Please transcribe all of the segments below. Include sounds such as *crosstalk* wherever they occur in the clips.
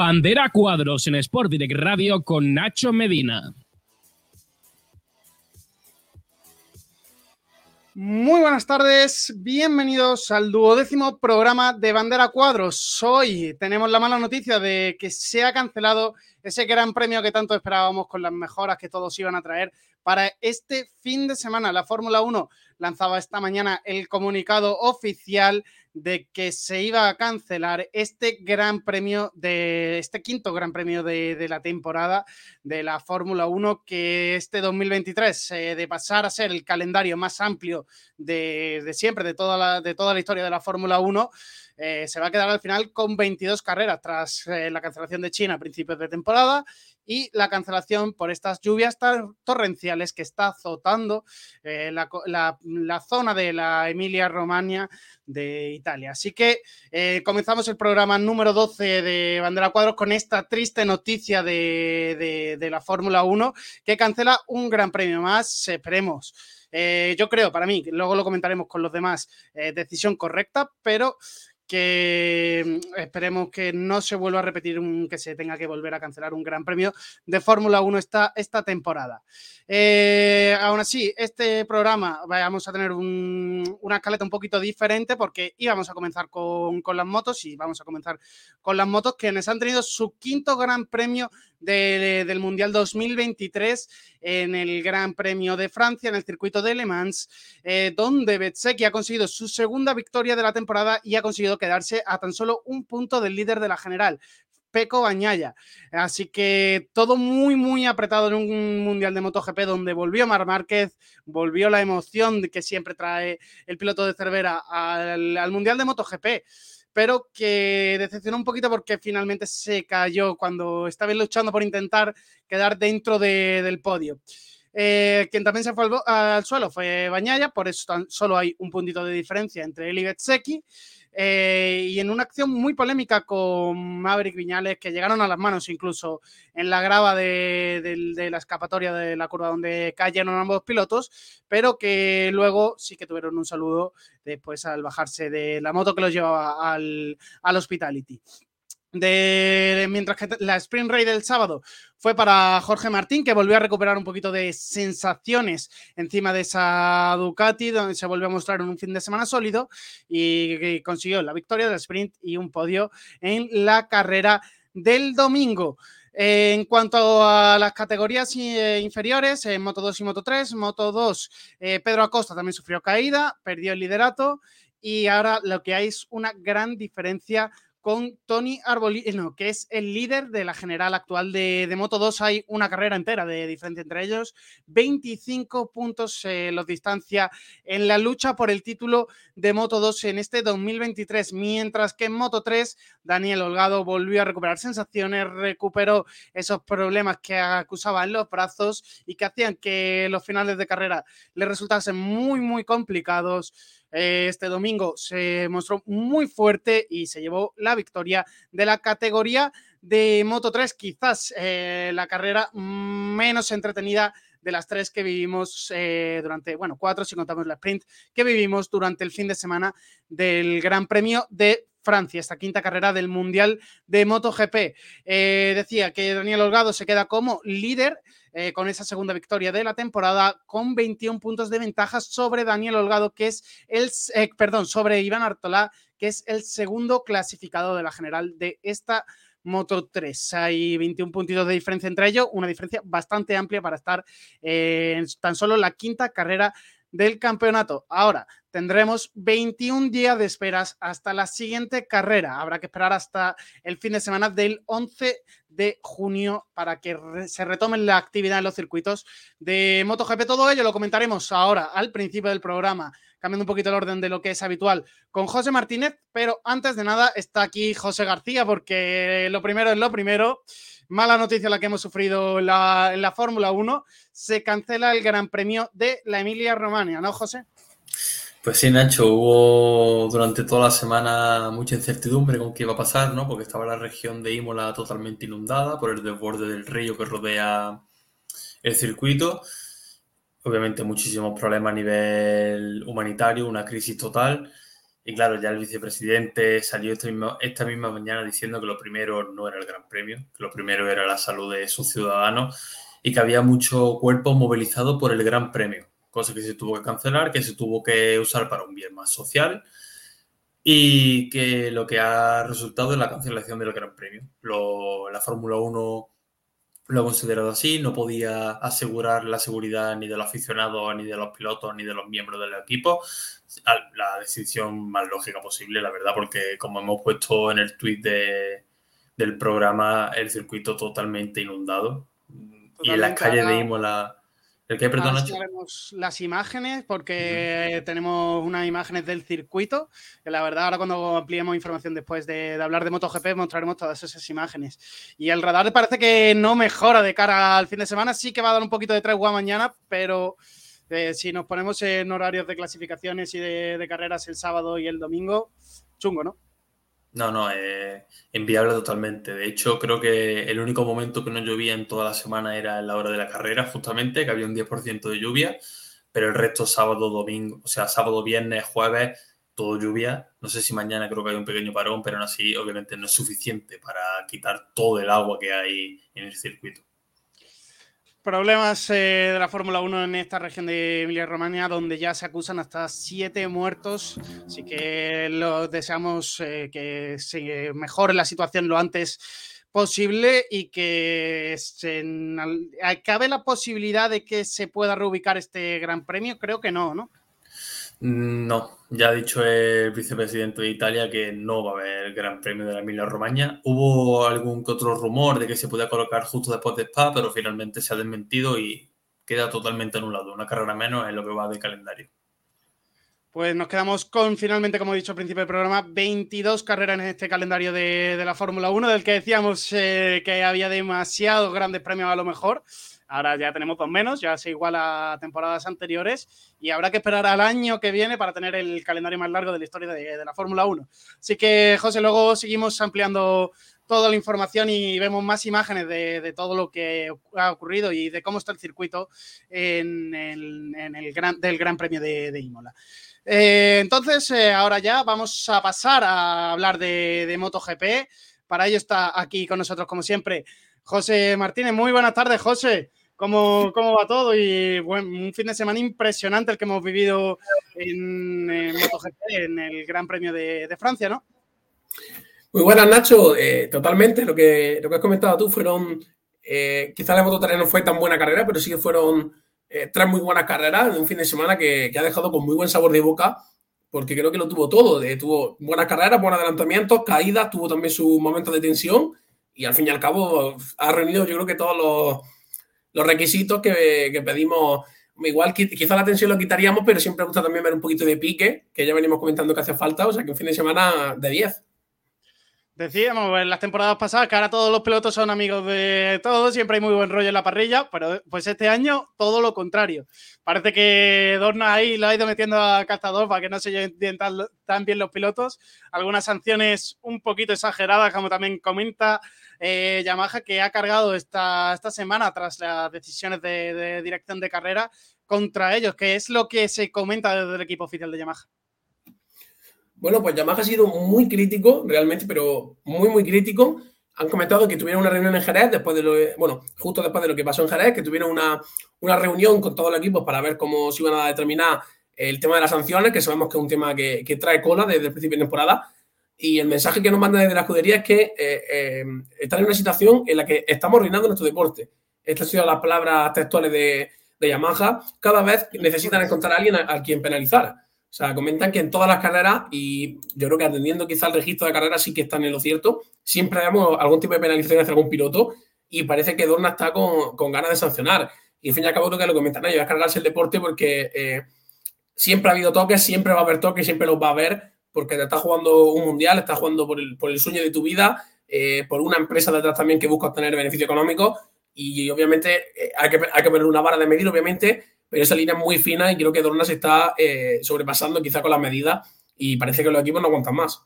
Bandera Cuadros en Sport Direct Radio con Nacho Medina. Muy buenas tardes, bienvenidos al duodécimo programa de Bandera Cuadros. Hoy tenemos la mala noticia de que se ha cancelado ese gran premio que tanto esperábamos con las mejoras que todos iban a traer para este fin de semana. La Fórmula 1 lanzaba esta mañana el comunicado oficial de que se iba a cancelar este gran premio de este quinto gran premio de, la temporada de la Fórmula 1 que este 2023 eh, de pasar a ser el calendario más amplio de, siempre de toda la, de toda la historia de la Fórmula 1 eh, se va a quedar al final con 22 carreras tras eh, la cancelación de China a principios de temporada y la cancelación por estas lluvias torrenciales que está azotando eh, la, zona de la Emilia-Romagna de Italia. Así que comenzamos el programa número 12 de Bandera Cuadros con esta triste noticia de, de la Fórmula 1 que cancela un gran premio más. Esperemos. yo creo, para mí, luego lo comentaremos con los demás, decisión correcta, pero que mm, esperemos que no se vuelva a repetir que se tenga que volver a cancelar un gran premio de Fórmula 1 esta, esta temporada. Eh, aún así, este programa vamos a tener una escaleta un poquito diferente porque íbamos a comenzar con, las motos y vamos a comenzar con las motos que han tenido su quinto gran premio del Mundial 2023 en el Gran Premio de Francia, en el circuito de Le Mans, eh, donde Betseki ha conseguido su segunda victoria de la temporada y ha conseguido quedarse a tan solo un punto del líder de la general. Peco Bañaya. Así que todo muy, muy apretado en un Mundial de MotoGP donde volvió Mar Márquez, volvió la emoción que siempre trae el piloto de Cervera al, al Mundial de MotoGP pero que decepcionó un poquito porque finalmente se cayó cuando estaba luchando por intentar quedar dentro del podio. Eh, quien también se fue al, suelo fue Bañaya, por eso solo hay un puntito de diferencia entre él y Betseki. Eh, y en una acción muy polémica con Maverick Viñales, que llegaron a las manos incluso en la grava de, la escapatoria de la curva donde cayeron ambos pilotos, pero que luego sí que tuvieron un saludo después al bajarse de la moto que los llevaba al Hospitality. De, mientras que la Sprint Raid del sábado fue para Jorge Martín, que volvió a recuperar un poquito de sensaciones encima de esa Ducati, donde se volvió a mostrar un fin de semana sólido y, consiguió la victoria del sprint y un podio en la carrera del domingo. en cuanto a las categorías eh, inferiores, en Moto 2 y Moto 3, Moto 2, eh, Pedro Acosta también sufrió caída, perdió el liderato y ahora lo que hay es una gran diferencia con Tony Arbolino, que es el líder de la general actual de, Moto 2. Hay una carrera entera de diferencia entre ellos. 25 puntos eh, los distancia en la lucha por el título de Moto 2 en este 2023. Mientras que en Moto 3, Daniel Holgado volvió a recuperar sensaciones, recuperó esos problemas que acusaba en los brazos y que hacían que los finales de carrera le resultasen muy, muy complicados este domingo se mostró muy fuerte y se llevó la victoria de la categoría de Moto 3, quizás eh, la carrera menos entretenida de las tres que vivimos eh, durante, bueno, cuatro si contamos la sprint, que vivimos durante el fin de semana del Gran Premio de Francia, esta quinta carrera del Mundial de MotoGP. Eh, decía que Daniel Holgado se queda como líder eh, con esa segunda victoria de la temporada, con 21 puntos de ventaja sobre Daniel Holgado, que es el, eh, perdón, sobre Iván Artolá, que es el segundo clasificado de la general de esta Moto 3. Hay 21 puntitos de diferencia entre ellos, una diferencia bastante amplia para estar en tan solo la quinta carrera del campeonato. Ahora, tendremos 21 días de esperas hasta la siguiente carrera. Habrá que esperar hasta el fin de semana del 11 de junio para que se retome la actividad en los circuitos de MotoGP. Todo ello lo comentaremos ahora al principio del programa, cambiando un poquito el orden de lo que es habitual con José Martínez, pero antes de nada está aquí José García porque lo primero es lo primero. Mala noticia la que hemos sufrido en la, Fórmula 1. Se cancela el Gran Premio de la Emilia-Romagna, ¿no, José? Pues sí, Nacho, hubo durante toda la semana mucha incertidumbre con qué iba a pasar, ¿no? Porque estaba la región de Imola totalmente inundada por el desborde del río que rodea el circuito. Obviamente muchísimos problemas a nivel humanitario, una crisis total. Y claro, ya el vicepresidente salió esta misma, esta misma mañana diciendo que lo primero no era el Gran Premio, que lo primero era la salud de sus ciudadanos y que había mucho cuerpo movilizado por el Gran Premio, cosa que se tuvo que cancelar, que se tuvo que usar para un bien más social y que lo que ha resultado es la cancelación del Gran Premio. la Fórmula 1 lo ha considerado así, no podía asegurar la seguridad ni de los aficionados, ni de los pilotos, ni de los miembros del equipo. La decisión más lógica posible, la verdad, porque como hemos puesto en el tweet del programa, el circuito totalmente inundado. y en las calles de Imola ¿El qué, perdón, las imágenes porque tenemos unas imágenes del circuito. Que la verdad, ahora cuando ampliemos información después de, hablar de MotoGP, mostraremos todas esas imágenes. Y el radar parece que no mejora de cara al fin de semana. Sí que va a dar un poquito de tregua mañana, pero eh, si nos ponemos en horarios de clasificaciones y de carreras el sábado y el domingo, chungo, ¿no? No, no, es enviable totalmente. De hecho, creo que el único momento que no llovía en toda la semana era en la hora de la carrera, justamente, que había un 10% de lluvia, pero el resto sábado, domingo, o sea, sábado, viernes, jueves, todo lluvia. No sé si mañana creo que hay un pequeño parón, pero aún así, obviamente, no es suficiente para quitar todo el agua que hay en el circuito. Problemas eh, de la Fórmula 1 en esta región de Emilia-Romagna, donde ya se acusan hasta siete muertos. Así que lo deseamos eh, que se mejore la situación lo antes posible y que se, cabe la posibilidad de que se pueda reubicar este Gran Premio. Creo que no, ¿no? Mm, no, ya ha dicho el vicepresidente de Italia que no va a haber Gran Premio de la Emilia Romagna. Hubo algún que otro rumor de que se podía colocar justo después de Spa, pero finalmente se ha desmentido y queda totalmente anulado. Una carrera menos en lo que va de calendario. Pues nos quedamos con, finalmente, como he dicho al principio del programa, 22 carreras en este calendario de, la Fórmula 1, del que decíamos eh, que había demasiados grandes premios a lo mejor. Ahora ya tenemos dos menos, ya se iguala a temporadas anteriores y habrá que esperar al año que viene para tener el calendario más largo de la historia de, la Fórmula 1. Así que, José, luego seguimos ampliando toda la información y vemos más imágenes de, todo lo que ha ocurrido y de cómo está el circuito en el, gran, del Gran Premio de, Imola. Eh, entonces, eh, ahora ya vamos a pasar a hablar de, de MotoGP. Para ello está aquí con nosotros, como siempre, José Martínez. Muy buenas tardes, José cómo, cómo va todo y bueno, un fin de semana impresionante el que hemos vivido en, MotoGP, en el Gran Premio de, Francia, ¿no? Muy buenas, Nacho. Eh, totalmente. Lo que, lo que has comentado tú fueron, eh, quizás la Moto 3 no fue tan buena carrera, pero sí que fueron eh, tres muy buenas carreras de un fin de semana que, ha dejado con muy buen sabor de boca, porque creo que lo tuvo todo. tuvo buenas carreras, buenos adelantamientos, caídas, tuvo también su momento de tensión y al fin y al cabo ha reunido yo creo que todos los los requisitos que, pedimos. Igual quizá la tensión lo quitaríamos, pero siempre gusta también ver un poquito de pique, que ya venimos comentando que hace falta, o sea que un fin de semana de 10. Decíamos en las temporadas pasadas que ahora todos los pilotos son amigos de todos, siempre hay muy buen rollo en la parrilla, pero pues este año todo lo contrario. Parece que Dorna ahí lo ha ido metiendo a cazador para que no se lleven tan, bien los pilotos. Algunas sanciones un poquito exageradas, como también comenta eh, Yamaha, que ha cargado esta, esta semana tras las decisiones de, dirección de carrera contra ellos, que es lo que se comenta desde el equipo oficial de Yamaha. Bueno, pues Yamaha ha sido muy crítico, realmente, pero muy, muy crítico. Han comentado que tuvieron una reunión en Jerez después de lo bueno, justo después de lo que pasó en Jerez, que tuvieron una, una reunión con todo el equipo para ver cómo se iban a determinar el tema de las sanciones, que sabemos que es un tema que, trae cola desde el principio de temporada. Y el mensaje que nos manda desde la escudería es que eh, eh, están en una situación en la que estamos arruinando nuestro deporte. Estas han sido las palabras textuales de, de Yamaha. Cada vez necesitan encontrar a alguien a quien penalizar. O sea, comentan que en todas las carreras, y yo creo que atendiendo quizá al registro de carreras sí que están en lo cierto, siempre vemos algún tipo de penalización hacia algún piloto y parece que Dorna está con, ganas de sancionar. Y en fin y al cabo, creo que lo comentan ellos, es cargarse el deporte porque eh, siempre ha habido toques, siempre va a haber toques, siempre los va a haber, porque te estás jugando un mundial, estás jugando por el, sueño de tu vida, eh, por una empresa detrás también que busca obtener beneficio económico y obviamente eh, hay, que, hay que poner una vara de medir, obviamente, pero esa línea es muy fina y creo que Dorna se está eh, sobrepasando quizá con las medidas y parece que los equipos no aguantan más.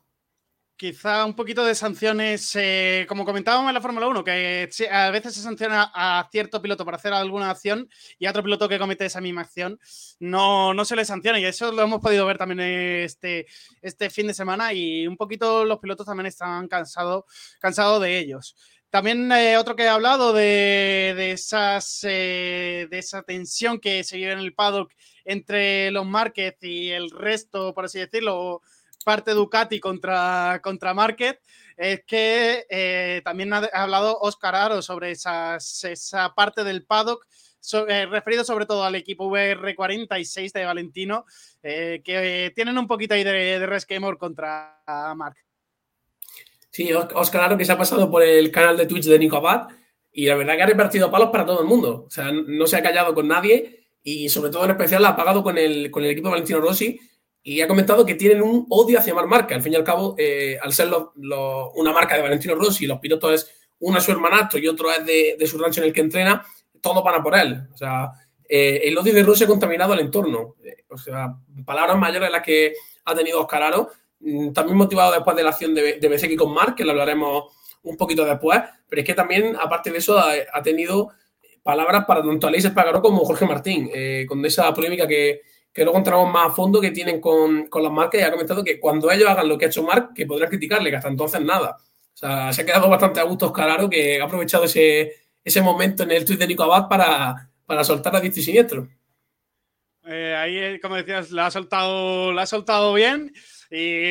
Quizá un poquito de sanciones, eh, como comentábamos en la Fórmula 1, que a veces se sanciona a cierto piloto por hacer alguna acción y a otro piloto que comete esa misma acción no, no se le sanciona. Y eso lo hemos podido ver también este, este fin de semana y un poquito los pilotos también están cansados cansado de ellos. También eh, otro que he hablado de, esas, eh, de esa tensión que se vive en el paddock entre los Márquez y el resto, por así decirlo, parte Ducati contra, contra Márquez, es que eh, también ha, hablado Oscar Aro sobre esas, esa parte del paddock, referido sobre todo al equipo VR46 de Valentino, que tienen un poquito ahí de, de resquemor contra Marc. Sí, Oscar Aro que se ha pasado por el canal de Twitch de Nico Abad y la verdad que ha repartido palos para todo el mundo. O sea, no se ha callado con nadie y sobre todo en especial ha pagado con el, con el equipo Valentino Rossi y ha comentado que tienen un odio hacia Mar Marca. Al fin y al cabo, eh, al ser una marca de Valentino Rossi, los pilotos es uno es su hermanato y otro es de, su rancho en el que entrena, todos van a por él. O sea, eh, el odio de Rossi ha contaminado el entorno. Eh, o sea, palabras mayores las que ha tenido Oscar Aro Mm, también motivado después de la acción de, de con Mark, que lo hablaremos un poquito después, pero es que también, aparte de eso, ha, tenido palabras para tanto Aleix Espargaró como Jorge Martín, eh, con esa polémica que, luego entramos más a fondo que tienen con, las marcas y ha comentado que cuando ellos hagan lo que ha hecho Mark, que podrán criticarle, que hasta entonces nada. O sea, se ha quedado bastante a gusto Oscar que ha aprovechado ese, ese momento en el tuit de Nico Abad para, para soltar a diestro y siniestro. Eh, ahí, como decías, la ha soltado, la ha soltado bien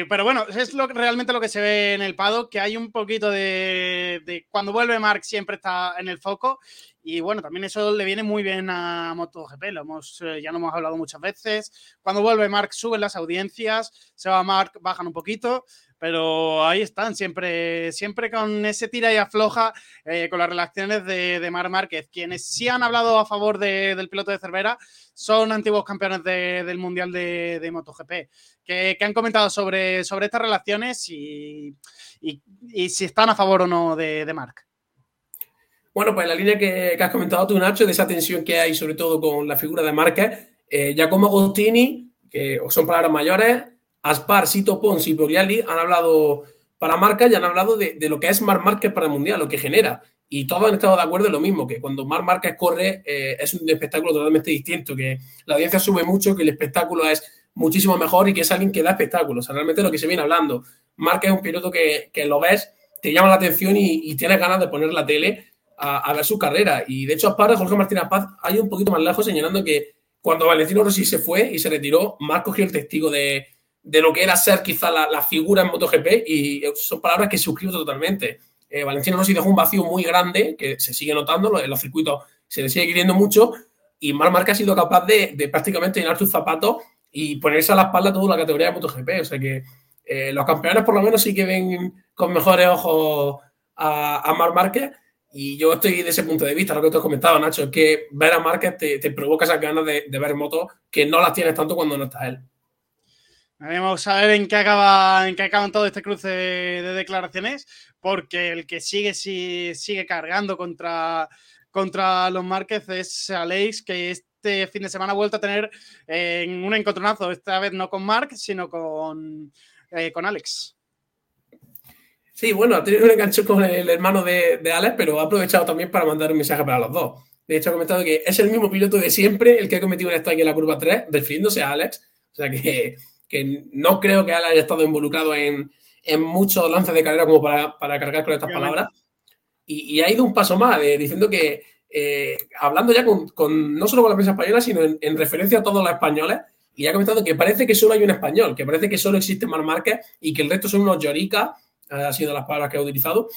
pero bueno, es lo, realmente lo que se ve en el Pado, que hay un poquito de, Cuando vuelve Mark siempre está en el foco. Y bueno, también eso le viene muy bien a MotoGP, lo hemos, eh, ya lo hemos hablado muchas veces. Cuando vuelve Mark suben las audiencias, se va Mark, bajan un poquito pero ahí están, siempre, siempre con ese tira y afloja eh, con las relaciones de, de Mar Márquez. Quienes sí han hablado a favor del piloto de Cervera son antiguos campeones del Mundial de, MotoGP, que, han comentado sobre, estas relaciones y, si están a favor o no de, de Marc. Bueno, pues la línea que, has comentado tú, Nacho, de esa tensión que hay sobre todo con la figura de Márquez, eh, Giacomo Agostini, que son palabras mayores, Aspar, Sito Pons y Bogliali han hablado para marca y han hablado de, lo que es Mar Márquez para el Mundial, lo que genera. Y todos han estado de acuerdo en lo mismo, que cuando Mar Márquez corre eh, es un espectáculo totalmente distinto, que la audiencia sube mucho, que el espectáculo es muchísimo mejor y que es alguien que da espectáculo. O sea, realmente lo que se viene hablando. Márquez es un piloto que, lo ves, te llama la atención y, tienes ganas de poner la tele a, ver su carrera. Y de hecho, Aspar, Jorge Martínez Paz, hay un poquito más lejos señalando que cuando Valentino Rossi se fue y se retiró, Mar cogió el testigo de, de lo que era ser quizá la, figura en MotoGP y son palabras que suscribo totalmente. Eh, Valentino Rossi dejó un vacío muy grande que se sigue notando, en los circuitos se le sigue queriendo mucho y Mar Marca ha sido capaz de, prácticamente llenar sus zapatos y ponerse a la espalda toda la categoría de MotoGP. O sea que eh, los campeones por lo menos sí que ven con mejores ojos a, a Mar Márquez y yo estoy de ese punto de vista, lo que te he comentado, Nacho, es que ver a Márquez te, provoca esas ganas de, ver motos que no las tienes tanto cuando no está él. Vamos a ver en qué acaba, en qué acaban todo este cruce de, declaraciones, porque el que sigue, sigue cargando contra, contra los Márquez es Alex, que este fin de semana ha vuelto a tener en un encontronazo, esta vez no con Mark, sino con, eh, con Alex. Sí, bueno, ha tenido un enganche con el hermano de, de, Alex, pero ha aprovechado también para mandar un mensaje para los dos. De hecho, ha comentado que es el mismo piloto de siempre el que ha cometido un strike en la curva 3, refiriéndose a Alex. O sea que que no creo que él haya estado involucrado en, muchos lances de carrera como para, cargar con estas palabras. Y, ha ido un paso más, diciendo que, eh, hablando ya con, no solo con la prensa española, sino en, referencia a todos los españoles, y ha comentado que parece que solo hay un español, que parece que solo existe Mar Márquez y que el resto son unos lloricas, ha sido las palabras que ha utilizado.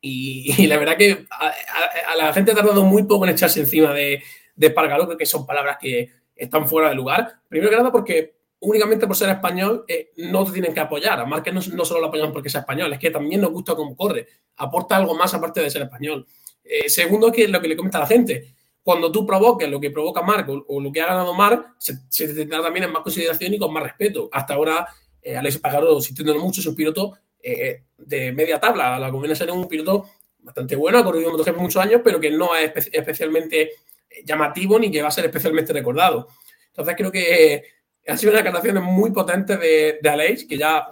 Y, la verdad que a, la gente ha tardado muy poco en echarse encima de, de Pargalo, que son palabras que están fuera de lugar. Primero que nada porque únicamente por ser español eh, no te tienen que apoyar. A Márquez no, no, solo lo apoyan porque es español, es que también nos gusta cómo corre. Aporta algo más aparte de ser español. Eh, segundo, que es lo que le comenta a la gente. Cuando tú provoques lo que provoca Marc o, lo que ha ganado Marc, se, te tendrá también en más consideración y con más respeto. Hasta ahora, eh, Alex Pagaro, sintiéndolo mucho, es un piloto eh, de media tabla. La conviene ser un piloto bastante bueno, ha corrido MotoGP muchos años, pero que no es especialmente llamativo ni que va a ser especialmente recordado. Entonces creo que ha sido una declaración muy potente de, de Aleix, que ya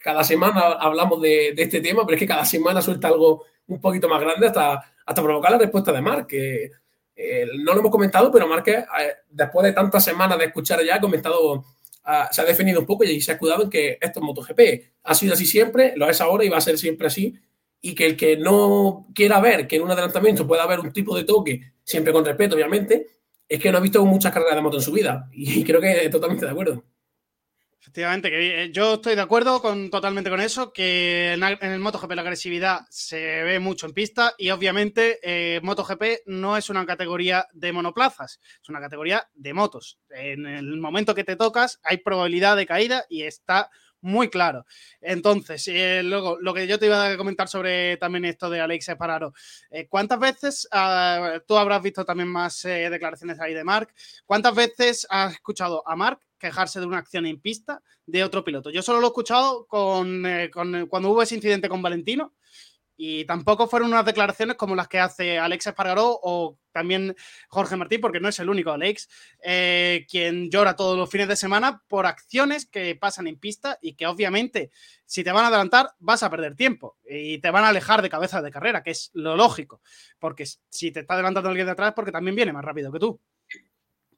cada semana hablamos de, este tema, pero es que cada semana suelta algo un poquito más grande hasta, hasta provocar la respuesta de Mark, que eh, no lo hemos comentado, pero Mark, eh, después de tantas semanas de escuchar ya, ha comentado, ah, se ha definido un poco y se ha escudado en que esto es MotoGP. Ha sido así siempre, lo es ahora y va a ser siempre así. Y que el que no quiera ver que en un adelantamiento pueda haber un tipo de toque, siempre con respeto, obviamente, es que no ha visto muchas carreras de moto en su vida. Y creo que totalmente de acuerdo. Efectivamente, que eh, yo estoy de acuerdo con, totalmente con eso, que en, el MotoGP la agresividad se ve mucho en pista y obviamente eh, MotoGP no es una categoría de monoplazas, es una categoría de motos. En el momento que te tocas hay probabilidad de caída y está muy claro. Entonces, eh, luego, lo que yo te iba a comentar sobre también esto de Alex Espararo, ¿cuántas veces, ah, tú habrás visto también más declaraciones ahí de Mark, cuántas veces has escuchado a Mark quejarse de una acción en pista de otro piloto. Yo solo lo he escuchado con, eh, cuando hubo ese incidente con Valentino y tampoco fueron unas declaraciones como las que hace Alex Espargaró o también Jorge Martín, porque no es el único Alex, eh, quien llora todos los fines de semana por acciones que pasan en pista y que obviamente si te van a adelantar vas a perder tiempo y te van a alejar de cabeza de carrera, que es lo lógico, porque si te está adelantando alguien de atrás, porque también viene más rápido que tú.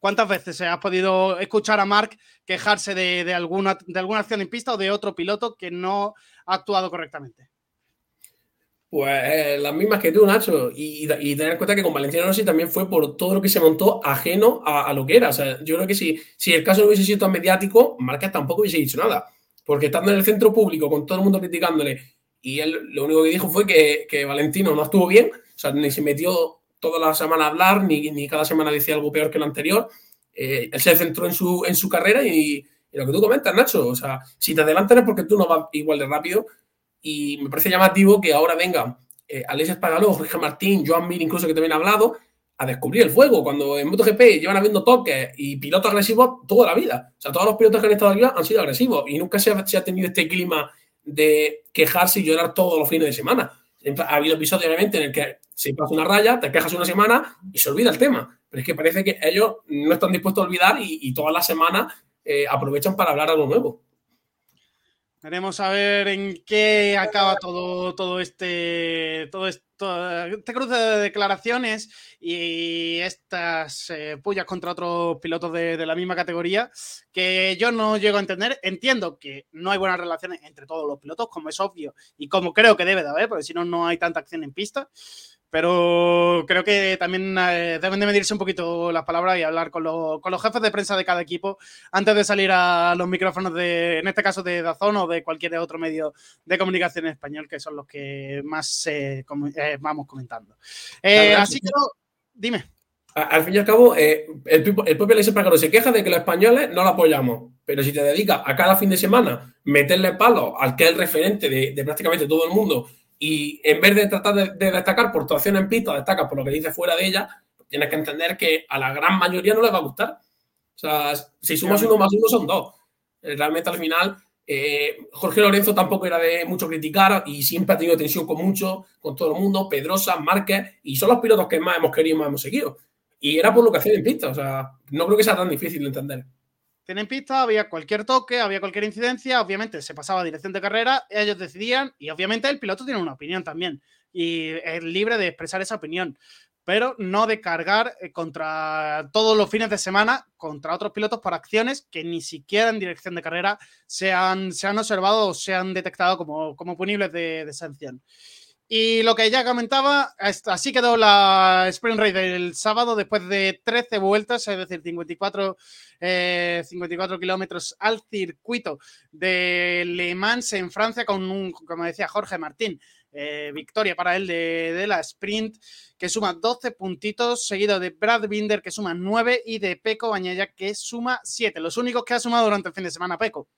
¿Cuántas veces has podido escuchar a Mark quejarse de, alguna, de alguna acción en pista o de otro piloto que no ha actuado correctamente? Pues eh, las mismas que tú, Nacho. Y, tener en cuenta que con Valenciano Rossi también fue por todo lo que se montó ajeno a, lo que era. O sea, yo creo que si, si el caso no hubiese sido tan mediático, Marquez tampoco hubiese dicho nada. Porque estando en el centro público, con todo el mundo criticándole, y él lo único que dijo fue que, que Valentino no estuvo bien, o sea, ni se metió toda la semana hablar, ni, ni cada semana decía algo peor que lo anterior. Eh, él se centró en su, en su carrera y, lo que tú comentas, Nacho, o sea, si te adelantas es porque tú no vas igual de rápido y me parece llamativo que ahora vengan eh, Alexis Pagaló, Jorge Martín, Joan Mir, incluso que también ha hablado, a descubrir el fuego, cuando en MotoGP llevan habiendo toques y pilotos agresivos toda la vida. O sea, todos los pilotos que han estado aquí han sido agresivos y nunca se ha, se ha tenido este clima de quejarse y llorar todos los fines de semana. Ha habido episodios, obviamente, en el que se pasa una raya, te quejas una semana y se olvida el tema. Pero es que parece que ellos no están dispuestos a olvidar y, todas las semanas eh, aprovechan para hablar algo nuevo. Queremos saber en qué acaba todo, todo este todo esto, este cruce de declaraciones y estas eh, pullas contra otros pilotos de, la misma categoría que yo no llego a entender. Entiendo que no hay buenas relaciones entre todos los pilotos, como es obvio y como creo que debe de haber, porque si no, no hay tanta acción en pista. Pero creo que también eh, deben de medirse un poquito las palabras y hablar con, con, los jefes de prensa de cada equipo antes de salir a los micrófonos de, en este caso, de Dazón o de cualquier otro medio de comunicación en español, que son los que más eh, vamos comentando. Eh, así que, dime. Al fin y al cabo, el, el, propio Alexis Pragaro se queja de que los españoles no lo apoyamos, pero si te dedicas a cada fin de semana meterle palo al que es el referente de, de prácticamente todo el mundo y en vez de tratar de, destacar por tu acción en pista, destacas por lo que dice fuera de ella, tienes que entender que a la gran mayoría no les va a gustar. O sea, si sumas uno más uno son dos. Eh, realmente al final, eh, Jorge Lorenzo tampoco era de mucho criticar y siempre ha tenido tensión con mucho, con todo el mundo, Pedrosa, Márquez, y son los pilotos que más hemos querido y más hemos seguido. Y era por lo que hacían en pista. O sea, no creo que sea tan difícil de entender tienen pista, había cualquier toque, había cualquier incidencia, obviamente se pasaba a dirección de carrera, ellos decidían y obviamente el piloto tiene una opinión también y es libre de expresar esa opinión, pero no de cargar eh, contra todos los fines de semana contra otros pilotos por acciones que ni siquiera en dirección de carrera se han, observado o se han detectado como, como punibles de, de sanción. Y lo que ya comentaba, así quedó la Sprint Race del sábado después de 13 vueltas, es decir, 54, 54 eh, kilómetros al circuito de Le Mans en Francia con un, como decía Jorge Martín, eh, victoria para él de, la sprint, que suma 12 puntitos, seguido de Brad Binder, que suma 9, y de Peco Bañaya, que suma 7. Los únicos que ha sumado durante el fin de semana, Peco.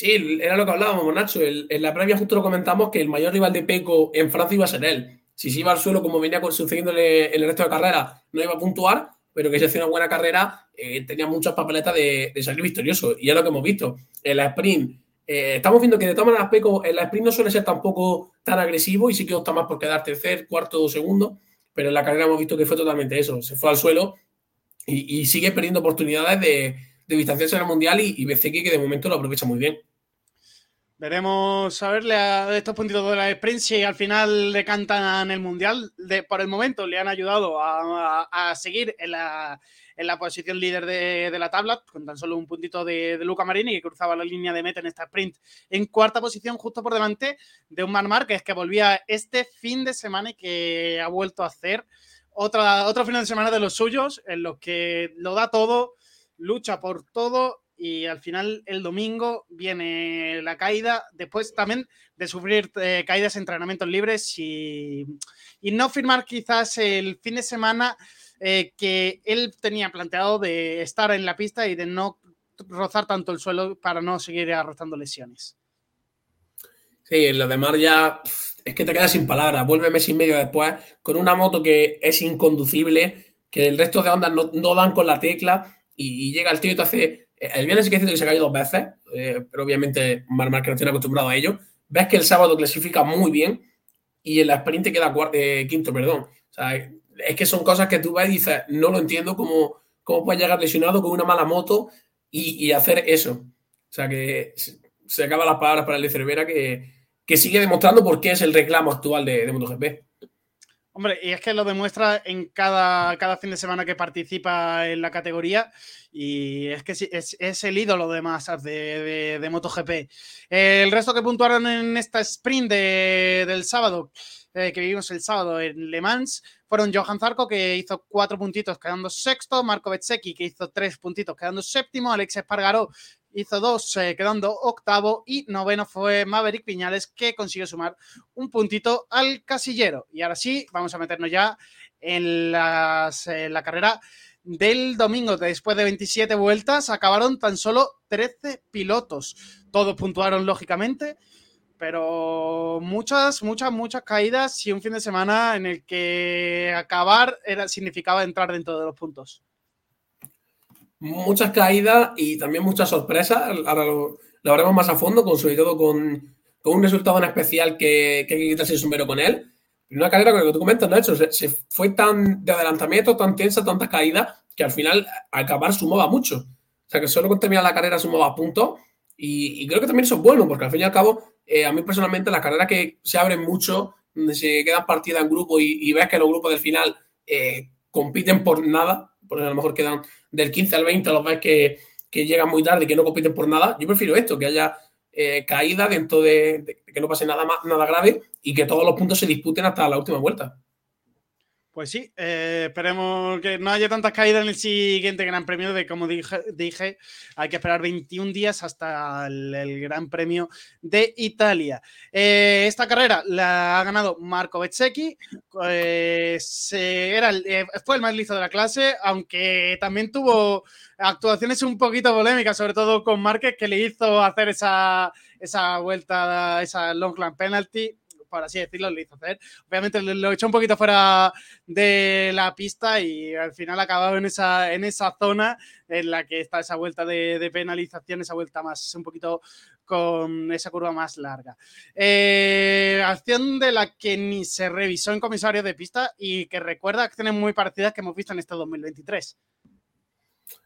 Sí, era lo que hablábamos, Nacho. en la previa justo lo comentamos que el mayor rival de Peco en Francia iba a ser él. Si se iba al suelo, como venía sucediéndole en el resto de carrera, no iba a puntuar, pero que si hacía una buena carrera, eh, tenía muchas papeletas de, salir victorioso. Y es lo que hemos visto. En la sprint, eh, estamos viendo que de todas maneras Peco en la sprint no suele ser tampoco tan agresivo y sí que opta más por quedar tercer, cuarto o segundo, pero en la carrera hemos visto que fue totalmente eso. Se fue al suelo y, sigue perdiendo oportunidades de, de distanciarse en el Mundial y, y que de momento lo aprovecha muy bien. Veremos a verle a estos puntitos de la sprint si al final le cantan el mundial. De, por el momento le han ayudado a, a, seguir en la, en la, posición líder de, de, la tabla, con tan solo un puntito de, Luca Marini, que cruzaba la línea de meta en esta sprint en cuarta posición, justo por delante de un Mar Márquez que volvía este fin de semana y que ha vuelto a hacer otra, otro fin de semana de los suyos, en los que lo da todo, lucha por todo y al final el domingo viene la caída, después también de sufrir eh, caídas en entrenamientos libres y, y, no firmar quizás el fin de semana eh, que él tenía planteado de estar en la pista y de no rozar tanto el suelo para no seguir arrastrando lesiones. Sí, lo demás ya es que te quedas sin palabras. Vuelve mes y medio después con una moto que es inconducible, que el resto de ondas no, no dan con la tecla y, y llega el tío y te hace el viernes sí que es que se cayó dos veces, eh, pero obviamente Mar Márquez no tiene acostumbrado a ello. Ves que el sábado clasifica muy bien y en la sprint queda eh, quinto, perdón. Es que son cosas que tú ves y dices, no lo entiendo cómo, cómo puedes llegar lesionado con una mala moto y, y hacer eso. O sea, que se acaban las palabras para el de Cervera que, que sigue demostrando por qué es el reclamo actual de, de MotoGP. Hombre, y es que lo demuestra en cada, cada fin de semana que participa en la categoría y es que es, es el ídolo de masas de, de, MotoGP. El resto que puntuaron en esta sprint de, del sábado, eh, que vivimos el sábado en Le Mans, fueron Johan Zarco, que hizo cuatro puntitos quedando sexto, Marco Bezzecchi, que hizo tres puntitos quedando séptimo, Alex Espargaró hizo dos eh, quedando octavo y noveno fue Maverick Piñales que consiguió sumar un puntito al casillero. Y ahora sí, vamos a meternos ya en, las, en la carrera del domingo. Después de 27 vueltas acabaron tan solo 13 pilotos. Todos puntuaron lógicamente, pero muchas, muchas, muchas caídas y un fin de semana en el que acabar era, significaba entrar dentro de los puntos muchas caídas y también muchas sorpresas. Ahora lo, lo veremos más a fondo, con, sobre todo con, con, un resultado en especial que, que hay que quitarse el sombrero con él. Una carrera con lo que tú comentas, Nacho, se, se, fue tan de adelantamiento, tan tensa, tantas caídas, que al final al acabar sumaba mucho. O sea, que solo con terminar la carrera sumaba puntos. Y, y, creo que también eso es bueno, porque al fin y al cabo, eh, a mí personalmente las carreras que se abren mucho, donde se quedan partidas en grupo y, y ves que los grupos del final eh, compiten por nada, porque a lo mejor quedan del 15 al 20 los ves que, que llegan muy tarde y que no compiten por nada. Yo prefiero esto, que haya eh, caída dentro de, de, que no pase nada, más, nada grave y que todos los puntos se disputen hasta la última vuelta. Pues sí, eh, esperemos que no haya tantas caídas en el siguiente Gran Premio, de como dije, dije hay que esperar 21 días hasta el, Gran Premio de Italia. Eh, esta carrera la ha ganado Marco Bezzecchi, eh, se, era eh, fue el más listo de la clase, aunque también tuvo actuaciones un poquito polémicas, sobre todo con Márquez, que le hizo hacer esa, esa vuelta, esa Longland penalty por así decirlo, lo hizo hacer. Obviamente lo echó un poquito fuera de la pista y al final acabado en esa, en esa zona en la que está esa vuelta de, de penalización, esa vuelta más un poquito con esa curva más larga. Eh, acción de la que ni se revisó en comisario de pista y que recuerda acciones muy parecidas que hemos visto en este 2023.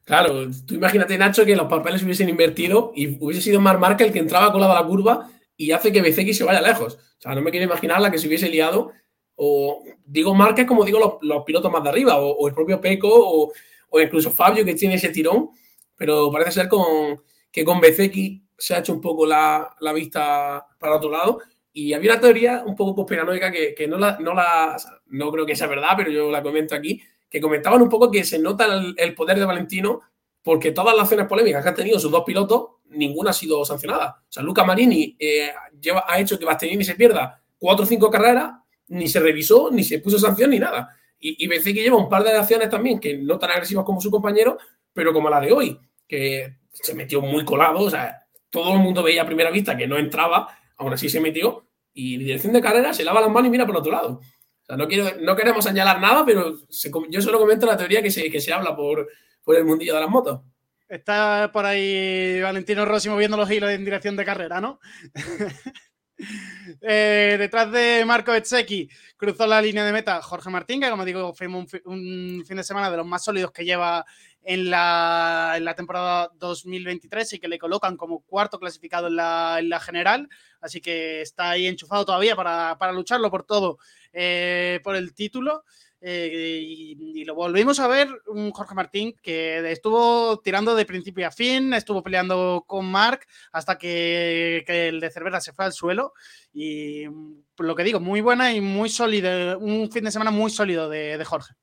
Claro, tú imagínate, Nacho, que los papeles hubiesen invertido y hubiese sido Mar Marca el que entraba colado a la curva y hace que BCX se vaya lejos. O sea, no me quiero imaginar la que se hubiese liado. O digo Márquez como digo los, los pilotos más de arriba, o, o el propio Peco, o, o, incluso Fabio que tiene ese tirón. Pero parece ser con, que con BCX se ha hecho un poco la, la vista para otro lado. Y había una teoría un poco conspiranoica que, que no, la, no la. No creo que sea verdad, pero yo la comento aquí. Que comentaban un poco que se nota el, el poder de Valentino porque todas las acciones polémicas que han tenido sus dos pilotos, ninguna ha sido sancionada. O sea, Luca Marini eh, lleva, ha hecho que Bastianini se pierda cuatro o cinco carreras, ni se revisó, ni se puso sanción, ni nada. Y, y que lleva un par de acciones también, que no tan agresivas como su compañero, pero como la de hoy, que se metió muy colado, o sea, todo el mundo veía a primera vista que no entraba, aún así se metió, y dirección de carrera se lava las manos y mira por otro lado. O sea, no, quiero, no queremos señalar nada, pero yo solo comento la teoría que se, que se habla por, por el mundillo de las motos. Está por ahí Valentino Rossi moviendo los hilos en dirección de carrera, ¿no? *laughs* Eh, detrás de Marco Etseki cruzó la línea de meta Jorge Martín, que como digo, fue un, fin de semana de los más sólidos que lleva en la, en la, temporada 2023 y que le colocan como cuarto clasificado en la, en la general. Así que está ahí enchufado todavía para, para lucharlo por todo, eh, por el título. Y, lo volvimos a ver un Jorge Martín que estuvo tirando de principio a fin, estuvo peleando con Marc hasta que, el de Cervera se fue al suelo. Y lo que digo, muy buena y muy sólido, un fin de semana muy sólido de, Jorge.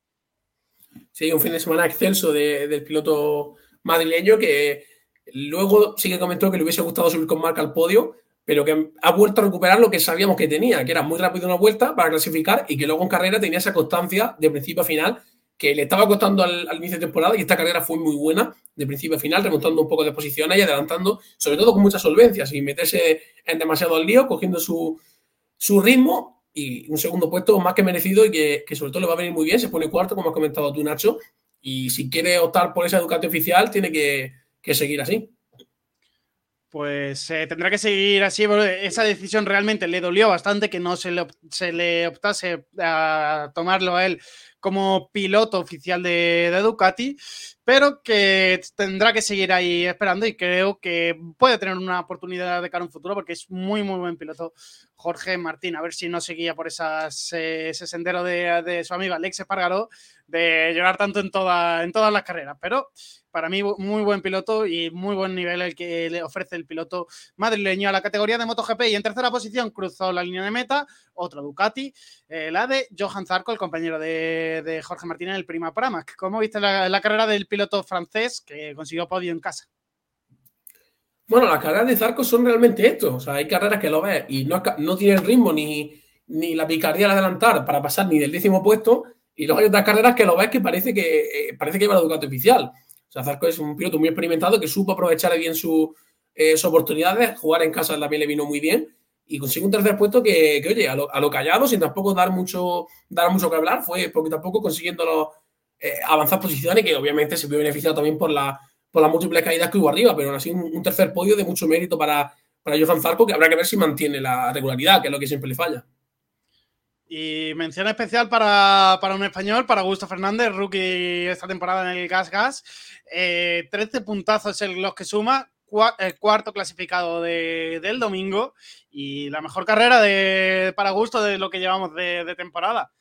Sí, un fin de semana excelso del piloto madrileño que luego sí que comentó que le hubiese gustado subir con Marc al podio, pero que ha vuelto a recuperar lo que sabíamos que tenía, que era muy rápido una vuelta para clasificar y que luego en carrera tenía esa constancia de principio a final que le estaba costando al, inicio de temporada y esta carrera fue muy buena de principio a final, remontando un poco de posiciones y adelantando, sobre todo con mucha solvencia, sin meterse en demasiado al lío, cogiendo su, ritmo y un segundo puesto más que merecido y que, sobre todo le va a venir muy bien, se pone cuarto, como has comentado tú, Nacho, y si quiere optar por esa educación oficial, tiene que seguir así pues eh, tendrá que seguir así. Esa decisión realmente le dolió bastante que no se le, se le optase a tomarlo a él como piloto oficial de, de, Ducati, pero que tendrá que seguir ahí esperando y creo que puede tener una oportunidad de cara a un futuro porque es muy, muy buen piloto Jorge Martín. A ver si no seguía por esas, eh, ese sendero de, de, su amigo Alex Espargaró de llorar tanto en, toda, en todas las carreras, pero para mí muy buen piloto y muy buen nivel el que le ofrece el piloto madrileño a la categoría de MotoGP. Y en tercera posición cruzó la línea de meta, otro Ducati, eh, la de Johan Zarco, el compañero de, Jorge Martín en el Prima Pramac. ¿Cómo viste la, carrera del piloto francés que consiguió podio en casa? Bueno, las carreras de Zarco son realmente esto. O sea, hay carreras que lo ves y no, no tienen ritmo ni, ni la picardía al adelantar para pasar ni del décimo puesto. Y luego hay otras carreras que lo ves que parece que eh, parece que lleva la Ducati oficial. O sea, Zarco es un piloto muy experimentado que supo aprovechar bien eh, sus oportunidades, jugar en casa también le vino muy bien y consigue un tercer puesto que, oye, a lo, callado, sin tampoco dar mucho, dar mucho que hablar, fue poquito a poco consiguiendo eh, avanzar posiciones que obviamente se vio beneficiado también por, la, por las múltiples caídas que hubo arriba, pero aún así un, tercer podio de mucho mérito para, para Johan Zarco que habrá que ver si mantiene la regularidad, que es lo que siempre le falla. Y mención especial para, un español, para Augusto Fernández, rookie esta temporada en el Gas Gas. Eh, 13 puntazos en los que suma, el cuarto clasificado del domingo y la mejor carrera de, para Augusto de lo que llevamos de, temporada.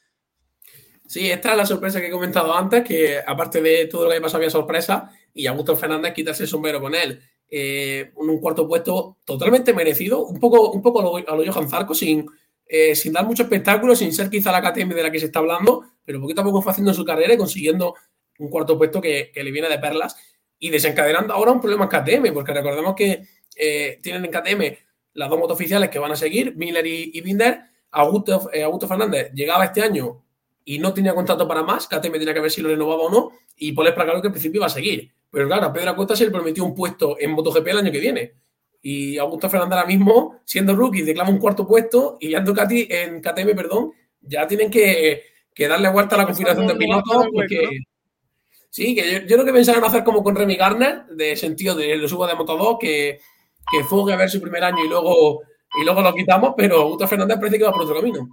Sí, esta es la sorpresa que he comentado antes, que aparte de todo lo que pasado había sorpresa y Augusto Fernández quitarse el sombrero con él. Eh, un cuarto puesto totalmente merecido, un poco, un poco a lo, Johan Zarco, sin, eh, sin dar mucho espectáculo, sin ser quizá la KTM de la que se está hablando, pero poquito a poco fue haciendo su carrera y consiguiendo un cuarto puesto que, le viene de perlas y desencadenando ahora un problema en KTM, porque recordemos que eh, tienen en KTM las dos motos oficiales que van a seguir, Miller y, Binder. Augusto, eh, Augusto Fernández llegaba este año y no tenía contrato para más, KTM tenía que ver si lo renovaba o no, y Paul Espargaro que en principio iba a seguir. Pero claro, a Pedro Acosta se le prometió un puesto en MotoGP el año que viene. Y Augusto Fernández ahora mismo, siendo rookie, declama un cuarto puesto y ya en, KTM, perdón, ya tienen que, darle vuelta a la configuración de pilotos porque... Sí, que yo, yo, creo que pensaron hacer como con Remy Garner, de sentido de lo subo de Moto 2, que, que fue a ver su primer año y luego, y luego lo quitamos, pero Augusto Fernández parece que va por otro camino.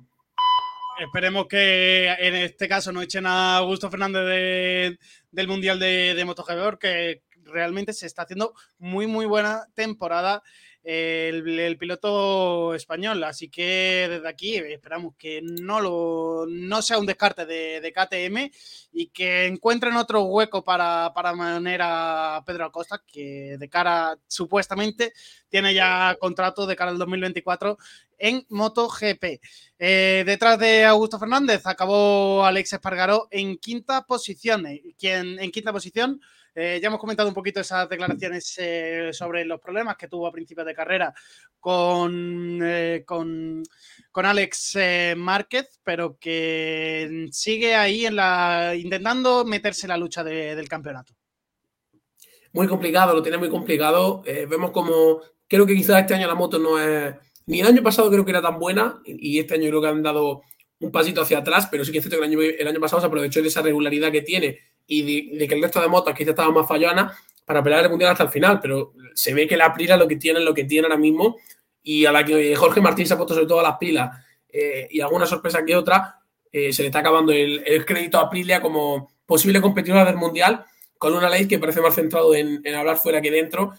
Esperemos que en este caso no echen a Augusto Fernández del Mundial de, de MotoGP, que realmente se está haciendo muy, muy buena temporada el, piloto español. Así que desde aquí esperamos que no, lo, no sea un descarte de, KTM y que encuentren otro hueco para, para a Pedro Acosta, que de cara, supuestamente, tiene ya contrato de cara al 2024 en MotoGP. Eh, detrás de Augusto Fernández acabó Alex Espargaró en quinta posición. Quien en quinta posición eh, ya hemos comentado un poquito esas declaraciones eh, sobre los problemas que tuvo a principios de carrera con, eh, con, Alex Márquez, pero que sigue ahí intentando meterse en la lucha del campeonato. Muy complicado, lo tiene muy complicado. vemos como, creo que quizás este año la moto no es, ni el año pasado creo que era tan buena y este año creo que han dado un pasito hacia atrás, pero sí que es cierto que el año, el año pasado se aprovechó de esa regularidad que tiene y de, que el resto de motos quizás estaban más fallonas para pelear el mundial hasta el final, pero se ve que la Aprilia lo que tiene, lo que tiene ahora mismo y a la que Jorge Martín se ha puesto sobre todo las pilas eh, y alguna sorpresa que otra, eh, se le está acabando el, crédito a Aprilia como posible competidora del Mundial con una ley que parece más centrado en, hablar fuera que dentro,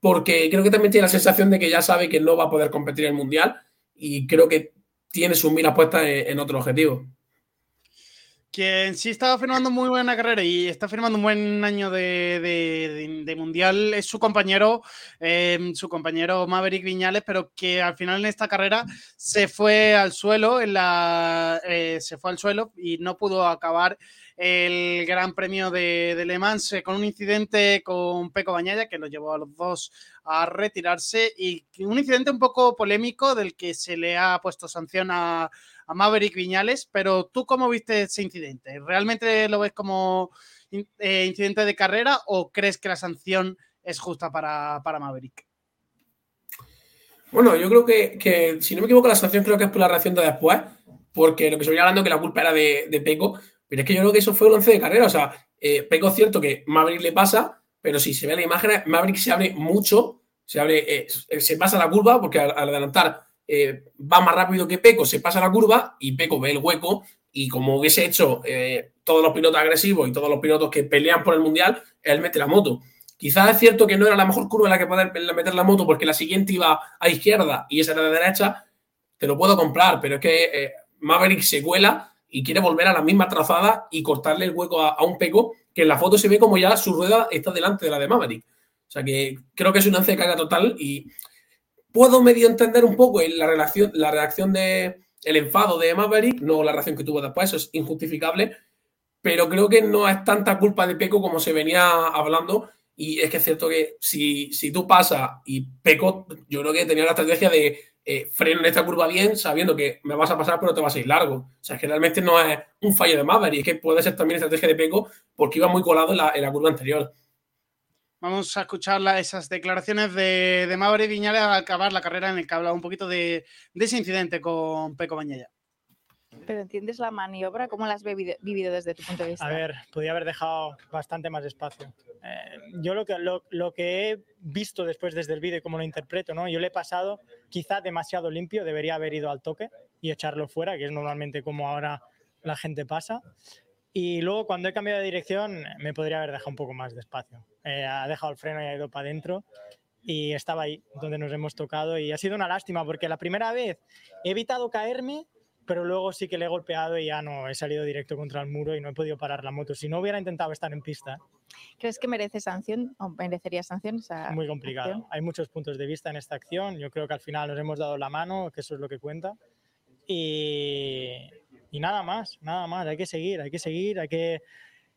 porque creo que también tiene la sensación de que ya sabe que no va a poder competir en el Mundial y creo que tiene sus miras puestas en otro objetivo. Quien sí estaba firmando muy buena carrera y está firmando un buen año de, mundial es su compañero, em, su compañero Maverick Viñales, pero que al final en esta carrera se fue al suelo, en la, eh, se fue al suelo y no pudo acabar el Gran Premio de, Le Mans eh, con un incidente con Peco Bañaya que lo llevó a los dos a retirarse y un incidente un poco polémico del que se le ha puesto sanción a a Maverick Viñales, pero ¿tú cómo viste ese incidente? ¿Realmente lo ves como eh, incidente de carrera o crees que la sanción es justa para, Maverick? Bueno, yo creo que, si no me equivoco, la sanción creo que es por la reacción de después, porque lo que se venía hablando que la culpa era de, Peco, pero es que yo creo que eso fue un once de carrera. O sea, eh, Peco es cierto que Maverick le pasa, pero si se ve la imagen, Maverick se abre mucho, se abre, eh, se pasa la curva, porque al adelantar eh, va más rápido que Peco, se pasa la curva y Peco ve el hueco y como hubiese hecho eh, todos los pilotos agresivos y todos los pilotos que pelean por el mundial, él mete la moto. Quizás es cierto que no era la mejor curva en la que poder meter la moto porque la siguiente iba a izquierda y esa era de derecha, te lo puedo comprar, pero es que eh, Maverick se cuela y quiere volver a la misma trazada y cortarle el hueco a, un Peco que en la foto se ve como ya su rueda está delante de la de Maverick. O sea que creo que es una de total y puedo medio entender un poco la, relación, la reacción de el enfado de Maverick, no la reacción que tuvo después, eso es injustificable, pero creo que no es tanta culpa de Peco como se venía hablando. Y es que es cierto que si, si tú pasas y Peco, yo creo que tenía la estrategia de eh, freno en esta curva bien, sabiendo que me vas a pasar, pero te vas a ir largo. O sea, es que realmente no es un fallo de Maverick, es que puede ser también estrategia de Peco porque iba muy colado en la, en la curva anterior. Vamos a escuchar esas declaraciones de, de Maverick Viñales al acabar la carrera en el que hablaba un poquito de, ese incidente con Peco Bañella. Pero entiendes la maniobra, ¿cómo la has vivido, desde tu punto de vista? A ver, podía haber dejado bastante más espacio. Eh, yo lo que, lo, lo, que he visto después desde el vídeo y cómo lo interpreto, ¿no? Yo le he pasado quizá demasiado limpio, debería haber ido al toque y echarlo fuera, que es normalmente como ahora la gente pasa. Y luego cuando he cambiado de dirección me podría haber dejado un poco más de espacio. Eh, ha dejado el freno y ha ido para adentro y estaba ahí donde nos hemos tocado y ha sido una lástima porque la primera vez he evitado caerme, pero luego sí que le he golpeado y ya no he salido directo contra el muro y no he podido parar la moto. Si no hubiera intentado estar en pista. ¿Crees que merece sanción o merecería sanción? Muy complicado. Hay muchos puntos de vista en esta acción. Yo creo que al final nos hemos dado la mano, que eso es lo que cuenta. Y, y nada más, nada más, hay que seguir, hay que seguir, hay que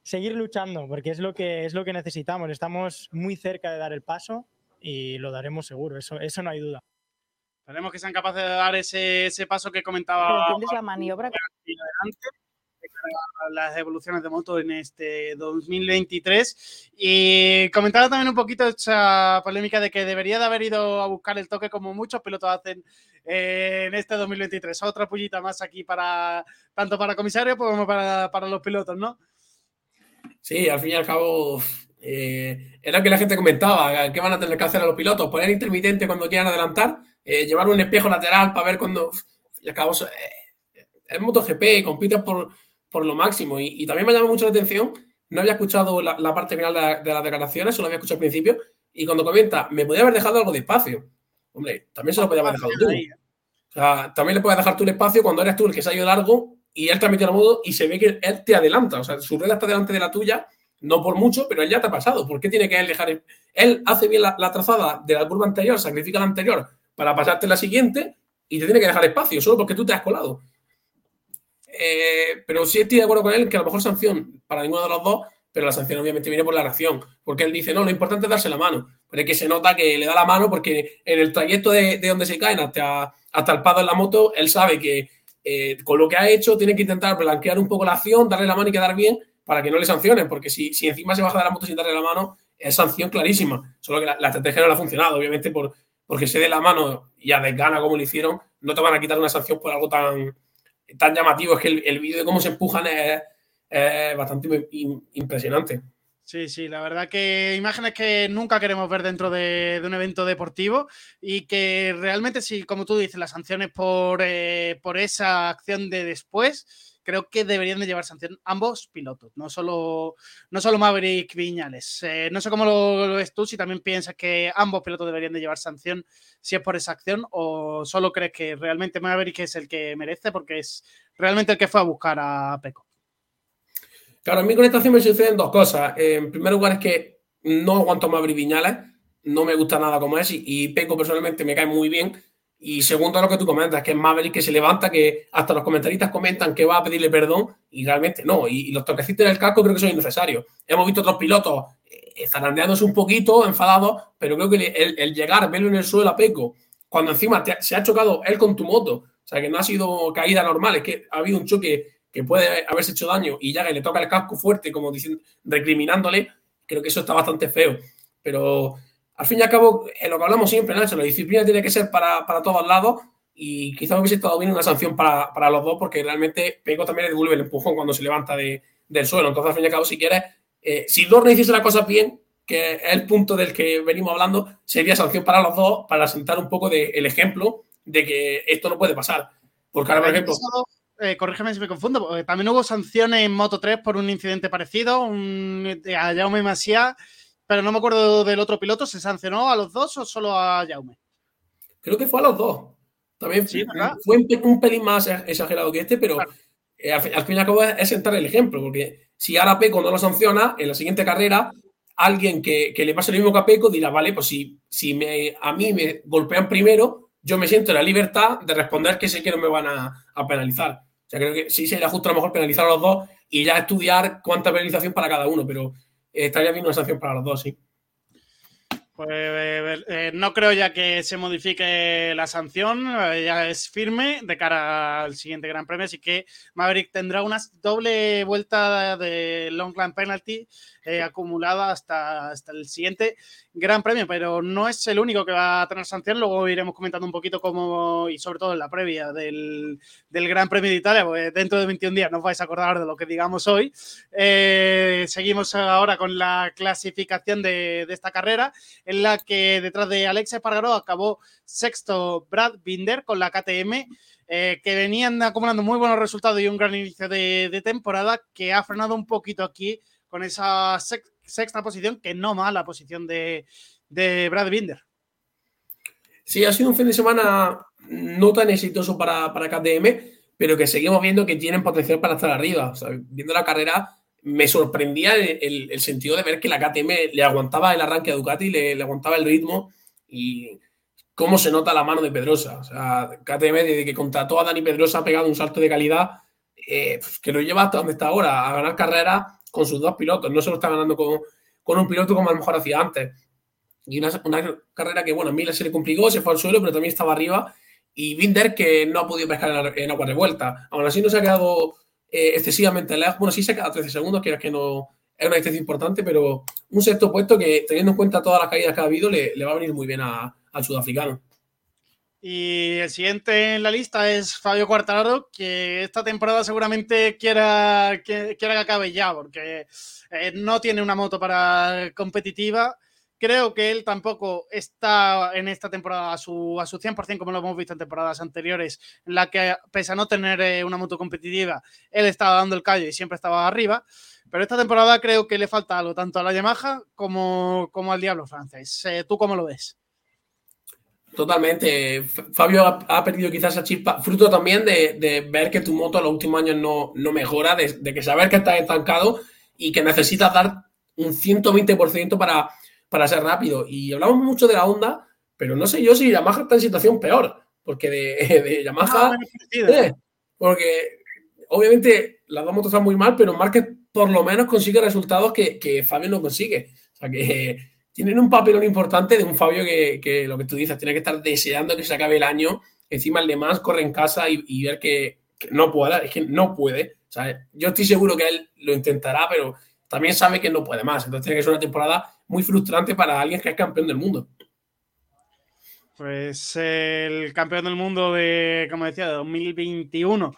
seguir luchando, porque es lo que, es lo que necesitamos. Estamos muy cerca de dar el paso y lo daremos seguro, eso, eso no hay duda. Esperemos que sean capaces de dar ese, ese paso que comentaba. entiendes la maniobra? Las evoluciones de moto en este 2023 y comentaba también un poquito esa polémica de que debería de haber ido a buscar el toque como muchos pilotos hacen eh, en este 2023. Otra pullita más aquí para tanto para comisario como para, los pilotos, ¿no? Sí, al fin y al cabo eh, era que la gente comentaba, ¿qué van a tener que hacer a los pilotos? Poner intermitente cuando quieran adelantar, eh, llevar un espejo lateral para ver cuando... Y al cabo, es MotoGP, compites por, por lo máximo. Y, también me llama mucho la atención, no había escuchado la, parte final de, las declaraciones, solo había escuchado al principio, y cuando comenta, me podía haber dejado algo de espacio. Hombre, también se lo podía haber dejado tú. O sea, también le puedes dejar tú el espacio cuando eres tú el que se ha ido largo y él transmite la modo y se ve que él te adelanta. O sea, su rueda está delante de la tuya, no por mucho, pero él ya te ha pasado. ¿Por qué tiene que él dejar? Él hace bien la, la trazada de la curva anterior, sacrifica la anterior para pasarte la siguiente y te tiene que dejar espacio, solo porque tú te has colado. Eh, pero sí estoy de acuerdo con él que a lo mejor sanción para ninguno de los dos, pero la sanción obviamente viene por la reacción, porque él dice, no, lo importante es darse la mano, pero es que se nota que le da la mano porque en el trayecto de, donde se caen hasta, hasta el pado en la moto, él sabe que eh, con lo que ha hecho tiene que intentar blanquear un poco la acción, darle la mano y quedar bien para que no le sancionen, porque si, si encima se baja de la moto sin darle la mano, es sanción clarísima, solo que la, estrategia no le ha funcionado, obviamente por, porque se dé la mano y a desgana como lo hicieron, no te van a quitar una sanción por algo tan tan llamativo. Es que el, vídeo de cómo se empujan es, bastante impresionante. Sí, sí, la verdad que imágenes que nunca queremos ver dentro de, un evento deportivo y que realmente, sí, como tú dices, las sanciones por, eh, por esa acción de después, creo que deberían de llevar sanción ambos pilotos, no solo, no solo Maverick Viñales. Eh, no sé cómo lo, ves tú, si también piensas que ambos pilotos deberían de llevar sanción si es por esa acción o solo crees que realmente Maverick es el que merece porque es realmente el que fue a buscar a Peco. Claro, en mi conectación me suceden dos cosas. En primer lugar es que no aguanto a Maverick Viñales, no me gusta nada como es y, y personalmente me cae muy bien. Y segundo, lo que tú comentas, que es Maverick que se levanta, que hasta los comentaristas comentan que va a pedirle perdón y realmente no. Y, los toquecitos del casco creo que son innecesarios. Hemos visto otros pilotos eh, zarandeándose un poquito, enfadados, pero creo que el, el, llegar, verlo en el suelo a Peco, cuando encima se ha chocado él con tu moto, o sea, que no ha sido caída normal, es que ha habido un choque que puede haberse hecho daño y ya que le toca el casco fuerte, como diciendo, recriminándole, creo que eso está bastante feo. Pero al fin y al cabo, en lo que hablamos siempre, Nacho, la disciplina tiene que ser para, para todos lados y quizás hubiese estado bien una sanción para, para, los dos porque realmente Peco también le devuelve el empujón cuando se levanta de, del suelo. Entonces, al fin y al cabo, si quieres, eh, si Dorne hiciese las cosas bien, que es el punto del que venimos hablando, sería sanción para los dos para sentar un poco de, el ejemplo de que esto no puede pasar. Porque ahora, por ejemplo... Eh, corrígeme si me confundo, también hubo sanciones en Moto 3 por un incidente parecido, un, a Jaume pero no me acuerdo del otro piloto, ¿se sancionó a los dos o solo a Jaume? Creo que fue a los dos. También sí, fue un, un, pelín más exagerado que este, pero claro. eh, al, al, fin y al cabo es, es, sentar el ejemplo, porque si ahora Peco no lo sanciona, en la siguiente carrera, alguien que, que le pase lo mismo que a Peco dirá, vale, pues si, si me, a mí me golpean primero, yo me siento en la libertad de responder que sé que no me van a, a penalizar. O sea, creo que sí sería justo a lo mejor penalizar a los dos y ya estudiar cuánta penalización para cada uno, pero estaría bien una sanción para los dos, sí. Pues eh, eh, no creo ya que se modifique la sanción, eh, ya es firme de cara al siguiente Gran Premio, así que Maverick tendrá una doble vuelta de long penalty eh, acumulada hasta, hasta el siguiente Gran Premio, pero no es el único que va a tener sanción, luego iremos comentando un poquito cómo, y sobre todo en la previa del, del Gran Premio de Italia, pues dentro de 21 días no os vais a acordar de lo que digamos hoy. Eh, seguimos ahora con la clasificación de, de, esta carrera, en la que detrás de Alexa Espargaró acabó sexto Brad Binder con la KTM. Eh, que venían acumulando muy buenos resultados y un gran inicio de, de temporada que ha frenado un poquito aquí con esa sexta posición, que no mala posición de, de Brad Binder. Sí, ha sido un fin de semana no tan exitoso para, para KTM, pero que seguimos viendo que tienen potencial para estar arriba. O viendo la carrera, me sorprendía el, sentido de ver que la KTM le aguantaba el arranque a Ducati, le, aguantaba el ritmo y cómo se nota la mano de Pedrosa. KTM, desde que contrató a Dani Pedrosa, ha pegado un salto de calidad eh, que lo lleva hasta donde está ahora, a ganar carreras con sus dos pilotos. No se lo está ganando con, con un piloto como a lo mejor hacía antes. Y una, una, carrera que, bueno, a Miller se le complicó, se fue al suelo, pero también estaba arriba. Y Binder que no ha podido pescar en, en agua revuelta. Aún así no se ha quedado eh, excesivamente lejos. Bueno, sí se ha quedado 13 segundos, que es que no es una distancia importante, pero un sexto puesto que, teniendo en cuenta todas las caídas que ha habido, le, le va a venir muy bien al sudafricano. Y el siguiente en la lista es Fabio Quartararo, que esta temporada seguramente quiera que, quiera que acabe ya, porque eh, no tiene una moto para competitiva. Creo que él tampoco está en esta temporada a su, a su 100%, como lo hemos visto en temporadas anteriores, en la que, pese a no tener eh, una moto competitiva, él estaba dando el callo y siempre estaba arriba. Pero esta temporada creo que le falta algo, tanto a la Yamaha como, como al Diablo francés. Eh, ¿Tú cómo lo ves? Totalmente. Fabio ha, ha, perdido quizás esa chispa, fruto también de, de, ver que tu moto en los últimos años no, no mejora, de, de, que saber que estás estancado y que necesitas dar un 120% para, para ser rápido. Y hablamos mucho de la Honda, pero no sé yo si Yamaha está en situación peor, porque de, *laughs* de Yamaha... Eh, porque obviamente las dos motos están muy mal, pero Márquez por lo menos consigue resultados que, que Fabio no consigue. O sea que tienen un papelón importante de un Fabio que, lo que tú dices, tiene que estar deseando que se acabe el año. Encima el demás corre en casa y, ver que, no puede, es que no puede. Sea, yo estoy seguro que él lo intentará, pero también sabe que no puede más. Entonces tiene que ser una temporada muy frustrante para alguien que es campeón del mundo. Pues el campeón del mundo de, como decía, de 2021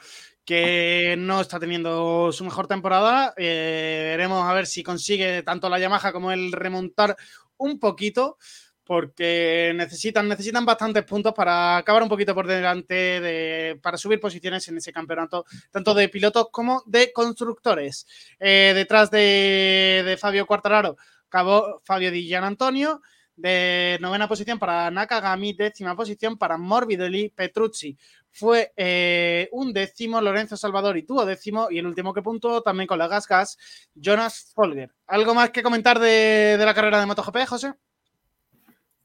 que no está teniendo su mejor temporada. Eh, veremos a ver si consigue tanto la Yamaha como el remontar un poquito, porque necesitan, necesitan bastantes puntos para acabar un poquito por delante, de, para subir posiciones en ese campeonato, tanto de pilotos como de constructores. Eh, detrás de, de Fabio Quartararo, acabó Fabio Di Gian Antonio de novena posición para Nakagami, décima posición para Morbidelli, Petrucci fue eh, un décimo, Lorenzo Salvador y tuvo décimo, y el último que puntuó también con la Gas Gas, Jonas Folger. ¿Algo más que comentar de, la carrera de MotoGP, José?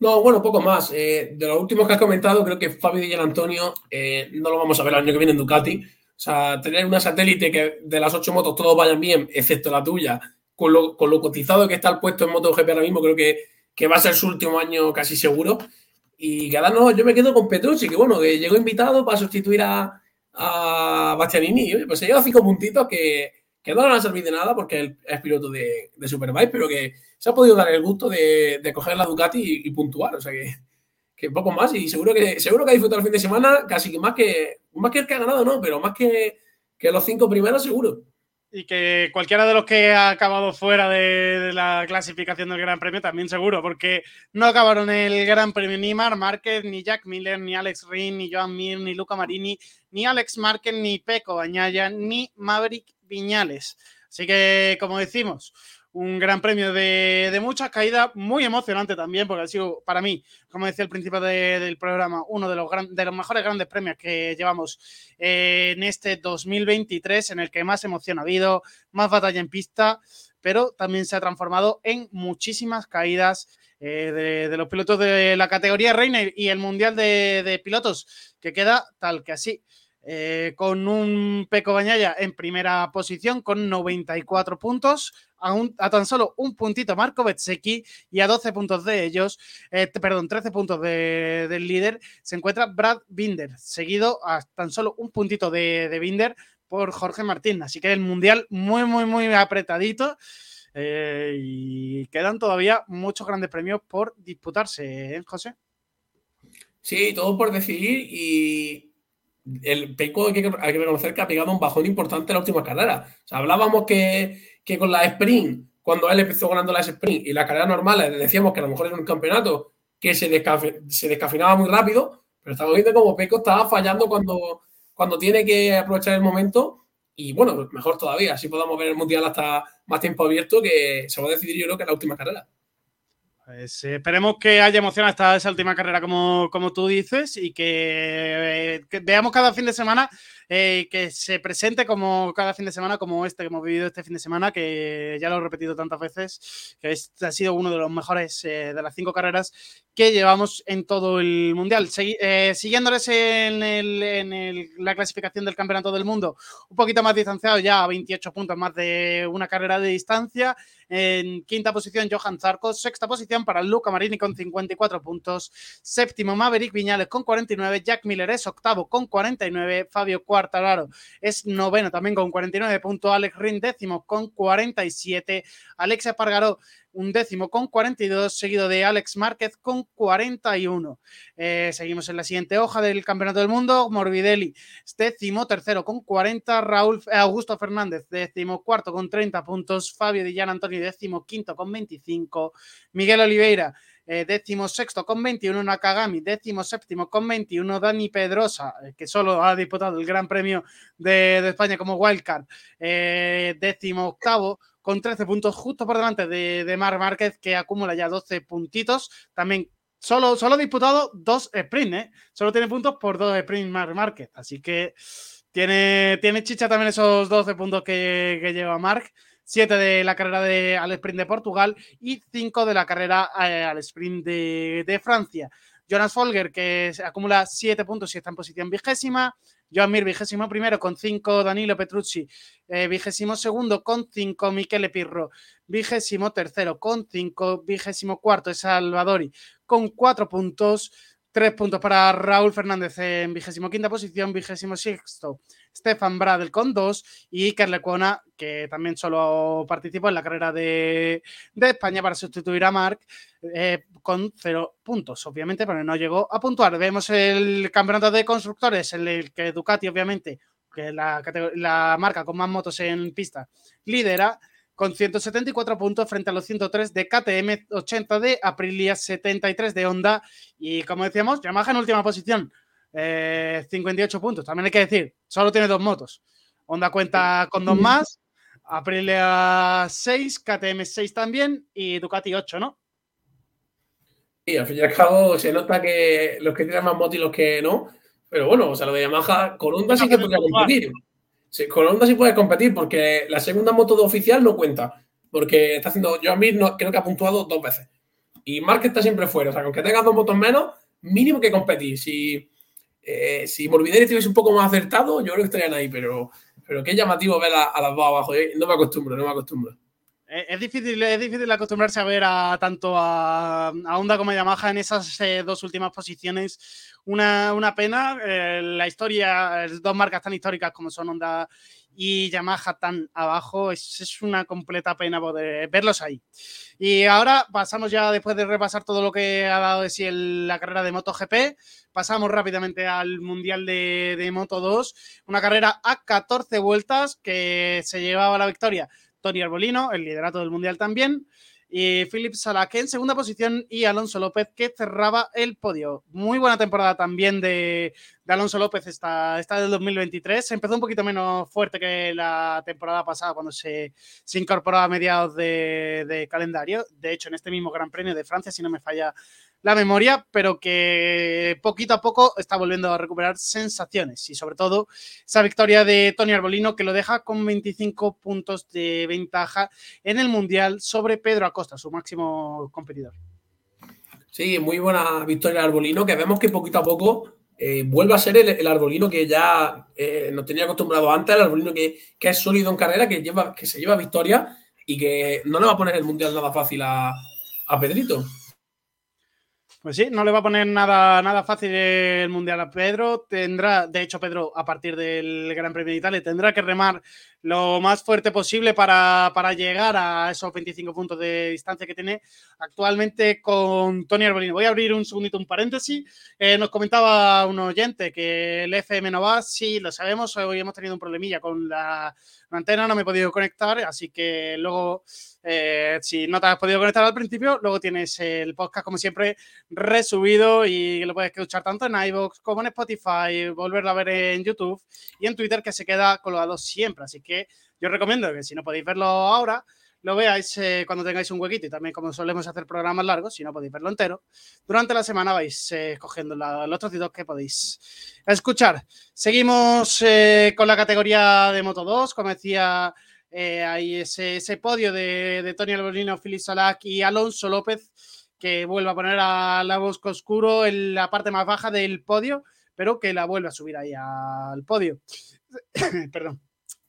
No, bueno, poco más. Eh, de los últimos que has comentado, creo que Fabio Di Antonio eh, no lo vamos a ver el año que viene en Ducati. O sea, tener una satélite que de las ocho motos todos vayan bien, excepto la tuya, con lo, con lo cotizado que está el puesto en MotoGP ahora mismo, creo que que va a ser su último año casi seguro. Y no, yo me quedo con Petrucci, que bueno, que llegó invitado para sustituir a, a Bastianini. pues se lleva cinco puntitos que, que, no van a servir de nada porque él es piloto de, de Superbike, pero que se ha podido dar el gusto de, de coger la Ducati y, puntuar. O sea que, que, poco más. Y seguro que seguro que ha disfrutado el fin de semana casi más que más que el que ha ganado, no, pero más que, que los cinco primeros, seguro y que cualquiera de los que ha acabado fuera de, la clasificación del Gran Premio también seguro, porque no acabaron el Gran Premio ni Mar Márquez, ni Jack Miller, ni Alex Rin, ni Joan Mir, ni Luca Marini, ni Alex Márquez, ni Peco Bañaya, ni Maverick Viñales. Así que, como decimos, un gran premio de, muchas caídas, muy emocionante también, porque ha sido para mí, como decía al principio del programa, uno de los, de los mejores grandes premios que llevamos eh, en este 2023, en el que más emoción ha habido, más batalla en pista, pero también se ha transformado en muchísimas caídas. Eh, de, los pilotos de la categoría reina y el mundial de pilotos, que queda tal que así. Eh, con un Peco Bañaya en primera posición con 94 puntos, a, tan solo un puntito Marco Bezzecchi y a 12 puntos de ellos, eh, perdón, 13 puntos del líder, se encuentra Brad Binder, seguido a tan solo un puntito de, Binder por Jorge Martín. Así que el Mundial muy, muy, muy apretadito. Eh, y quedan todavía muchos grandes premios por disputarse, José? Sí, todo por decidir y el Peco hay que, reconocer que ha pegado un bajón importante en la última carrera. hablábamos que, con la sprint, cuando él empezó ganando las sprint y la carrera normal, decíamos que a lo mejor era un campeonato que se, se descafinaba muy rápido, pero estamos viendo como Peco estaba fallando cuando, cuando tiene que aprovechar el momento. Y bueno, mejor todavía, así podamos ver el mundial hasta más tiempo abierto, que se va a decidir yo creo que en la última carrera. Pues, eh, esperemos que haya emoción hasta esa última carrera, como, como tú dices, y que, eh, que veamos cada fin de semana eh, que se presente como cada fin de semana, como este que hemos vivido este fin de semana, que ya lo he repetido tantas veces, que este ha sido uno de los mejores eh, de las cinco carreras que llevamos en todo el mundial. Eh, siguiéndoles en, en la clasificación del Campeonato del Mundo, un poquito más distanciado, ya a 28 puntos más de una carrera de distancia. En quinta posición, Johan Zarco. Sexta posición para Luca Marini con 54 puntos. Séptimo, Maverick Viñales con 49. Jack Miller es octavo con 49. Fabio Quartararo es noveno también con 49 puntos. Alex Rin décimo con 47. Alexa Pargaró un décimo con 42, seguido de Alex Márquez con 41. Eh, seguimos en la siguiente hoja del Campeonato del Mundo. Morbidelli, décimo tercero con 40. Raúl eh, Augusto Fernández, décimo cuarto con 30 puntos. Fabio Di Antonio, décimo quinto con 25. Miguel Oliveira, eh, décimo sexto con 21, Nakagami, décimo séptimo con 21, Dani Pedrosa, eh, que solo ha disputado el Gran Premio de, España como wildcard, eh, décimo octavo con 13 puntos, justo por delante de, de Márquez, que acumula ya 12 puntitos, también Solo, solo ha disputado dos sprints, ¿eh? Solo tiene puntos por dos sprints Mar Márquez. Así que tiene, tiene chicha también esos 12 puntos que, que lleva Marc. 7 de la carrera de, al sprint de Portugal y 5 de la carrera eh, al sprint de, Francia. Jonas Folger, que acumula 7 puntos y está en posición vigésima. Joan Mir, vigésimo primero con 5. Danilo Petrucci, eh, vigésimo segundo con 5. Michele Pirro, vigésimo tercero con 5. Vigésimo cuarto es Salvadori con 4 puntos. 3 puntos para Raúl Fernández en vigésimo quinta posición, vigésimo sexto Stefan Bradel con dos y Iker Lecuona, que también solo participó en la carrera de, España para sustituir a Marc, eh, con cero puntos, obviamente, pero no llegó a puntuar. Vemos el campeonato de constructores, en el que Ducati, obviamente, que la, la marca con más motos en pista, lidera con 174 puntos frente a los 103 de KTM, 80 de Aprilia, 73 de Honda y como decíamos, Yamaha en última posición, 58 eh, puntos. También hay que decir, solo tiene dos motos. Honda cuenta con dos más, Aprilia 6, KTM 6 también y Ducati 8, ¿no? Y al fin y al cabo se nota que los que tienen más motos y los que no. Pero bueno, o sea, lo de Yamaha con Honda sí que podría competir. Sí, con Honda sí puede competir porque la segunda moto de oficial no cuenta. Porque está haciendo, yo a mí no, creo que ha puntuado dos veces. Y Márquez está siempre fuera. O sea, aunque tenga dos motos menos, mínimo que competir. Si, eh, si Morbidelli estuviese un poco más acertado, yo creo que estarían ahí. Pero, pero qué llamativo ver a, las dos abajo. ¿eh? No me acostumbro, no me acostumbro. Es difícil, es difícil acostumbrarse a ver a tanto a, Honda como a Yamaha en esas eh, dos últimas posiciones. Una, una pena. Eh, la historia, dos marcas tan históricas como son Honda y Yamaha tan abajo, es, una completa pena poder verlos ahí. Y ahora pasamos ya, después de repasar todo lo que ha dado de sí la carrera de MotoGP, pasamos rápidamente al Mundial de, de Moto 2, una carrera a 14 vueltas que se llevaba la victoria Tony Arbolino, el liderato del Mundial también, y Philip que en segunda posición y Alonso López que cerraba el podio. Muy buena temporada también de, Alonso López esta, esta del 2023. Empezó un poquito menos fuerte que la temporada pasada cuando se, se incorporó a mediados de, de, calendario. De hecho, en este mismo Gran Premio de Francia, si no me falla la memoria, pero que poquito a poco está volviendo a recuperar sensaciones y sobre todo esa victoria de Tony Arbolino que lo deja con 25 puntos de ventaja en el Mundial sobre Pedro Acosta, su máximo competidor. Sí, muy buena victoria de Arbolino, que vemos que poquito a poco eh, vuelve a ser el, Arbolino que ya eh, nos tenía acostumbrado antes, el Arbolino que, es sólido en carrera, que, lleva, que se lleva victoria y que no le va a poner el Mundial nada fácil a, a Pedrito. Pues sí, no le va a poner nada, nada fácil el Mundial a Pedro. Tendrá, de hecho, Pedro, a partir del Gran Premio de Italia, tendrá que remar lo más fuerte posible para, llegar a esos 25 puntos de distancia que tiene actualmente con Tony Arbolino. Voy a abrir un segundito, un paréntesis. Eh, nos comentaba un oyente que el FM no va. Sí, lo sabemos. Hoy hemos tenido un problemilla con la, la antena, no me he podido conectar, así que luego eh, si no te has podido conectar al principio, luego tienes el podcast, como siempre, resubido y lo puedes escuchar tanto en iVoox como en Spotify, volverlo a ver en YouTube y en Twitter, que se queda colgado siempre. Así que yo recomiendo que si no podéis verlo ahora, lo veáis eh, cuando tengáis un huequito y también como solemos hacer programas largos, si no podéis verlo entero, durante la semana vais eh, escogiendo los trocitos que podéis escuchar. Seguimos con la categoría de Moto 2, como decía eh, hay ese, podio de, Tony Alborino, Filipe Salac y Alonso López, que vuelve a poner a la Bosco Oscuro en la parte más baja del podio, pero que la vuelve a subir ahí al podio. *coughs* Perdón.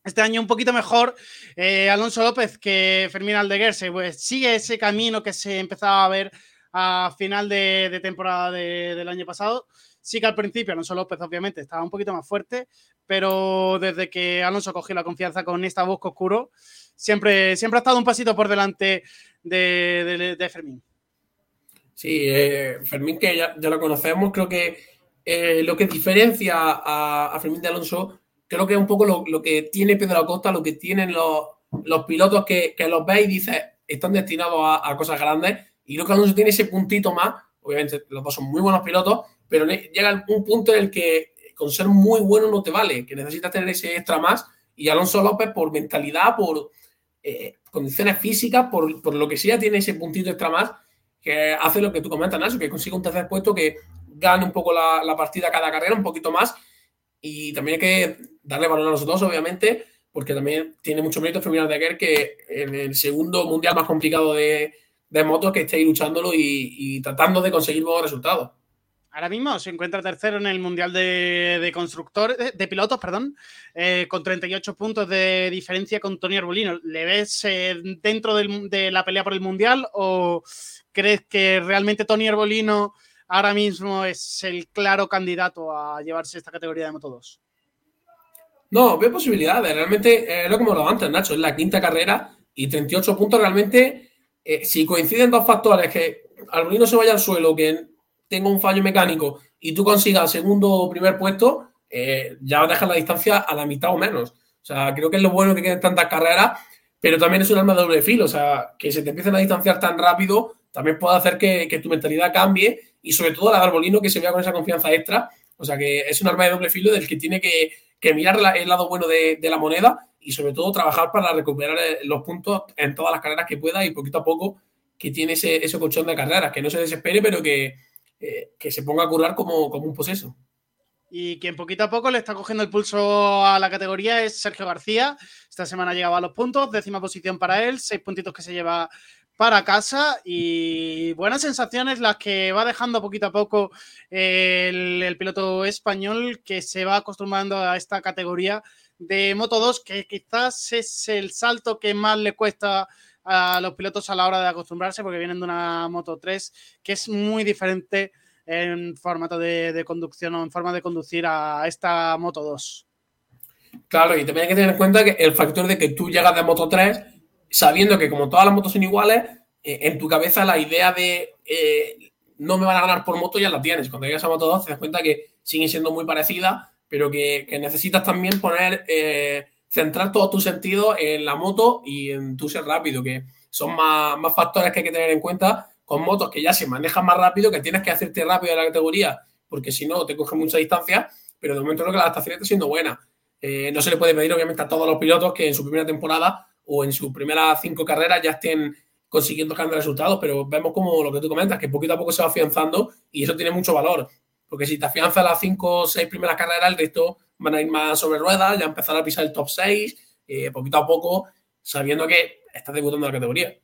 Este año un poquito mejor eh, Alonso López que Fermín Aldeguer, pues sigue ese camino que se empezaba a ver a final de, temporada del año pasado. Sí que al principio Alonso López obviamente estaba un poquito más fuerte, pero desde que Alonso cogió la confianza con esta voz oscuro, siempre, siempre ha estado un pasito por delante de, Fermín. Sí, eh, Fermín que ya, lo conocemos, creo que eh, lo que diferencia a, Fermín de Alonso, creo que es un poco lo, que tiene Pedro Acosta, lo que tienen los, pilotos que, los veis y dices están destinados a, cosas grandes. Y que Alonso tiene ese puntito más. Obviamente, los dos son muy buenos pilotos, pero llega un punto en el que con ser muy bueno no te vale, que necesitas tener ese extra más. Y Alonso López, por mentalidad, por eh, condiciones físicas, por, lo que sea, tiene ese puntito extra más que hace lo que tú comentas, Nacho, que consiga un tercer puesto, que gane un poco la, partida cada carrera, un poquito más. Y también hay que darle valor a los dos, obviamente, porque también tiene mucho mérito de que en el segundo mundial más complicado de, de motos que esté luchándolo y, tratando de conseguir buenos resultados. Ahora mismo se encuentra tercero en el Mundial de, Constructores, de, Pilotos, perdón, eh, con 38 puntos de diferencia con Tony Arbolino. ¿Le ves eh, dentro de la pelea por el Mundial o crees que realmente Tony Arbolino ahora mismo es el claro candidato a llevarse esta categoría de Moto 2? No, veo posibilidades. Realmente, eh, lo como lo antes, Nacho, es la quinta carrera y 38 puntos realmente, si coinciden dos factores, que Arbolino se vaya al suelo, que tenga un fallo mecánico y tú consigas segundo o primer puesto, eh, ya deja la distancia a la mitad o menos. O sea, creo que es lo bueno que queden tantas carreras, pero también es un arma de doble filo. O sea, que se te empiecen a distanciar tan rápido también puede hacer que, tu mentalidad cambie y sobre todo la de Arbolino que se vea con esa confianza extra. O sea, que es un arma de doble filo del que tiene que, mirar el lado bueno de, la moneda y sobre todo trabajar para recuperar eh, los puntos en todas las carreras que pueda y poquito a poco que tiene ese, ese colchón de carreras, que no se desespere, pero que, eh, que se ponga a currar como, como un poseso. Y quien poquito a poco le está cogiendo el pulso a la categoría es Sergio García. Esta semana llegaba a los puntos, décima posición para él, seis puntitos que se lleva para casa y buenas sensaciones las que va dejando poquito a poco el, piloto español que se va acostumbrando a esta categoría de Moto 2, que quizás es el salto que más le cuesta a los pilotos a la hora de acostumbrarse, porque vienen de una Moto 3 que es muy diferente en formato de, conducción o en forma de conducir a esta Moto 2. Claro, y también hay que tener en cuenta que el factor de que tú llegas de Moto 3 sabiendo que como todas las motos son iguales, eh, en tu cabeza la idea de eh, no me van a ganar por moto ya la tienes. Cuando llegas a Moto 2 te das cuenta que siguen siendo muy parecidas, pero que, necesitas también poner, eh, centrar todo tu sentido en la moto y en tu ser rápido, que son más, más factores que hay que tener en cuenta con motos que ya se manejan más rápido, que tienes que hacerte rápido en la categoría, porque si no te coge mucha distancia, pero de momento creo que la adaptación está siendo buena. No se le puede pedir, obviamente, a todos los pilotos que en su primera temporada o en sus primeras cinco carreras ya estén consiguiendo grandes resultados, pero vemos como lo que tú comentas, que poquito a poco se va afianzando y eso tiene mucho valor. Porque si te afianzas las cinco o seis primeras carreras, el resto van a ir más sobre ruedas, ya empezar a pisar el top 6, eh, poquito a poco, sabiendo que estás debutando en la categoría.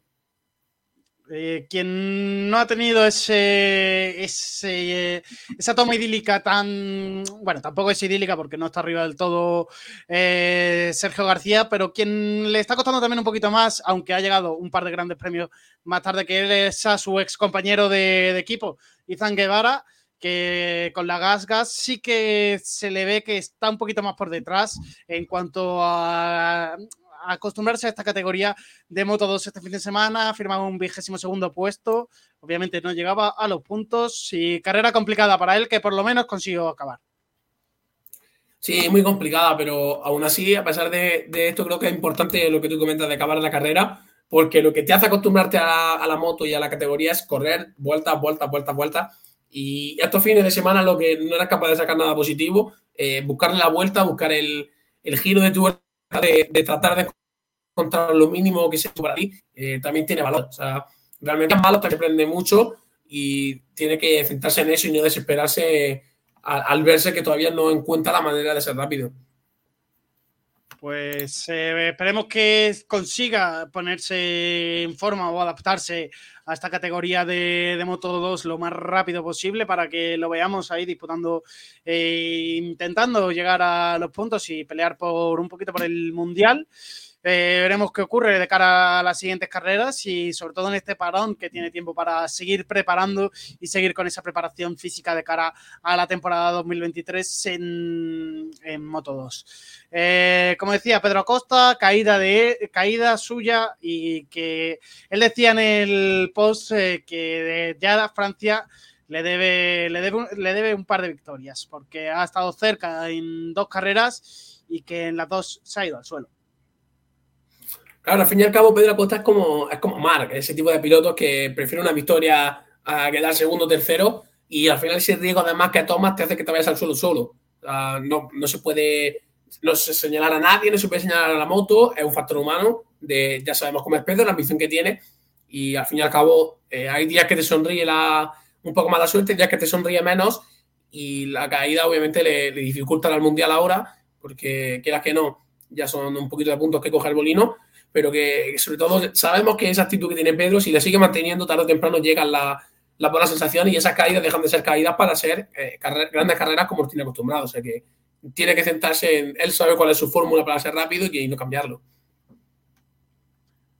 Eh, quien no ha tenido ese, ese, esa toma idílica tan. Bueno, tampoco es idílica porque no está arriba del todo eh, Sergio García, pero quien le está costando también un poquito más, aunque ha llegado un par de grandes premios más tarde que él, es a su ex compañero de, de equipo, Izan Guevara, que con la Gas Gas sí que se le ve que está un poquito más por detrás en cuanto a acostumbrarse a esta categoría de Moto 2 este fin de semana, firmaba un vigésimo segundo puesto, obviamente no llegaba a los puntos y carrera complicada para él que por lo menos consiguió acabar. Sí, muy complicada, pero aún así, a pesar de, esto, creo que es importante lo que tú comentas de acabar la carrera, porque lo que te hace acostumbrarte a, la moto y a la categoría es correr vueltas, vueltas, vueltas, vueltas. Y estos fines de semana lo que no eras capaz de sacar nada positivo, eh, buscarle la vuelta, buscar el, el giro de tu de, tratar de encontrar lo mínimo que se por ahí, eh, también tiene valor. O sea, realmente es malo, te prende mucho y tiene que centrarse en eso y no desesperarse al, verse que todavía no encuentra la manera de ser rápido. Pues eh, esperemos que consiga ponerse en forma o adaptarse a esta categoría de, Moto 2 lo más rápido posible para que lo veamos ahí disputando, eh, intentando llegar a los puntos y pelear por un poquito por el Mundial. Eh, veremos qué ocurre de cara a las siguientes carreras y sobre todo en este parón que tiene tiempo para seguir preparando y seguir con esa preparación física de cara a la temporada 2023 en, en Moto 2. Eh, como decía Pedro Acosta, caída, de, caída suya y que él decía en el post eh, que ya Francia le debe, le, debe, le debe un par de victorias porque ha estado cerca en dos carreras y que en las dos se ha ido al suelo. Claro, al fin y al cabo, Pedro Acosta es como, es como Mark, ese tipo de pilotos que prefiere una victoria a quedar segundo o tercero y al final ese riesgo además que tomas te hace que te vayas al suelo solo. no, no se puede no se señalar a nadie, no se puede señalar a la moto, es un factor humano, de, ya sabemos cómo es Pedro, la ambición que tiene y al fin y al cabo eh, hay días que te sonríe la, un poco más la suerte, días que te sonríe menos y la caída obviamente le, le dificulta al Mundial ahora porque quieras que no, ya son un poquito de puntos que coge el bolino pero que, sobre todo sabemos que esa actitud que tiene Pedro, si le sigue manteniendo, tarde o temprano llegan las la buenas sensaciones y esas caídas dejan de ser caídas para ser eh, grandes carreras como tiene acostumbrado. O sea que tiene que centrarse en él sabe cuál es su fórmula para ser rápido y no cambiarlo.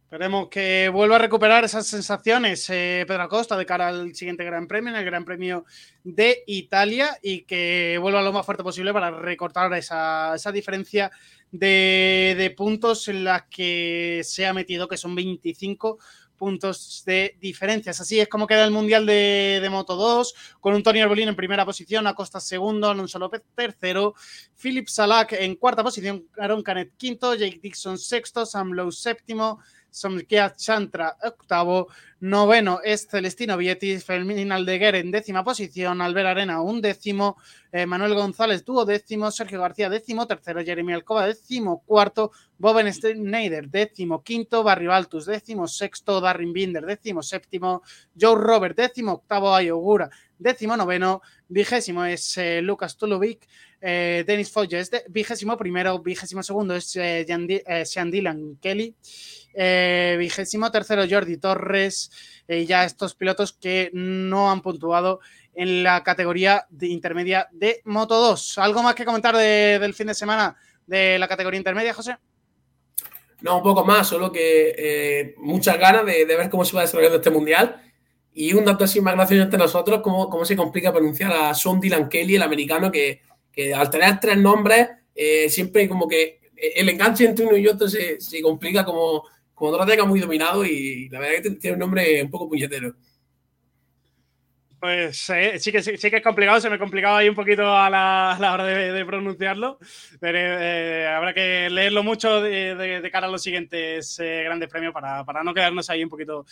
Esperemos que vuelva a recuperar esas sensaciones eh, Pedro Acosta de cara al siguiente Gran Premio, en el Gran Premio de Italia, y que vuelva lo más fuerte posible para recortar esa, esa diferencia de, puntos en las que se ha metido, que son 25 puntos de diferencias. Así es como queda el Mundial de, de Moto 2, con un Tony Arbolino en primera posición, Acosta segundo, Alonso López tercero, Philip Salak en cuarta posición, Aaron Canet quinto, Jake Dixon sexto, Sam Lowe séptimo, Somkiat Chantra octavo, noveno es Celestino Vietis, Fermín Aldeguer en décima posición, Albert Arena un décimo, eh, Manuel González duodécimo, Sergio García décimo tercero, Jeremy Alcoba décimo cuarto, Boben Schneider décimo quinto, Barry Baltus décimo sexto, Darren Binder décimo séptimo, Joe Robert décimo octavo, Ayogura décimo noveno, vigésimo es eh, Lucas Tulovic, eh, Denis Foya es de, vigésimo primero, vigésimo segundo es eh, Sean Dylan Kelly, eh, vigésimo tercero Jordi Torres y eh, ya estos pilotos que no han puntuado en la categoría de intermedia de Moto 2. ¿Algo más que comentar de, del fin de semana de la categoría intermedia, José? No, un poco más, solo que eh, muchas ganas de, de, ver cómo se va desarrollando este mundial. Y un dato así más gracioso entre nosotros, cómo, cómo se complica pronunciar a Sean Dylan Kelly, el americano, que, que al tener tres nombres, eh, siempre como que el enganche entre uno y otro se, se complica como, como tenga muy dominado y la verdad es que tiene un nombre un poco puñetero. Pues eh, sí, que, sí, que es complicado, se me complicaba ahí un poquito a la, a la hora de, pronunciarlo, pero eh, habrá que leerlo mucho de, cara a los siguientes eh, grandes premios para, para, no quedarnos ahí un poquito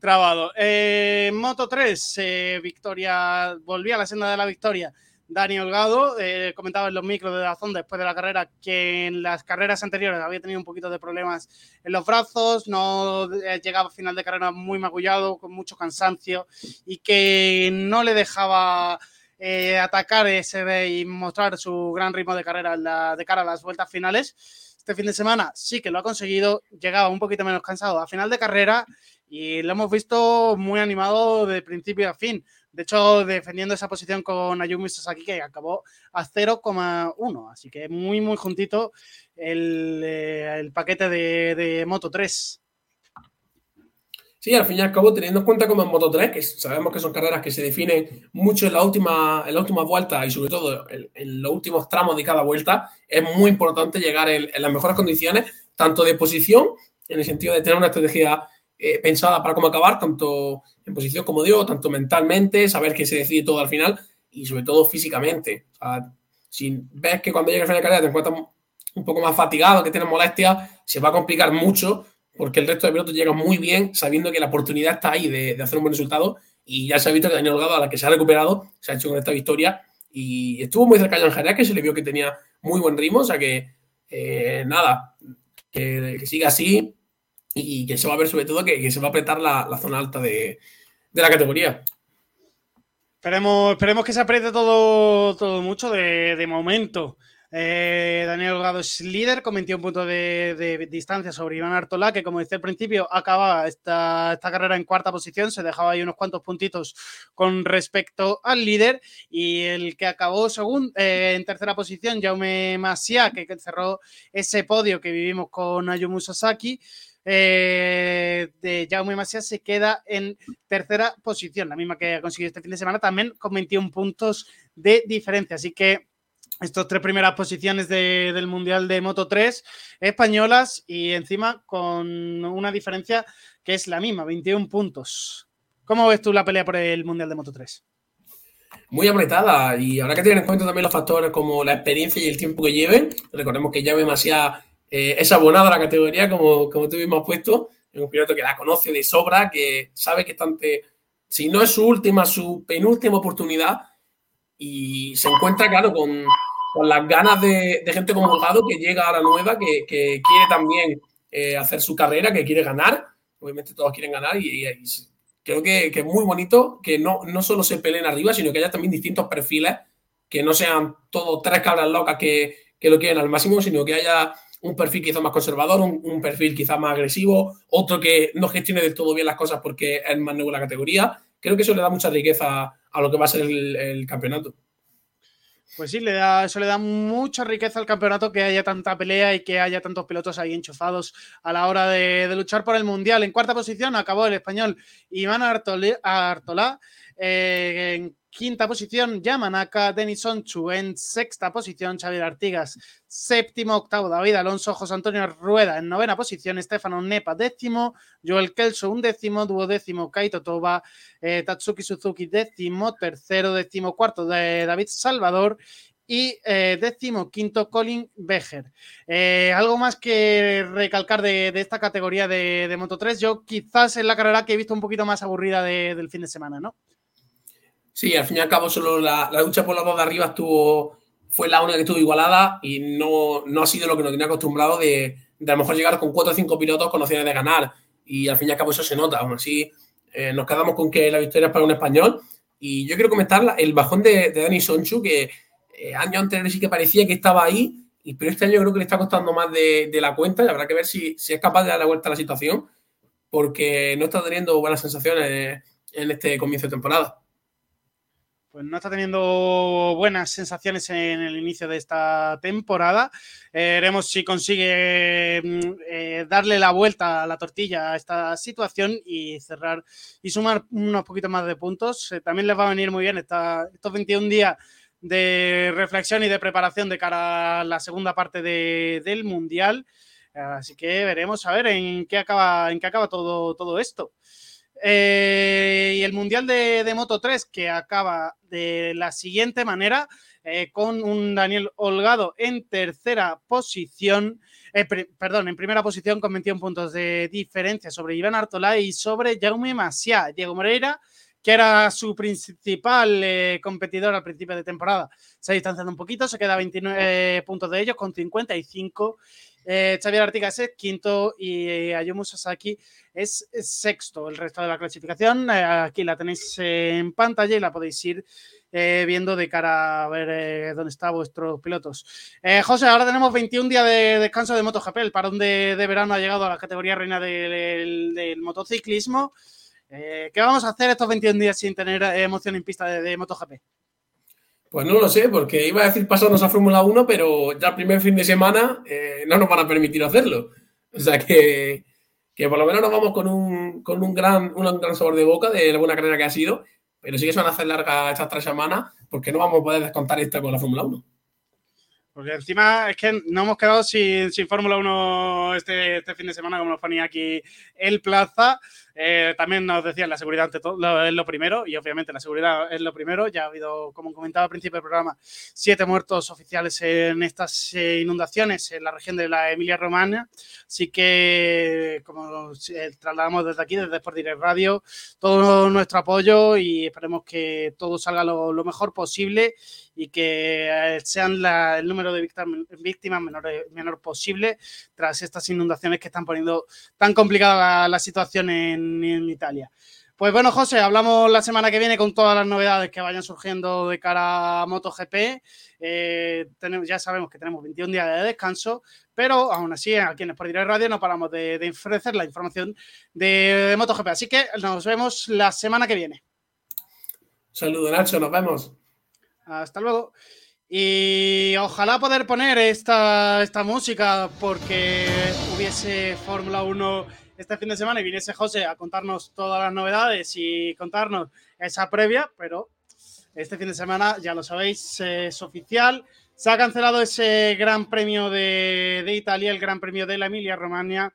trabado. Eh, Moto 3, victoria, volví a la senda de la victoria Dani Holgado. Eh, comentaba en los micros de Dazón después de la carrera que en las carreras anteriores había tenido un poquito de problemas en los brazos, no eh, llegaba a final de carrera muy magullado, con mucho cansancio y que no le dejaba eh, atacar ese y mostrar su gran ritmo de carrera la, de cara a las vueltas finales. Este fin de semana sí que lo ha conseguido, llegaba un poquito menos cansado a final de carrera y lo hemos visto muy animado de principio a fin. De hecho, defendiendo esa posición con Ayumi Sasaki, que acabó a 0,1. Así que muy, muy juntito el, eh, el paquete de, Moto 3. Sí, al fin y al cabo, teniendo en cuenta como en Moto 3, que sabemos que son carreras que se definen mucho en la última, en la última vuelta y sobre todo en, los últimos tramos de cada vuelta, es muy importante llegar en, en las mejores condiciones, tanto de posición, en el sentido de tener una estrategia eh, pensada para cómo acabar, tanto en posición como digo, tanto mentalmente, saber que se decide todo al final y sobre todo físicamente. Si ves que cuando llegas a final de carrera te encuentras un poco más fatigado, que tienes molestias, se va a complicar mucho porque el resto de pilotos llegan muy bien sabiendo que la oportunidad está ahí de, hacer un buen resultado y ya se ha visto que Daniel Holgado, a la que se ha recuperado, se ha hecho con esta victoria y estuvo muy cerca de Jerez, que se le vio que tenía muy buen ritmo, o sea que eh, nada, que, que siga así, y que se va a ver sobre todo que, se va a apretar la zona alta de, de, la categoría. Esperemos, esperemos que se apriete todo, todo mucho de, momento. Eh, Daniel Holgado es líder con 21 puntos de, distancia sobre Iván Artola, que como decía al principio, acababa esta, esta, carrera en cuarta posición, se dejaba ahí unos cuantos puntitos con respecto al líder, y el que acabó segundo, eh, en tercera posición, Jaume Masia, que cerró ese podio que vivimos con Ayumu Sasaki, eh, de Jaume Macías se queda en tercera posición, la misma que ha conseguido este fin de semana, también con 21 puntos de diferencia. Así que estas tres primeras posiciones de, del Mundial de Moto 3 españolas y encima con una diferencia que es la misma, 21 puntos. ¿Cómo ves tú la pelea por el Mundial de Moto 3? Muy apretada y habrá que tener en cuenta también los factores como la experiencia y el tiempo que lleven. Recordemos que Jaume Macías eh, es abonado a la categoría, como, como tú mismo puesto. Es un piloto que la conoce de sobra, que sabe que está ante, si no es su última, su penúltima oportunidad. Y se encuentra, claro, con, con las ganas de, gente como Holgado que llega a la nueva, que, que quiere también eh, hacer su carrera, que quiere ganar. Obviamente todos quieren ganar y creo que, que, es muy bonito que no, no solo se peleen arriba, sino que haya también distintos perfiles, que no sean todos tres cabras locas que, que lo quieren al máximo, sino que haya un perfil quizá más conservador, un, perfil quizá más agresivo, otro que no gestione del todo bien las cosas porque es más nuevo la categoría. Creo que eso le da mucha riqueza a lo que va a ser el, campeonato. Pues sí, le da, eso le da mucha riqueza al campeonato que haya tanta pelea y que haya tantos pilotos ahí enchufados a la hora de, luchar por el Mundial. En cuarta posición acabó el español Iván Artolá Eh, en quinta posición, Yamanaka, Denis Onchu. En sexta posición, Xavier Artigas. Séptimo, octavo, David Alonso, José Antonio Rueda. En novena posición, Estefano Nepa. Décimo, Joel Kelso. Un décimo, duodécimo, Kaito Toba. Eh, Tatsuki Suzuki. Décimo, tercero, décimo cuarto, de David Salvador y eh, décimo quinto Colin Becher. Eh, algo más que recalcar de, esta categoría de, Moto 3, yo quizás es la carrera que he visto un poquito más aburrida del fin de semana, ¿no? Sí, al fin y al cabo solo la, lucha por la dos de arriba estuvo, fue la única que estuvo igualada y no, no ha sido lo que nos tenía acostumbrado de, de, a lo mejor llegar con cuatro o cinco pilotos con opciones de ganar. Y al fin y al cabo eso se nota, aún así eh, nos quedamos con que la victoria es para un español. Y yo quiero comentar el bajón de, de Dani Sonchu que eh, años anteriores sí que parecía que estaba ahí, pero este año creo que le está costando más de, la cuenta y habrá que ver si, es capaz de dar la vuelta a la situación, porque no está teniendo buenas sensaciones en este comienzo de temporada. Pues no está teniendo buenas sensaciones en el inicio de esta temporada. Eh, veremos si consigue mm, eh, darle la vuelta a la tortilla a esta situación y cerrar y sumar unos poquitos más de puntos. también les va a venir muy bien esta, estos 21 días de reflexión y de preparación de cara a la segunda parte del Mundial. Así que veremos a ver en qué acaba, en qué acaba todo, todo esto. Eh, y el Mundial de, Moto 3 que acaba de la siguiente manera, eh, con un Daniel Holgado en tercera posición, eh, perdón, en primera posición con 21 puntos de diferencia sobre Iván Artola y sobre Jaume Masia. Diego Moreira que era su principal competidor al principio de temporada. Se ha distanciado un poquito, se queda 29 puntos de ellos con 55. Eh, Xavier Artigas es quinto y eh, Ayumu Sasaki es, sexto. El resto de la clasificación, aquí la tenéis en pantalla y la podéis ir viendo de cara a ver dónde están vuestros pilotos. José, ahora tenemos 21 días de descanso de MotoGP. El parón de, verano ha llegado a la categoría reina del motociclismo. Eh, ¿Qué vamos a hacer estos 21 días sin tener eh, emoción en pista de, MotoGP? Pues no lo sé, porque iba a decir pasarnos a Fórmula 1, pero ya el primer fin de semana eh, no nos van a permitir hacerlo. O sea que, por lo menos nos vamos con un, gran, un gran sabor de boca de la buena carrera que ha sido, pero sí que se van a hacer largas estas tres semanas porque no vamos a poder descontar esta con la Fórmula 1. Porque encima es que no hemos quedado sin, Fórmula 1 este, este, fin de semana, como nos ponía aquí el Plaza. Eh, también nos decían la seguridad ante todo es lo primero, y obviamente la seguridad es lo primero. Ya ha habido, como comentaba al principio del programa, siete muertos oficiales en estas eh, inundaciones en la región de la Emilia-Romagna. Así que, como eh, trasladamos desde aquí, desde Sport Direct Radio, todo nuestro apoyo y esperemos que todo salga lo, lo mejor posible y que sean el número de víctimas menor, menor, posible tras estas inundaciones que están poniendo tan complicada la situación en Italia. Pues bueno, José, hablamos la semana que viene con todas las novedades que vayan surgiendo de cara a MotoGP. Eh, tenemos, ya sabemos que tenemos 21 días de descanso, pero aún así, aquí en Sport Direct Radio no paramos de, ofrecer la información de, MotoGP. Así que nos vemos la semana que viene. Saludos, Nacho, nos vemos. Hasta luego. Y ojalá poder poner esta, esta música porque hubiese Fórmula 1 este fin de semana y viniese José a contarnos todas las novedades y contarnos esa previa, pero este fin de semana, ya lo sabéis, es oficial. Se ha cancelado ese Gran Premio de, Italia, el Gran Premio de la Emilia-Romagna,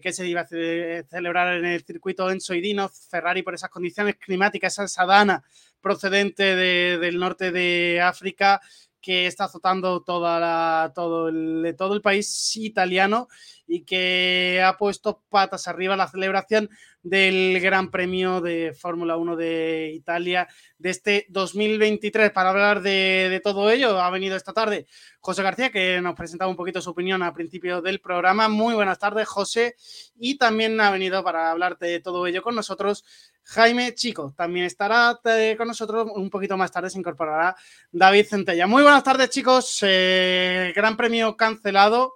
que se iba a celebrar en el circuito Enzo y Dino. Ferrari, por esas condiciones climáticas, esa sadana procedente del norte de África, que está azotando toda todo, el, todo el país italiano y que ha puesto patas arriba la celebración del Gran Premio de Fórmula 1 de Italia de este 2023. Para hablar de, todo ello, ha venido esta tarde José García, que nos presentaba un poquito su opinión al principio del programa. Muy buenas tardes, José. Y también ha venido para hablar de todo ello con nosotros Jaime Chico. También estará eh, con nosotros un poquito más tarde, se incorporará David Centella. Muy buenas tardes, chicos. Eh, gran premio cancelado.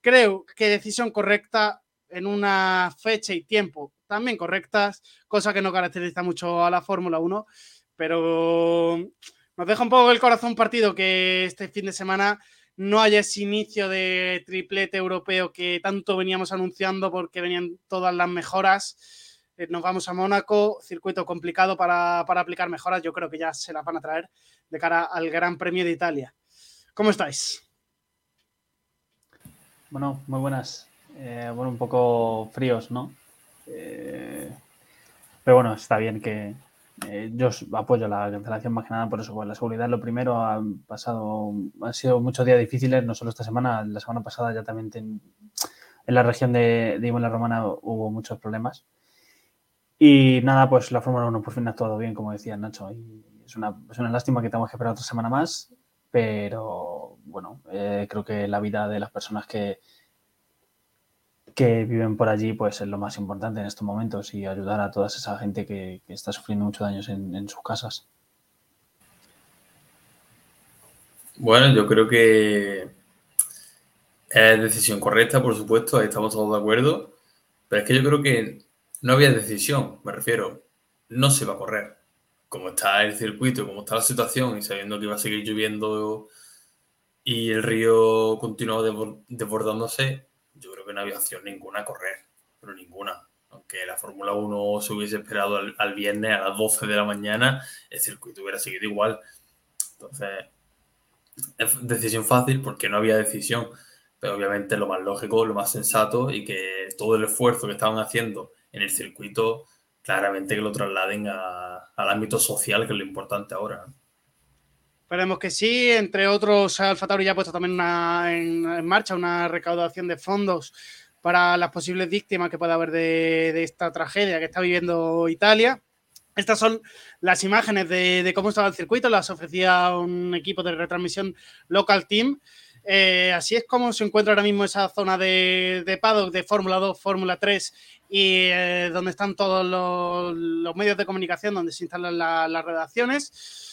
Creo que decisión correcta en una fecha y tiempo también correctas, cosa que no caracteriza mucho a la Fórmula 1, pero nos deja un poco el corazón partido que este fin de semana no haya ese inicio de triplete europeo que tanto veníamos anunciando porque venían todas las mejoras. eh, nos vamos a Mónaco, circuito complicado para, aplicar mejoras, yo creo que ya se las van a traer de cara al Gran Premio de Italia. ¿Cómo estáis? Bueno, muy buenas. Eh, bueno, un poco fríos, ¿no? Eh, pero bueno, está bien que yo apoyo la cancelación más que nada por eso, la seguridad lo primero. Han pasado, han sido muchos días difíciles, no solo esta semana, la semana pasada ya también en la región de, de Romana hubo muchos problemas. Y nada, pues la Fórmula 1 por fin ha actuado bien, como decía Nacho. Es, una, es una lástima que tengamos que esperar otra semana más, pero bueno, eh, creo que la vida de las personas que, que viven por allí pues es lo más importante en estos momentos y ayudar a toda esa gente que, está sufriendo muchos daños en, sus casas. Bueno, yo creo que es decisión correcta, por supuesto, ahí estamos todos de acuerdo, pero es que yo creo que no había decisión, me refiero, no se va a correr. Como está el circuito, como está la situación y sabiendo que iba a seguir lloviendo y el río continuaba desbordándose, que no había ninguna correr, pero ninguna. Aunque la Fórmula 1 se hubiese esperado al, viernes a las 12 de la mañana, el circuito hubiera seguido igual. Entonces, es decisión fácil porque no había decisión, pero obviamente lo más lógico, lo más sensato y que todo el esfuerzo que estaban haciendo en el circuito, claramente que lo trasladen al ámbito social, que es lo importante ahora. Esperemos que sí. Entre otros, Alfa Tauri ya ha puesto también en, marcha una recaudación de fondos para las posibles víctimas que pueda haber de, esta tragedia que está viviendo Italia. Estas son las imágenes de, de, cómo estaba el circuito, las ofrecía un equipo de retransmisión Local Team. Eh, así es como se encuentra ahora mismo esa zona de, de paddock de Fórmula 2, Fórmula 3 y eh, donde están todos los, medios de comunicación, donde se instalan las redacciones.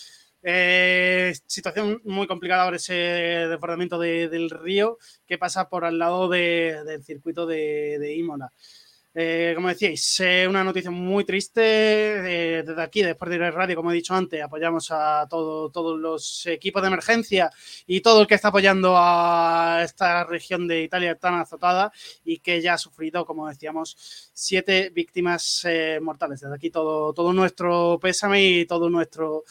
Eh, situación muy complicada ahora ese desbordamiento del río que pasa por al lado del circuito de, Imola. Eh, como decíais, una noticia muy triste. Eh, desde aquí, después de radio, como he dicho antes, apoyamos a todo, todos los equipos de emergencia y todo el que está apoyando a esta región de Italia tan azotada y que ya ha sufrido, como decíamos, siete víctimas mortales. Desde aquí todo nuestro pésame y todo nuestro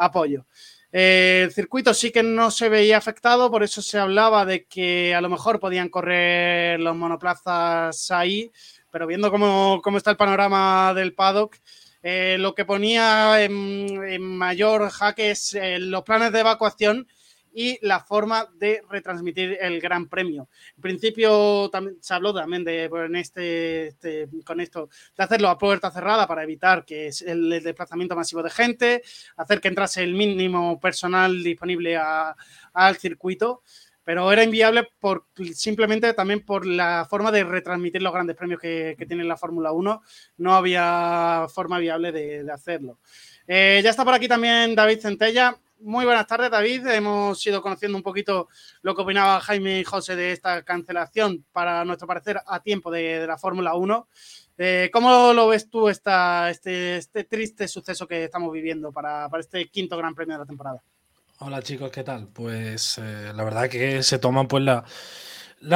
apoyo. el circuito sí que no se veía afectado, por eso se hablaba de que a lo mejor podían correr los monoplazas ahí, pero viendo cómo, está el panorama del paddock, eh, lo que ponía en, mayor jaque es eh, los planes de evacuación y la forma de retransmitir el Gran Premio. En principio también se habló también de pues, este, este, con esto de hacerlo a puerta cerrada para evitar que el, desplazamiento masivo de gente, hacer que entrase el mínimo personal disponible al circuito pero era inviable por, simplemente también por la forma de retransmitir los grandes premios que, tiene la Fórmula 1. No había forma viable de, hacerlo. Eh, ya está por aquí también David Centella. Muy buenas tardes, David. Hemos ido conociendo un poquito lo que opinaba Jaime y José de esta cancelación, para nuestro parecer, a tiempo de, la Fórmula 1. Eh, ¿Cómo lo ves tú esta, este, este, triste suceso que estamos viviendo para, para este quinto Gran Premio de la temporada? Hola chicos, ¿qué tal? Pues eh, la verdad que se toma pues la,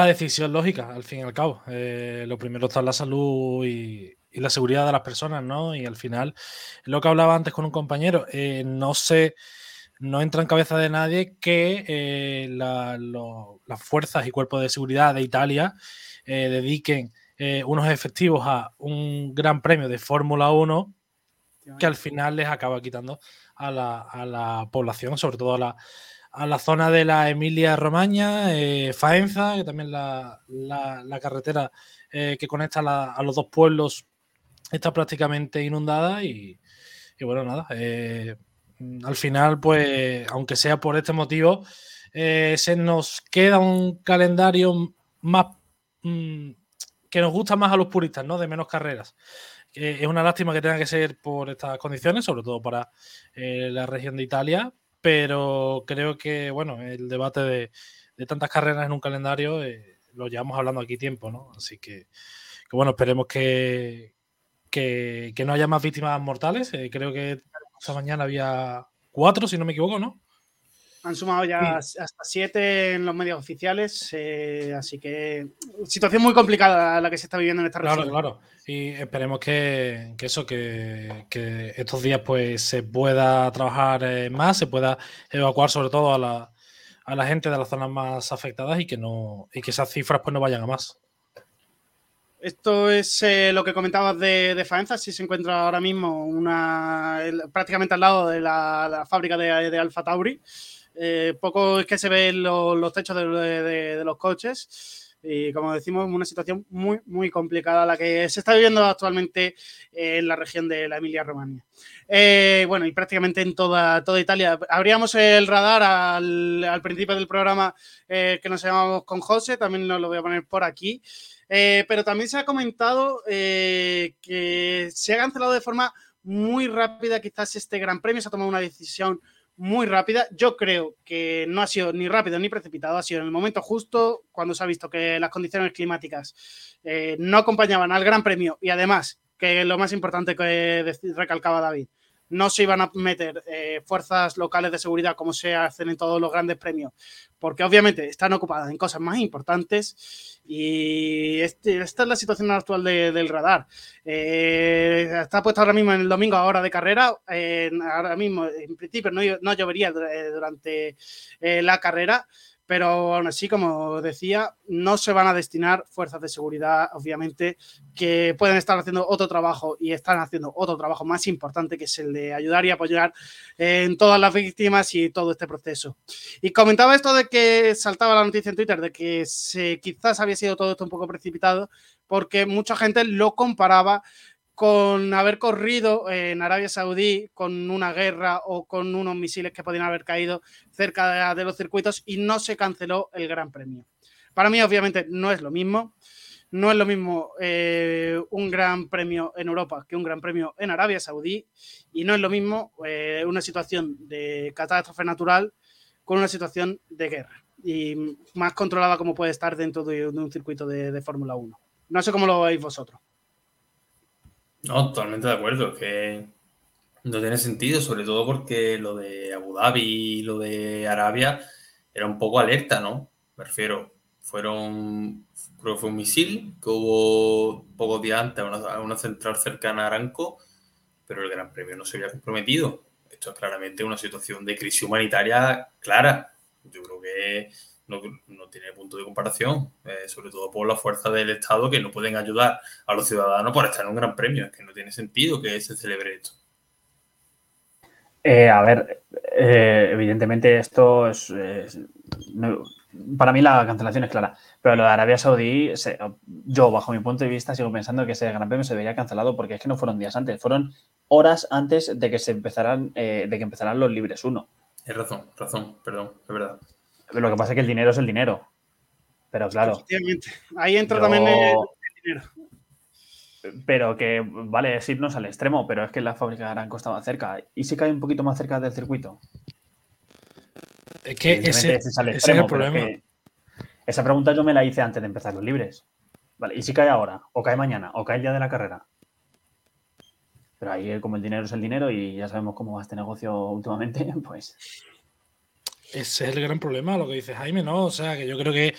decisión lógica, al fin y al cabo. Eh, lo primero está la salud y, la seguridad de las personas, ¿no? Y al final, lo que hablaba antes con un compañero, eh, no sé, no entra en cabeza de nadie que las fuerzas y cuerpos de seguridad de Italia dediquen unos efectivos a un gran premio de Fórmula 1 que al final les acaba quitando a la, población, sobre todo a la, a la zona de la Emilia Romagna, eh, Faenza, que también la, la, carretera eh, que conecta a los dos pueblos está prácticamente inundada y, bueno, nada, eh, al final, pues, aunque sea por este motivo, se nos queda un calendario más mm, que nos gusta más a los puristas, ¿no? De menos carreras es una lástima que tenga que ser por estas condiciones, sobre todo para eh, la región de Italia, pero creo que, bueno, el debate de, tantas carreras en un calendario eh, lo llevamos hablando aquí tiempo, ¿no? Así que, bueno, esperemos que, que, no haya más víctimas mortales. Eh, creo que esta mañana había cuatro, si no me equivoco, ¿no? Han sumado ya hasta siete en los medios oficiales, eh, así que situación muy complicada la que se está viviendo en esta claro, región. Claro, Y esperemos que, que eso, que, que, estos días pues se pueda trabajar eh, más, se pueda evacuar sobre todo a la, a la gente de las zonas más afectadas y que no y que esas cifras pues no vayan a más. Esto es eh, lo que comentabas de, Faenza, si se encuentra ahora mismo una, prácticamente al lado de la, fábrica de, Alfa Tauri. Eh, poco es que se ven lo, los techos de, los coches y como decimos, una situación muy, muy complicada la que se está viviendo actualmente en la región de la Emilia-Romagna. Eh, bueno, y prácticamente en toda, toda Italia. Abríamos el radar al, al principio del programa que nos llamamos con José, también nos lo voy a poner por aquí. Eh, pero también se ha comentado eh, que se ha cancelado de forma muy rápida quizás este Gran Premio, se ha tomado una decisión muy rápida. Yo creo que no ha sido ni rápido ni precipitado, ha sido en el momento justo cuando se ha visto que las condiciones climáticas eh, no acompañaban al Gran Premio y además, que lo más importante que recalcaba David, no se iban a meter eh, fuerzas locales de seguridad como se hacen en todos los grandes premios, porque obviamente están ocupadas en cosas más importantes y este, esta es la situación actual de, del radar. Eh, está puesto ahora mismo en el domingo a hora de carrera, eh, ahora mismo en principio no, no llovería durante eh, la carrera, pero aún así, como decía, no se van a destinar fuerzas de seguridad, obviamente, que pueden estar haciendo otro trabajo y están haciendo otro trabajo más importante, que es el de ayudar y apoyar en todas las víctimas y todo este proceso. Y comentaba esto de que saltaba la noticia en Twitter, de que se, quizás había sido todo esto un poco precipitado, porque mucha gente lo comparaba con haber corrido en Arabia Saudí con una guerra o con unos misiles que podían haber caído cerca de, los circuitos y no se canceló el Gran Premio. Para mí, obviamente, no es lo mismo. No es lo mismo eh, un gran premio en Europa que un gran premio en Arabia Saudí y no es lo mismo eh, una situación de catástrofe natural con una situación de guerra y más controlada como puede estar dentro de, de un circuito de, de Fórmula 1. No sé cómo lo veis vosotros. No, totalmente de acuerdo, que no tiene sentido, sobre todo porque lo de Abu Dhabi y lo de Arabia era un poco alerta, ¿no? Me refiero, fueron, creo que fue un misil que hubo pocos días antes a una, una central cercana a Aranco, pero el Gran Premio no se había comprometido. Esto es claramente una situación de crisis humanitaria clara. Yo creo que no, no, tiene punto de comparación, eh, sobre todo por la fuerza del Estado que no pueden ayudar a los ciudadanos por estar en un gran premio. Es que no tiene sentido que se celebre esto. Eh, a ver, eh, evidentemente esto es, es no, para mí la cancelación es clara, pero lo de Arabia Saudí, se, yo bajo mi punto de vista sigo pensando que ese gran premio se debería cancelado porque es que no fueron días antes, fueron horas antes de que se empezaran, eh, de que empezaran los libres uno. Es razón, razón, perdón, es verdad. Lo que pasa es que el dinero es el dinero. Pero claro. Ahí entra yo... también el, dinero. Pero que, vale, es irnos al extremo, pero es que la fábrica de Aranco estaba cerca. ¿Y si cae un poquito más cerca del circuito? Es que ese, ese, es el, extremo, ese es el problema. Es esa pregunta yo me la hice antes de empezar los libres. Vale, ¿y si cae ahora? ¿O cae mañana? ¿O cae el día de la carrera? Pero ahí, como el dinero es el dinero y ya sabemos cómo va este negocio últimamente, *laughs* pues. Ese es el gran problema, lo que dice Jaime, ¿no? O sea, que yo creo que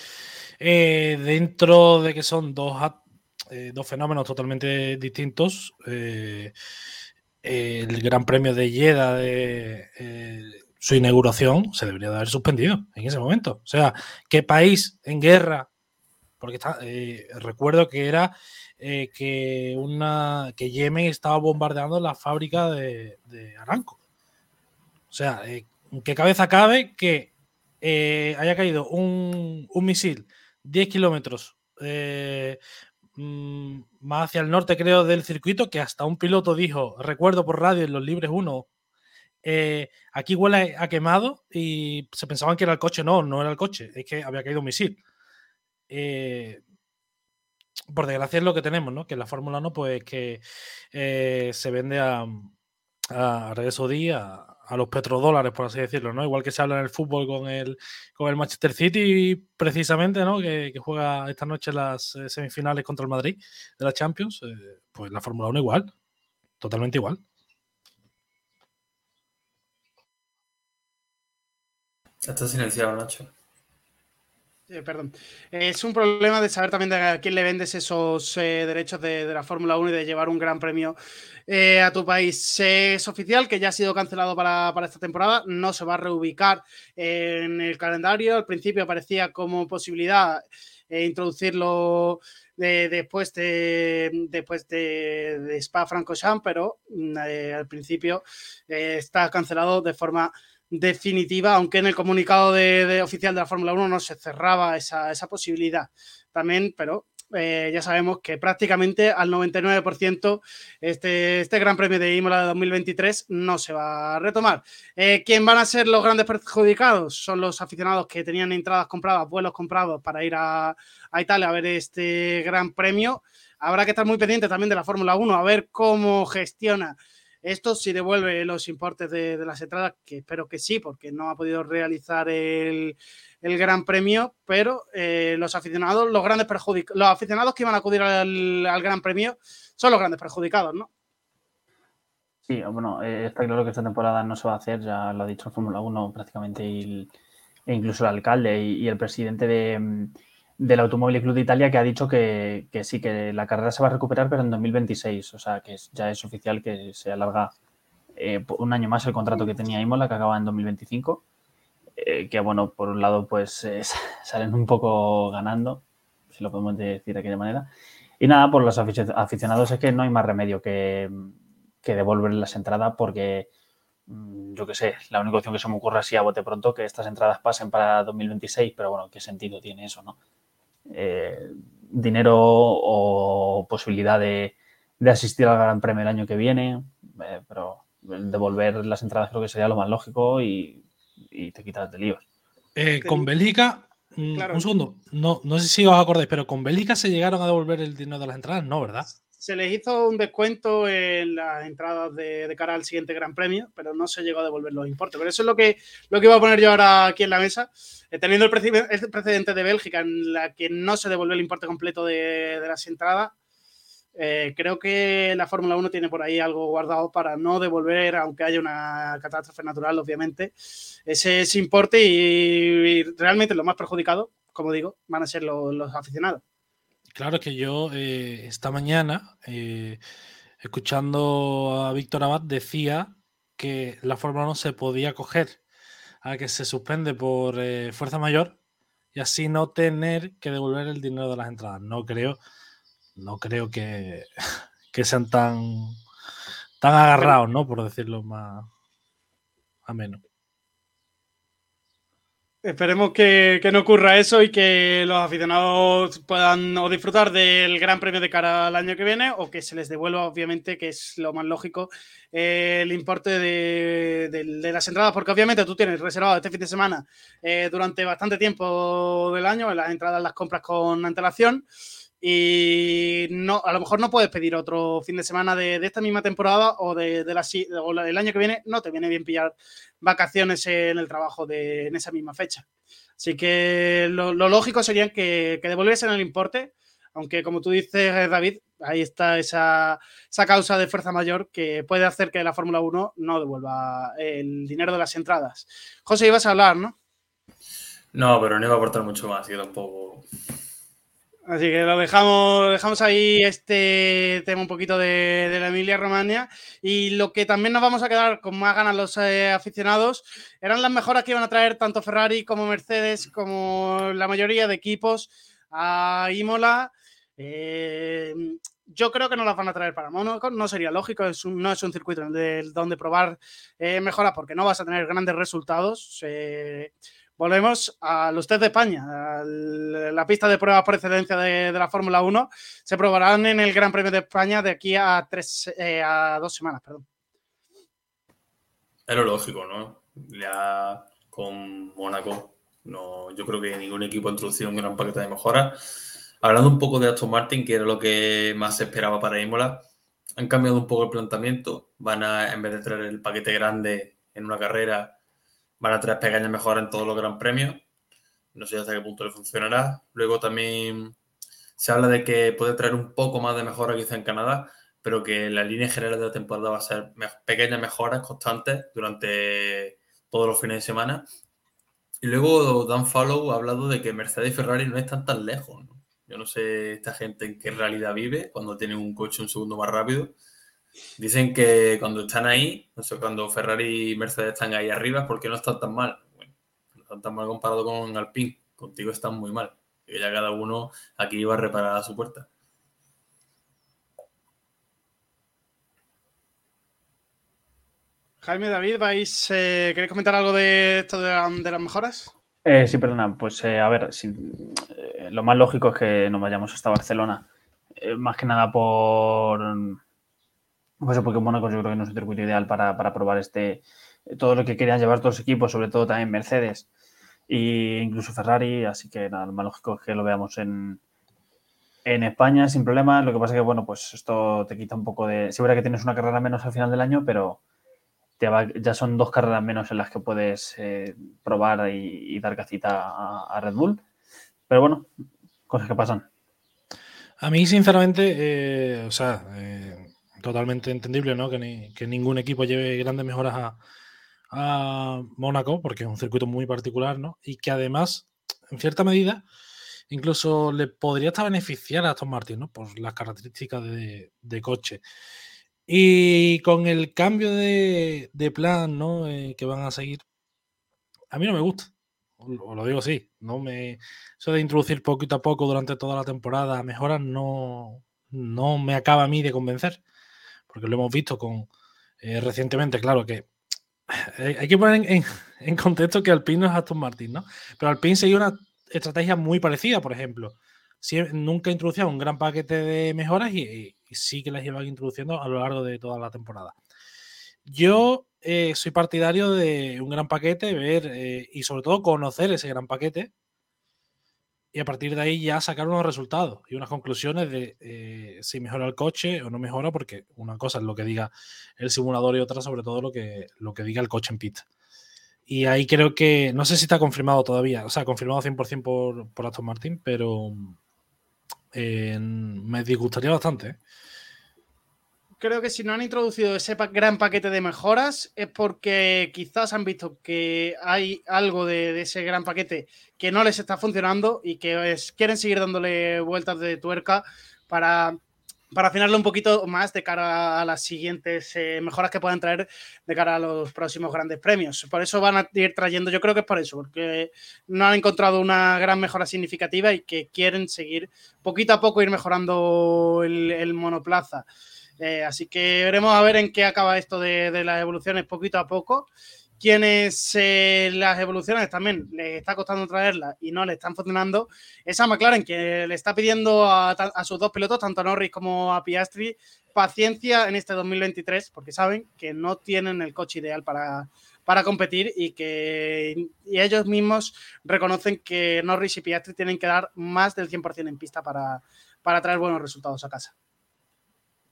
eh, dentro de que son dos, eh, dos fenómenos totalmente distintos, eh, el Gran Premio de Jeddah de su inauguración se debería de haber suspendido en ese momento. O sea, ¿qué país en guerra? Porque recuerdo que era que, una, que Yemen estaba bombardeando la fábrica de, de Aranco. O sea, ¿qué cabeza cabe que eh, haya caído un, un, misil 10 kilómetros eh, mmm, más hacia el norte, creo, del circuito, que hasta un piloto dijo, recuerdo por radio en los libres 1, eh, aquí huele a quemado y se pensaban que era el coche. No, no era el coche, es que había caído un misil. Por desgracia es lo que tenemos, ¿no? Que la Fórmula 1, pues que se vende a, a Arabia Saudí, a, los petrodólares, por así decirlo, ¿no? Igual que se habla en el fútbol con el, con el Manchester City, precisamente, ¿no? Que, que juega esta noche las eh, semifinales contra el Madrid de la Champions, eh, pues la Fórmula 1 igual, totalmente igual. Está silenciado, Nacho. Perdón. Es un problema de saber también a quién le vendes esos eh, derechos de, la Fórmula 1 y de llevar un gran premio eh, a tu país. es oficial que ya ha sido cancelado para, esta temporada, no se va a reubicar en el calendario. Al principio aparecía como posibilidad introducirlo después de después de, de Spa Francorchamps, pero mm, al principio está cancelado de forma definitiva, aunque en el comunicado de, oficial de la Fórmula 1 no se cerraba esa, posibilidad también, pero eh, ya sabemos que prácticamente al 99% este, este Gran Premio de Imola de 2023 no se va a retomar. Eh, ¿Quién van a ser los grandes perjudicados? Son los aficionados que tenían entradas compradas, vuelos comprados para ir a, a Italia a ver este Gran Premio. Habrá que estar muy pendiente también de la Fórmula 1, a ver cómo gestiona esto si devuelve los importes de, las entradas, que espero que sí, porque no ha podido realizar el, Gran Premio, pero eh, los aficionados, los grandes perjudicados, los aficionados que iban a acudir al, Gran Premio son los grandes perjudicados, ¿no? Sí, bueno, eh, está claro que esta temporada no se va a hacer, ya lo ha dicho Fórmula 1 prácticamente, e incluso el alcalde y el presidente de, del Automóvil Club de Italia que ha dicho que, sí, que la carrera se va a recuperar, pero en 2026. O sea, que ya es oficial que se alarga eh, un año más el contrato que tenía Imola, que acaba en 2025. Eh, que, bueno, por un lado, pues *laughs* salen un poco ganando, si lo podemos decir de aquella manera. Y nada, por los aficionados es que no hay más remedio que, que devolver las entradas porque mm, yo qué sé, la única opción que se me ocurre así a bote pronto que estas entradas pasen para 2026, pero bueno, ¿qué sentido tiene eso, no? Eh, dinero o posibilidad de, asistir al Gran Premio el año que viene, eh, pero devolver las entradas creo que sería lo más lógico y, te quitas de líos. Eh, con Bélgica, mm, un segundo, no, no sé si os acordáis, pero con Bélgica se llegaron a devolver el dinero de las entradas, no, ¿verdad? Se les hizo un descuento en las entradas de, cara al siguiente Gran Premio, pero no se llegó a devolver los importes. Pero eso es lo que, lo que iba a poner yo ahora aquí en la mesa. Eh, teniendo el precedente de Bélgica en la que no se devolvió el importe completo de, las entradas, eh, creo que la Fórmula 1 tiene por ahí algo guardado para no devolver, aunque haya una catástrofe natural, obviamente, ese, importe y, realmente lo más perjudicado, como digo, van a ser los aficionados. Claro que yo eh, esta mañana, eh, escuchando a Víctor Abad, decía que la Fórmula 1 se podía coger a que se suspende por eh, fuerza mayor y así no tener que devolver el dinero de las entradas. No creo, no creo que, *laughs* que sean tan, tan agarrados, ¿no? Por decirlo más ameno. Esperemos que, no ocurra eso y que los aficionados puedan o disfrutar del Gran Premio de cara al año que viene o que se les devuelva, obviamente, que es lo más lógico, el importe de, las entradas, porque obviamente tú tienes reservado este fin de semana eh, durante bastante tiempo del año, las entradas las compras con antelación y no, a lo mejor no puedes pedir otro fin de semana de, esta misma temporada o, de, o del año que viene, no te viene bien pillar vacaciones en el trabajo de, en esa misma fecha. Así que lo, lógico sería que, que devolviesen el importe, aunque como tú dices, David, ahí está esa, esa causa de fuerza mayor que puede hacer que la Fórmula 1 no devuelva el dinero de las entradas. José, ibas a hablar, ¿no? No, pero no iba a aportar mucho más, yo tampoco Así que lo dejamos, dejamos ahí este tema un poquito de, la Emilia Romagna. Y lo que también nos vamos a quedar con más ganas los eh, aficionados eran las mejoras que iban a traer tanto Ferrari como Mercedes, como la mayoría de equipos a Imola. Eh, yo creo que no las van a traer para Mónaco, no sería lógico, es no es un circuito donde probar eh, mejoras porque no vas a tener grandes resultados volvemos a los test de España, la pista de pruebas por excelencia de, la Fórmula 1. Se probarán en el Gran Premio de España de aquí a, tres, eh, a dos semanas. Perdón. Es lógico, ¿no? Ya con Mónaco, no, yo creo que ningún equipo ha introducido un gran paquete de mejoras. Hablando un poco de Aston Martin, que era lo que más se esperaba para Imola, han cambiado un poco el planteamiento. Van a, en vez de traer el paquete grande en una carrera, van a traer pequeñas mejoras en todos los Gran Premios. No sé hasta qué punto le funcionará. Luego también se habla de que puede traer un poco más de mejora quizá en Canadá, pero que la línea general de la temporada va a ser pequeñas mejoras constantes durante todos los fines de semana. Y luego Dan Follow ha hablado de que Mercedes y Ferrari no están tan lejos. Yo no sé esta gente en qué realidad vive cuando tienen un coche un segundo más rápido. Dicen que cuando están ahí, no sé, cuando Ferrari y Mercedes están ahí arriba, ¿por qué no están tan mal? Están tan mal comparado con Alpine. Contigo están muy mal. Y ya cada uno aquí iba a reparar a su puerta. Jaime, David, ¿vais, eh, ¿queréis comentar algo de esto de, de las mejoras? Eh, sí, perdona. Pues eh, a ver, si, eh, lo más lógico es que nos vayamos hasta Barcelona. Eh, más que nada por. Pues porque Mónaco yo creo que no es un circuito ideal para, para probar este todo lo que querían llevar todos los equipos, sobre todo también Mercedes e incluso Ferrari. Así que nada, lo más lógico es que lo veamos en, en España sin problema. Lo que pasa es que, bueno, pues esto te quita un poco de. Sí, verdad que tienes una carrera menos al final del año, pero te va- ya son dos carreras menos en las que puedes eh, probar y, dar cacita a, a Red Bull. Pero bueno, cosas que pasan. A mí, sinceramente, eh, o sea, eh, totalmente entendible, ¿no? Que, ni- que ningún equipo lleve grandes mejoras a, a Mónaco, porque es un circuito muy particular, ¿no? Y que además, en cierta medida, incluso le podría hasta beneficiar a Aston Martin, ¿no? Por las características de, coche. Y con el cambio de, plan, ¿no? Eh, que van a seguir, a mí no me gusta. Os lo digo así. No me, eso de introducir poquito a poco durante toda la temporada mejoras no, no me acaba a mí de convencer. Porque lo hemos visto con eh, recientemente, claro que hay que poner en, contexto que Alpine no es Aston Martin, ¿no? Pero Alpine seguía una estrategia muy parecida, por ejemplo. Sie- nunca introducía un gran paquete de mejoras y sí que las llevan introduciendo a lo largo de toda la temporada. Yo eh, soy partidario de un gran paquete, ver eh, y sobre todo conocer ese gran paquete y a partir de ahí ya sacar unos resultados y unas conclusiones de eh, si mejora el coche o no mejora, porque una cosa es lo que diga el simulador y otra sobre todo lo que, lo que diga el coche en pista. Y ahí creo que, no sé si está confirmado todavía, o sea, confirmado 100% por, por Aston Martin, pero eh, me disgustaría bastante. Creo que si no han introducido ese gran paquete de mejoras es porque quizás han visto que hay algo de, ese gran paquete que no les está funcionando y que quieren seguir dándole vueltas de tuerca para, para afinarlo un poquito más de cara a las siguientes eh, mejoras que puedan traer de cara a los próximos grandes premios. Por eso van a ir trayendo, yo creo que es por eso, porque no han encontrado una gran mejora significativa y que quieren seguir poquito a poco ir mejorando el monoplaza. Eh, así que veremos a ver en qué acaba esto de, las evoluciones poquito a poco. Quienes eh, las evoluciones también les está costando traerlas y no le están funcionando, es a McLaren, que le está pidiendo a sus dos pilotos, tanto a Norris como a Piastri, paciencia en este 2023, porque saben que no tienen el coche ideal para, para competir y que y ellos mismos reconocen que Norris y Piastri tienen que dar más del 100% en pista para, para traer buenos resultados a casa.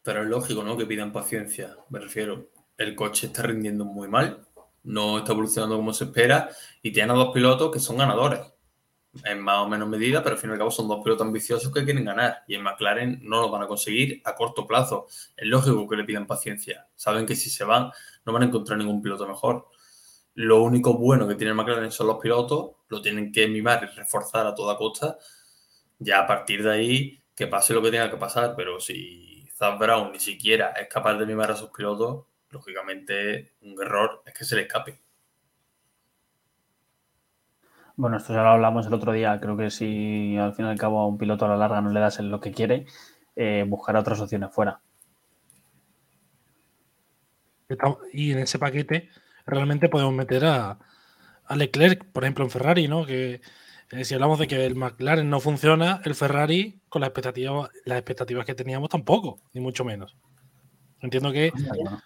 Pero es lógico, ¿no? Que pidan paciencia. Me refiero, el coche está rindiendo muy mal, no está evolucionando como se espera y tiene a dos pilotos que son ganadores. En más o menos medida, pero al fin y al cabo son dos pilotos ambiciosos que quieren ganar y en McLaren no lo van a conseguir a corto plazo. Es lógico que le pidan paciencia. Saben que si se van no van a encontrar ningún piloto mejor. Lo único bueno que tiene McLaren son los pilotos, lo tienen que mimar y reforzar a toda costa. Ya a partir de ahí, que pase lo que tenga que pasar, pero si Zach Brown ni siquiera es capaz de mimar a sus pilotos, lógicamente un error es que se le escape. Bueno, esto ya lo hablamos el otro día. Creo que si al fin y al cabo a un piloto a la larga no le das lo que quiere, eh, buscará otras opciones fuera. Y en ese paquete realmente podemos meter a, a Leclerc, por ejemplo, en Ferrari, ¿no? Que si hablamos de que el McLaren no funciona, el Ferrari con las expectativas, las expectativas que teníamos tampoco, ni mucho menos. Entiendo que, claro.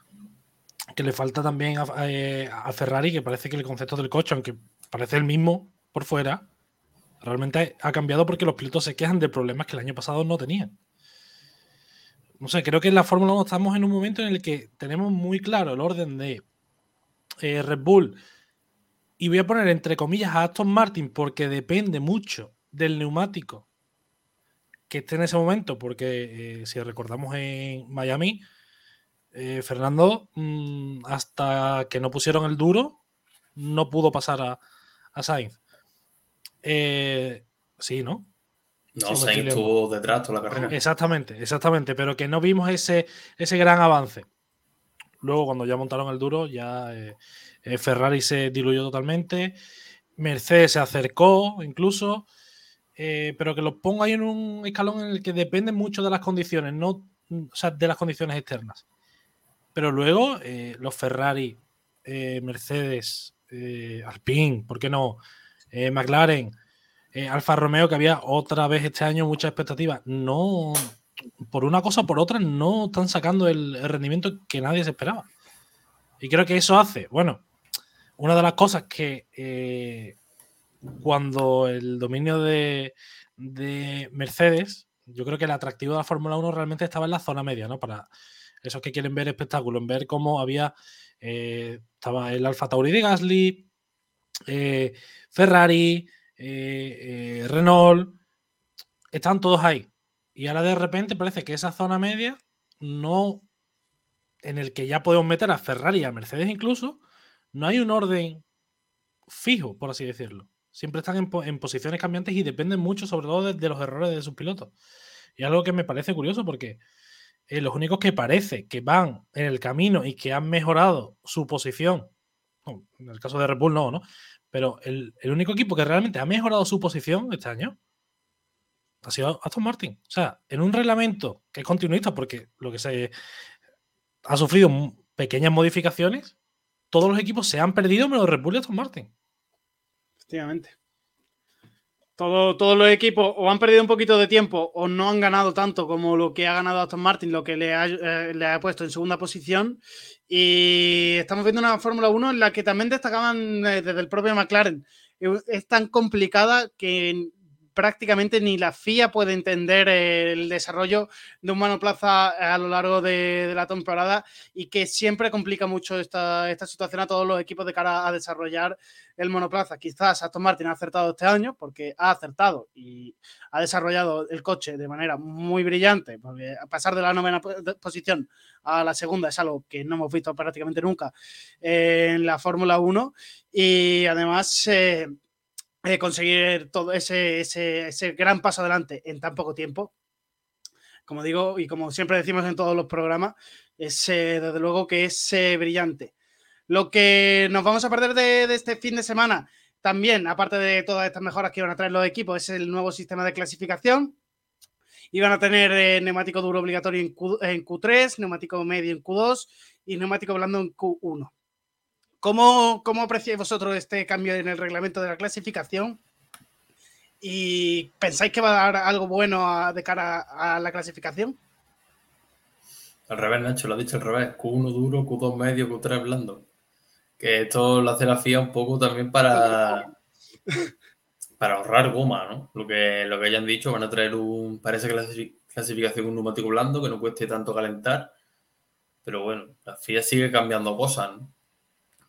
que le falta también a, a- a Ferrari, que parece que el concepto del coche, aunque parece el mismo por fuera, realmente ha cambiado porque los pilotos se quejan de problemas que el año pasado no tenían. No sé, creo que en la Fórmula 1 estamos en un momento en el que tenemos muy claro el orden de eh, Red Bull y voy a poner entre comillas a Aston Martin porque depende mucho del neumático que esté en ese momento, porque eh, si recordamos en Miami, eh, Fernando, mm, hasta que no pusieron el duro, no pudo pasar a, a Sainz. Eh, sí, ¿no? No, Sainz estuvo detrás toda la carrera. Exactamente, exactamente, pero que no vimos ese, ese gran avance. Luego, cuando ya montaron el duro, ya eh, eh, Ferrari se diluyó totalmente. Mercedes se acercó incluso. pero que lo pongo ahí en un escalón en el que depende mucho de las condiciones, no o sea, de las condiciones externas. Pero luego, los Ferrari, Mercedes, Alpine, ¿por qué no? McLaren, eh, Alfa Romeo, que había otra vez este año mucha expectativa. No, por una cosa o por otra, no están sacando el, rendimiento que nadie se esperaba. Y creo que eso hace, bueno, una de las cosas que eh, cuando el dominio de, Mercedes, yo creo que el atractivo de la Fórmula 1 realmente estaba en la zona media, ¿no? Para esos que quieren ver espectáculo, en ver cómo había, eh, estaba el Alfa Tauri de Gasly, Ferrari, eh, eh, Renault, están todos ahí. Y ahora de repente parece que esa zona media no, en el que ya podemos meter a Ferrari y a Mercedes incluso, no hay un orden fijo, por así decirlo. Siempre están en, posiciones cambiantes y dependen mucho, sobre todo, de, los errores de sus pilotos. Y algo que me parece curioso porque eh, los únicos que parece que van en el camino y que han mejorado su posición, en el caso de Red Bull no, ¿no? Pero el, único equipo que realmente ha mejorado su posición este año ha sido Aston Martin. O sea, en un reglamento que es continuista, porque lo que se ha sufrido pequeñas modificaciones, todos los equipos se han perdido menos Red Aston Martin. Efectivamente. todos los equipos o han perdido un poquito de tiempo o no han ganado tanto como lo que ha ganado Aston Martin, lo que le ha, eh, le ha puesto en segunda posición. Y estamos viendo una Fórmula 1 en la que también destacaban eh, desde el propio McLaren. Es tan complicada que prácticamente ni la FIA puede entender el desarrollo de un monoplaza a lo largo de, la temporada y que siempre complica mucho esta, situación a todos los equipos de cara a desarrollar el monoplaza. Quizás Aston Martin ha acertado este año porque ha acertado y ha desarrollado el coche de manera muy brillante, porque a pasar de la novena posición a la segunda es algo que no hemos visto prácticamente nunca en la Fórmula 1 y además... Eh, conseguir todo ese, ese, gran paso adelante en tan poco tiempo. Como digo, y como siempre decimos en todos los programas, es eh, desde luego que es eh, brillante. Lo que nos vamos a perder de, este fin de semana, también, aparte de todas estas mejoras que iban a traer los equipos, es el nuevo sistema de clasificación. Iban a tener eh, neumático duro obligatorio en, en Q3, neumático medio en Q2 y neumático blando en Q1. ¿Cómo, ¿Cómo apreciáis vosotros este cambio en el reglamento de la clasificación? ¿Y pensáis que va a dar algo bueno de cara a la clasificación? Al revés, Nacho, lo ha dicho al revés. Q1 duro, Q2 medio, Q3 blando. Que esto lo hace la FIA un poco también para, para ahorrar goma, ¿no? Lo que, lo que hayan dicho, van a traer un, parece que clasificación un neumático blando que no cueste tanto calentar. Pero bueno, la FIA sigue cambiando cosas, ¿no?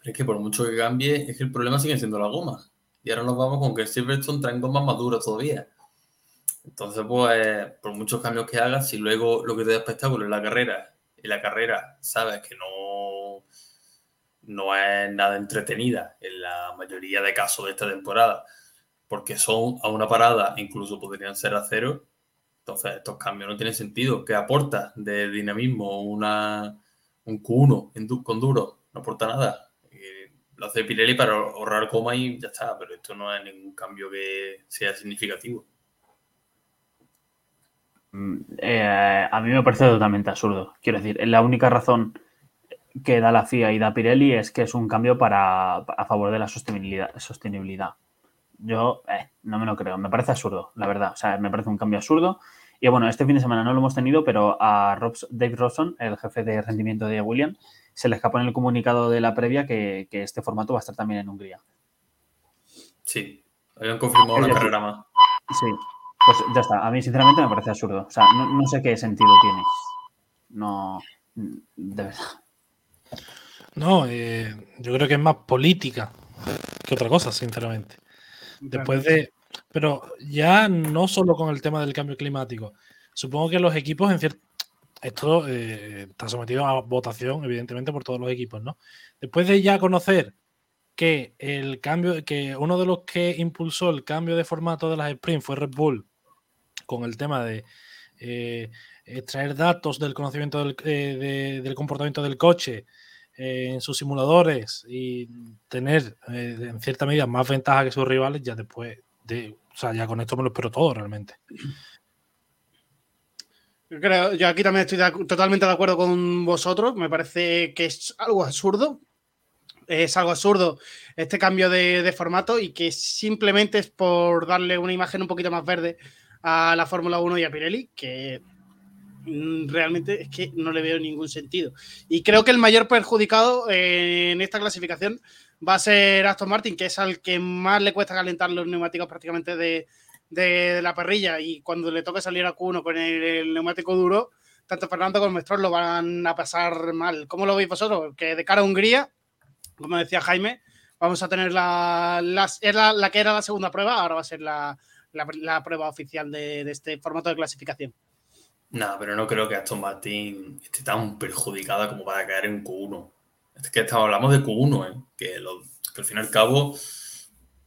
Es que por mucho que cambie, es que el problema sigue siendo la goma. Y ahora nos vamos con que Silverstone traen gomas más duras todavía. Entonces, pues, por muchos cambios que hagas, si luego lo que te da espectáculo es la carrera, y la carrera sabes que no, no es nada entretenida en la mayoría de casos de esta temporada, porque son a una parada, incluso podrían ser a cero, entonces estos cambios no tienen sentido. ¿Qué aporta de dinamismo una, un Q1 en, con duro? No aporta nada lo hace Pirelli para ahorrar coma y ya está, pero esto no es ningún cambio que sea significativo. Mm, eh, a mí me parece totalmente absurdo. Quiero decir, la única razón que da la FIA y da Pirelli es que es un cambio para, a favor de la sostenibilidad. sostenibilidad. Yo eh, no me lo creo, me parece absurdo, la verdad. O sea, me parece un cambio absurdo. Y bueno, este fin de semana no lo hemos tenido, pero a Dave Robson, el jefe de rendimiento de Williams, se le escapó en el comunicado de la previa que, este formato va a estar también en Hungría. Sí, habían confirmado la carrera más. Sí, pues ya está. A mí, sinceramente, me parece absurdo. O sea, no, sé qué sentido tiene. No, de verdad. No, eh, yo creo que es más política que otra cosa, sinceramente. Después de. Pero ya no solo con el tema del cambio climático. Supongo que los equipos en cierto esto eh, está sometido a votación, evidentemente, por todos los equipos, ¿no? Después de ya conocer que el cambio, que uno de los que impulsó el cambio de formato de las sprint fue Red Bull con el tema de eh, extraer datos del conocimiento del, eh, del comportamiento del coche eh, en sus simuladores y tener en cierta medida más ventaja que sus rivales, ya después de, o sea, ya con esto me lo espero todo realmente. Creo, yo aquí también estoy totalmente de acuerdo con vosotros. Me parece que es algo absurdo. Es algo absurdo este cambio de, de, formato y que simplemente es por darle una imagen un poquito más verde a la Fórmula 1 y a Pirelli, que mm, realmente es que no le veo ningún sentido. Y creo que el mayor perjudicado en esta clasificación va a ser Aston Martin, que es al que más le cuesta calentar los neumáticos prácticamente de, de la parrilla y cuando le toque salir a Q1 con el, neumático duro, tanto Fernando como Stroll lo van a pasar mal. ¿Cómo lo veis vosotros? Que de cara a Hungría, como decía Jaime, vamos a tener la, la, la, que era la segunda prueba, ahora va a ser la, la prueba oficial de, este formato de clasificación. No, pero no creo que Aston Martin esté tan perjudicada como para caer en Q1. Es que hablamos de Q1, ¿eh? que, lo, que al fin y al cabo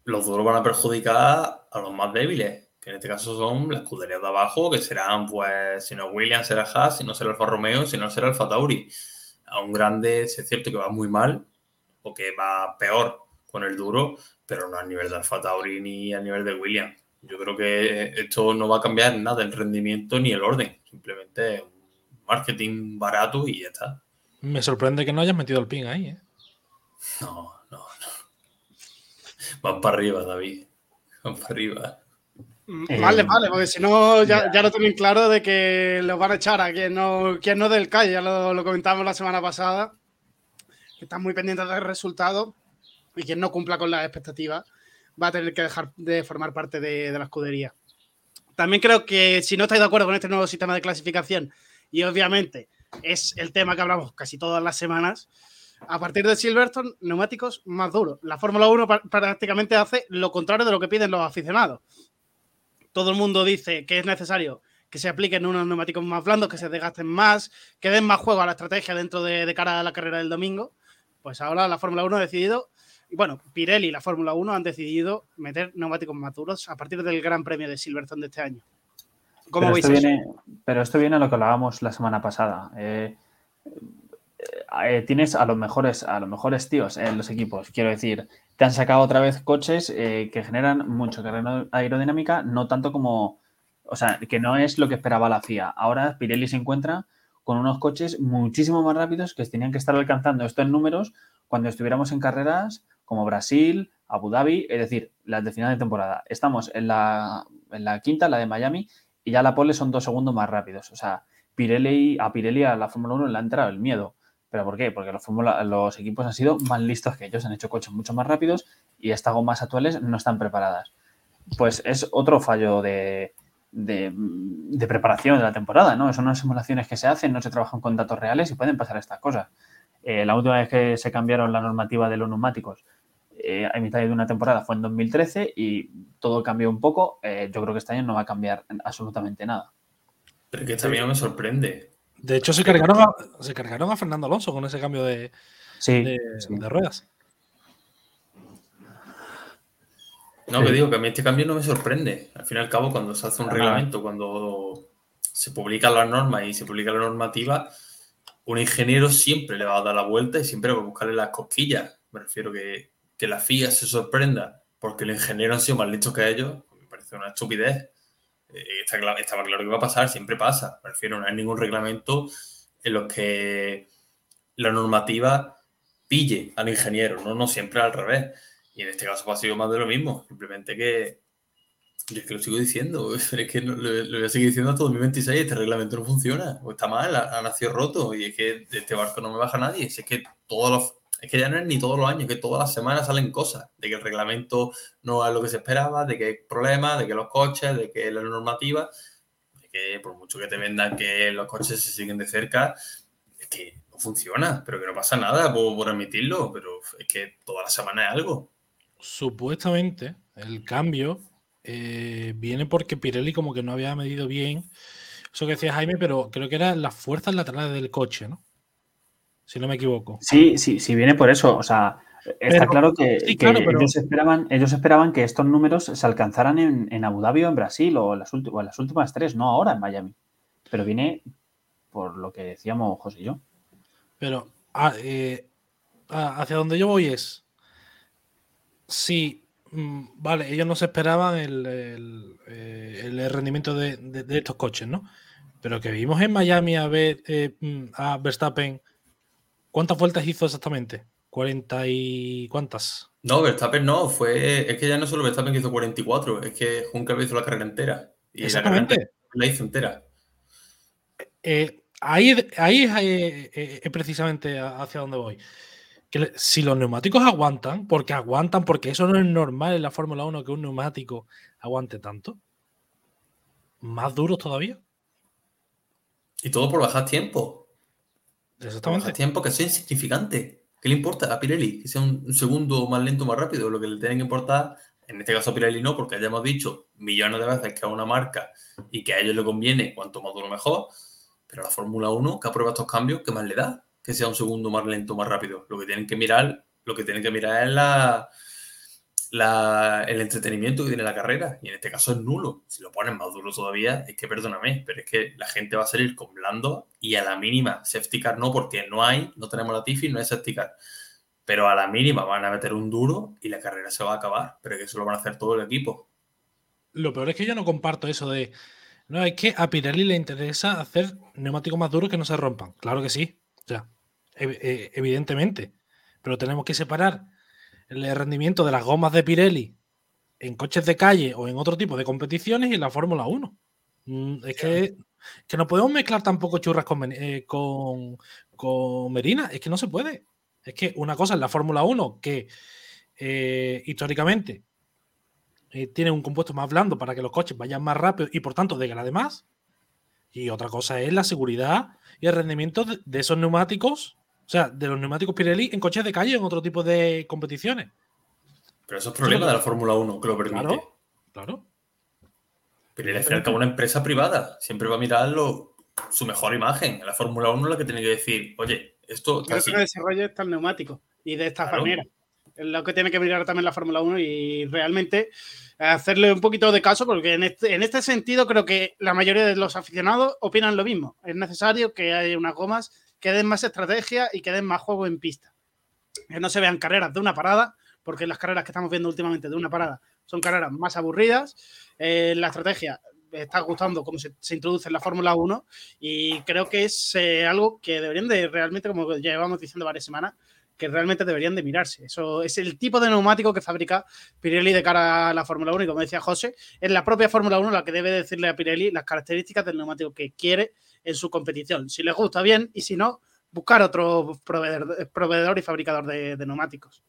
los duros van a perjudicar a los más débiles, que en este caso son las escuderías de abajo, que serán, pues, si no Williams será Haas, si no será Alfa Romeo, si no será Alfa Tauri. A un grande, es cierto que va muy mal, o que va peor con el duro, pero no a nivel de Alfa Tauri ni a nivel de Williams. Yo creo que esto no va a cambiar nada el rendimiento ni el orden, simplemente un marketing barato y ya está. Me sorprende que no hayas metido el pin ahí, ¿eh? No, Van para arriba, David. Van para arriba. Mm, vale, vale, porque si no, ya, ya, lo tienen claro de que los van a echar a quien no, quien no del calle. Ya lo, lo comentamos la semana pasada. Que están muy pendientes del resultado y quien no cumpla con las expectativas va a tener que dejar de formar parte de, de la escudería. También creo que si no estáis de acuerdo con este nuevo sistema de clasificación, y obviamente es el tema que hablamos casi todas las semanas, a partir de Silverstone, neumáticos más duros. La Fórmula 1 prácticamente hace lo contrario de lo que piden los aficionados. Todo el mundo dice que es necesario que se apliquen unos neumáticos más blandos, que se desgasten más, que den más juego a la estrategia dentro de, de cara a la carrera del domingo. Pues ahora la Fórmula 1 ha decidido, y bueno, Pirelli y la Fórmula 1 han decidido meter neumáticos más duros a partir del Gran Premio de Silverstone de este año. ¿Cómo pero, veis esto viene, pero esto viene a lo que hablábamos la semana pasada. Eh, eh, tienes a los mejores, a los mejores tíos en los equipos. Quiero decir, te han sacado otra vez coches eh, que generan mucho carrera aerodinámica, no tanto como, o sea, que no es lo que esperaba la FIA. Ahora Pirelli se encuentra con unos coches muchísimo más rápidos que tenían que estar alcanzando estos números cuando estuviéramos en carreras como Brasil, Abu Dhabi, es decir, las de final de temporada. Estamos en la, en la quinta, la de Miami, y ya la pole son dos segundos más rápidos. O sea, Pirelli, a Pirelli a la Fórmula 1 le ha entrado el miedo. ¿Pero por qué? Porque los, equipos han sido más listos que ellos, han hecho coches mucho más rápidos y estas gomas actuales no están preparadas. Pues es otro fallo de, preparación de la temporada, ¿no? Son unas simulaciones que se hacen, no se trabajan con datos reales y pueden pasar estas cosas. Eh, la última vez que se cambiaron la normativa de los neumáticos eh, a mitad de una temporada fue en 2013 y todo cambió un poco. Eh, yo creo que este año no va a cambiar absolutamente nada. Pero que también me sorprende. De hecho, se cargaron, a, se cargaron a Fernando Alonso con ese cambio de, sí, de, sí. de ruedas. No, que digo que a mí este cambio no me sorprende. Al fin y al cabo, cuando se hace un reglamento, cuando se publican las normas y se publica la normativa, un ingeniero siempre le va a dar la vuelta y siempre va a buscarle las cosquillas. Me refiero que, que la FIA se sorprenda porque los ingenieros han sido más listos que ellos, me parece una estupidez. Estaba claro que iba a pasar, siempre pasa. Me refiero, no hay ningún reglamento en los que la normativa pille al ingeniero, no, no siempre al revés. Y en este caso ha sido más de lo mismo, simplemente que es que lo sigo diciendo, *laughs* es que lo, voy a seguir diciendo hasta 2026, este reglamento no funciona, o está mal, ha, nacido roto, y es que este barco no me baja nadie, si es que todos los, es que ya no es ni todos los años, que todas las semanas salen cosas, de que el reglamento no es lo que se esperaba, de que hay problemas, de que los coches, de que la normativa, de que por mucho que te vendan que los coches se siguen de cerca, es que no funciona, pero que no pasa nada por, por admitirlo, pero es que toda la semana es algo. Supuestamente el cambio eh, viene porque Pirelli como que no había medido bien eso que decía Jaime, pero creo que eran las fuerzas laterales del coche, ¿no? Si no me equivoco. Sí, sí, sí viene por eso. O sea, Está claro que, sí, que claro, pero- ellos, esperaban, ellos esperaban que estos números se alcanzaran en, en Abu Dhabi o en Brasil o en, las ulti- o en las últimas tres, no ahora en Miami. Pero viene por lo que decíamos José y yo. Pero ah, eh, ah, hacia donde yo voy es. Sí, mm, vale, ellos no se esperaban el, el, eh, el rendimiento de, de- de estos coches, ¿no? Pero que vimos en Miami a ver eh, mm, a Verstappen. ¿Cuántas vueltas hizo exactamente? ¿40 y cuántas? No, Verstappen no, fue. Es que ya no solo Verstappen que hizo 44, es que Juncker hizo la carrera entera. Y la carrera Exactamente. la hizo entera. Eh, ahí ahí es eh, eh, eh, precisamente hacia donde voy. Que si los neumáticos aguantan, porque aguantan, porque eso no es normal en la Fórmula 1 que un neumático aguante tanto, más duros todavía. Y todo por bajar tiempo. Exactamente. tiempo que sea insignificante. ¿Qué le importa a Pirelli? Que sea un, un segundo más lento o más rápido. Lo que le tiene que importar, en este caso a Pirelli no, porque ya hemos dicho millones de veces que es una marca y que a ellos le conviene cuanto más duro mejor. Pero a la Fórmula 1, que aprueba estos cambios, ¿qué más le da? Que sea un segundo más lento más rápido. Lo que tienen que mirar, lo que tienen que mirar es la, el entretenimiento que tiene la carrera. Y en este caso es nulo. Si lo ponen más duro todavía, es que perdóname, pero es que la gente va a salir con blando y a la mínima safety car no, porque no hay, no tenemos la Tifi, no hay safety car. Pero a la mínima van a meter un duro y la carrera se va a acabar. Pero es que eso lo van a hacer todo el equipo. Lo peor es que yo no comparto eso de. No, es que a Pirelli le interesa hacer neumáticos más duros que no se rompan. Claro que sí. O eh, evidentemente. Pero tenemos que separar el rendimiento de las gomas de Pirelli en coches de calle o en otro tipo de competiciones y en la Fórmula 1. Mm, Es que, que no podemos mezclar tampoco churras con, eh, con, con Merina. Es que no se puede. Es que una cosa es la Fórmula 1 que eh, históricamente eh, tiene un compuesto más blando para que los coches vayan más rápido y por tanto degrade más. Y otra cosa es la seguridad y el rendimiento de, de esos neumáticos, o sea, de los neumáticos Pirelli en coches de calle o en otro tipo de competiciones. Pero eso es problema de la Fórmula 1 que lo permite. Claro, claro. Pero al final, como una empresa privada, siempre va a mirar lo- su mejor imagen. En la Fórmula 1 es la que tiene que decir, oye, esto que el desarrollo está el neumático y de esta Claro. manera. Es lo que tiene que mirar también la Fórmula 1 y realmente hacerle un poquito de caso, porque en este, en este sentido creo que la mayoría de los aficionados opinan lo mismo. Es necesario que haya unas gomas que den más estrategia y que den más juego en pista. Que no se vean carreras de una parada, porque las carreras que estamos viendo últimamente de una parada son carreras más aburridas. Eh, la estrategia está gustando cómo se, introduce en la Fórmula 1 y creo que es eh, algo que deberían de realmente, como llevamos diciendo varias semanas, que realmente deberían de mirarse. Eso es el tipo de neumático que fabrica Pirelli de cara a la Fórmula 1 y como decía José, es la propia Fórmula 1 la que debe decirle a Pirelli las características del neumático que quiere en su competición. Si les gusta bien y si no, buscar otro proveedor, y fabricador de, de neumáticos.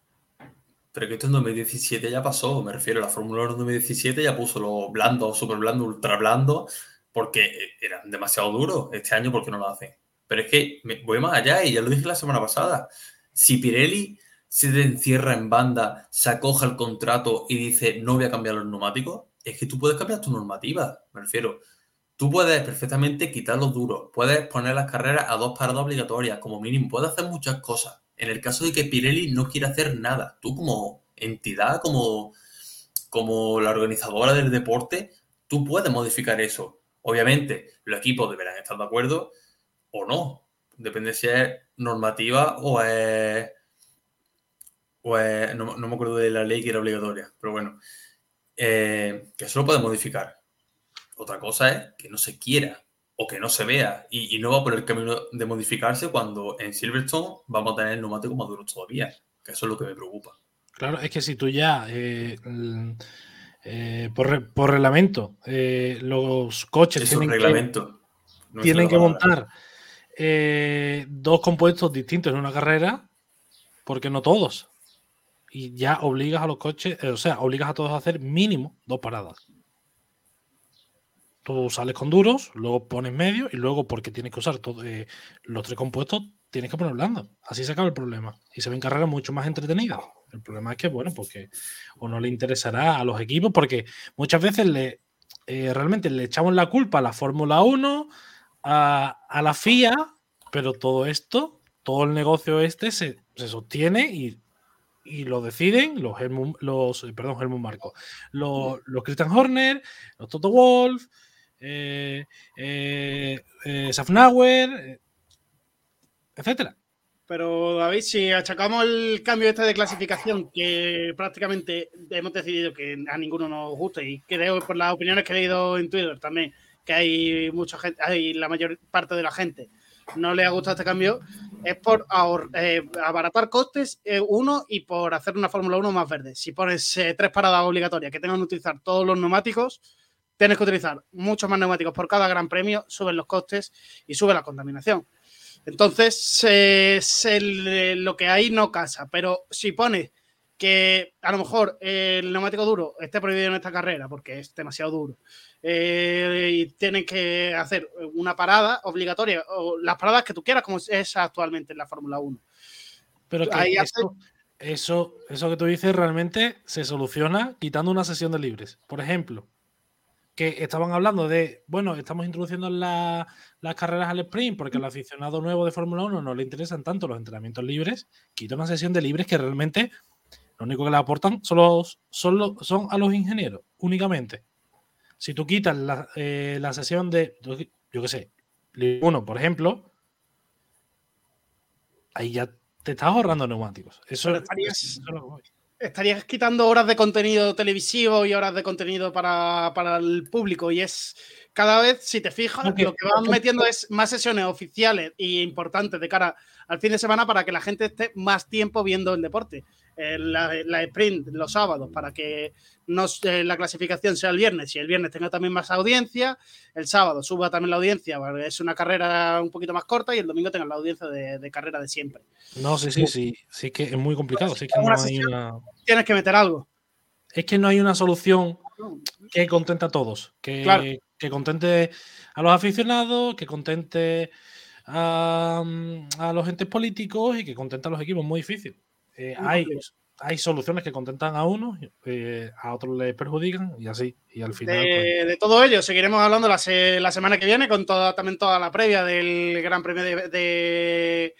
Pero que esto en 2017 ya pasó, me refiero, la Fórmula 1 en 2017 ya puso los blandos, super blandos, ultra blandos, porque eran demasiado duros. Este año, ¿por qué no lo hacen? Pero es que voy más allá y ya lo dije la semana pasada. Si Pirelli se encierra en banda, se acoja el contrato y dice no voy a cambiar los neumáticos, es que tú puedes cambiar tu normativa, me refiero. Tú puedes perfectamente quitar los duros, puedes poner las carreras a dos paradas obligatorias, como mínimo, puedes hacer muchas cosas. En el caso de que Pirelli no quiera hacer nada, tú como entidad, como, como la organizadora del deporte, tú puedes modificar eso. Obviamente, los equipos deberán estar de acuerdo o no. Depende si es normativa o es. O es no, me acuerdo de la ley que era obligatoria, pero bueno. eh, que eso lo puede modificar. Otra cosa es que no se quiera o que no se vea y, y no va por el camino de modificarse cuando en Silverstone vamos a tener neumáticos más duros todavía. Que eso es lo que me preocupa. Claro, es que si tú ya, eh, eh, por, re- por reglamento, eh, los coches Es un tienen que- no tienen montar dos compuestos distintos en una carrera, porque no todos. Y ya obligas a los coches, o sea, obligas a todos a hacer mínimo dos paradas. Tú sales con duros, luego pones medio y luego, porque tienes que usar eh, los tres compuestos, tienes que poner blando. Así se acaba el problema. Y se ven carreras mucho más entretenidas. El problema es que, bueno, porque o no le interesará a los equipos, porque muchas veces le, eh, realmente le echamos la culpa a la Fórmula 1, a, a la FIA, pero todo esto, todo el negocio este se, se sostiene y y lo deciden los, los perdón, Helmut Marco, los, los Christian Horner, los Toto Wolf, eh, eh, eh Safnauer, eh, etcétera. Pero David, si achacamos el cambio este de clasificación, que prácticamente hemos decidido que a ninguno nos gusta, y creo por las opiniones que he leído en Twitter también, que hay mucha gente, hay la mayor parte de la gente no le ha gustado este cambio, es por eh, abaratar costes, uno, y por hacer una Fórmula 1 más verde. Si pones tres paradas obligatorias que tengan que utilizar todos los neumáticos, tienes que utilizar muchos más neumáticos por cada gran premio, suben los costes y sube la contaminación. Entonces, lo que hay no casa, pero si pones que a lo mejor el neumático duro esté prohibido en esta carrera porque es demasiado duro eh, y tienen que hacer una parada obligatoria o las paradas que tú quieras, como es actualmente en la Fórmula 1. Pero que eso, eso, que tú dices realmente se soluciona quitando una sesión de libres. Por ejemplo, que estaban hablando de, bueno, estamos introduciendo las carreras al sprint porque al aficionado nuevo de Fórmula 1 no le interesan tanto los entrenamientos libres, quita una sesión de libres que realmente lo único que le aportan son, son, son a los ingenieros, únicamente. Si tú quitas la, eh, sesión de, yo qué sé, uno, por ejemplo, ahí ya te estás ahorrando neumáticos. Eso, estarías, estarías, quitando horas de contenido televisivo y horas de contenido para, el público. Y es cada vez, si te fijas, lo que van metiendo es más sesiones oficiales e importantes de cara al fin de semana para que la gente esté más tiempo viendo el deporte. Eh, la, sprint los sábados para que no, eh, la clasificación sea el viernes y el viernes tenga también más audiencia, el sábado suba también la audiencia, es una carrera un poquito más corta y el domingo tenga la audiencia de, carrera de siempre. No, sí, sí, sí, sí que es muy complicado, sí que no hay una... Tienes que meter algo. Es que no hay una solución que contente a todos, que, que contente a los aficionados, que contente a, a, los entes políticos y que contente a los equipos, muy difícil. Eh, hay, hay soluciones que contentan a unos, eh, a otros les perjudican y así. Y al final. De, pues todo ello, seguiremos hablando la, semana que viene con toda, también toda la previa del Gran Premio de,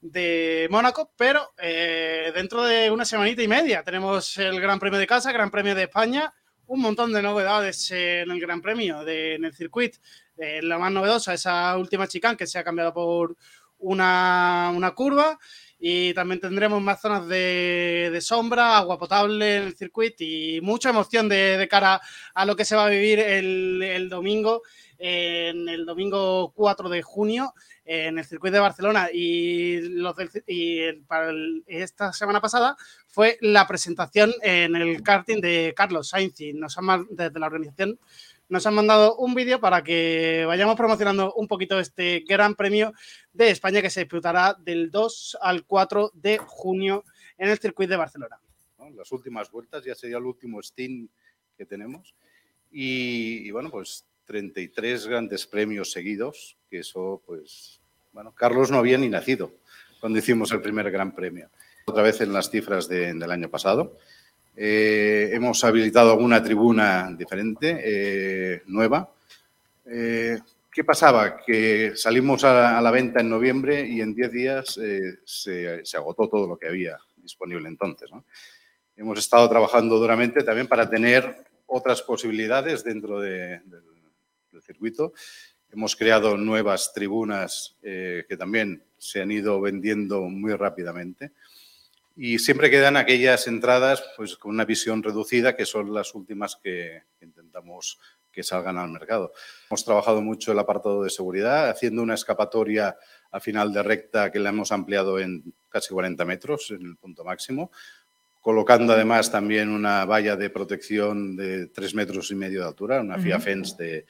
de, Mónaco, pero eh, dentro de una semanita y media tenemos el Gran Premio de casa, Gran Premio de España, un montón de novedades en el Gran Premio, de, en el circuito. la más novedosa, esa última chicane que se ha cambiado por una, una curva y también tendremos más zonas de, sombra, agua potable en el circuito y mucha emoción de, cara a lo que se va a vivir el, domingo, en el domingo 4 de junio en el circuito de Barcelona y, los y para esta semana pasada fue la presentación en el karting de Carlos Sainz nos han, desde la organización nos han mandado un vídeo para que vayamos promocionando un poquito este Gran Premio de España que se disputará del 2 al 4 de junio en el circuito de Barcelona. Las últimas vueltas ya sería el último Steam que tenemos. Y, bueno, pues 33 grandes premios seguidos, que eso, pues, bueno, Carlos no había ni nacido cuando hicimos el primer Gran Premio. Otra vez en las cifras del año pasado. Eh, hemos habilitado alguna tribuna diferente, eh, nueva. Eh, ¿Qué pasaba? Que salimos a, la venta en noviembre y en 10 días se, agotó todo lo que había disponible entonces. Hemos estado trabajando duramente también para tener otras posibilidades dentro del circuito. Hemos creado nuevas tribunas que también se han ido vendiendo muy rápidamente y siempre quedan aquellas entradas pues, con una visión reducida, que son las últimas que intentamos que salgan al mercado. Hemos trabajado mucho el apartado de seguridad, haciendo una escapatoria a final de recta que la hemos ampliado en casi 40 metros, en el punto máximo, colocando además también una valla de protección de 3 metros y medio de altura, una FIA Fence de,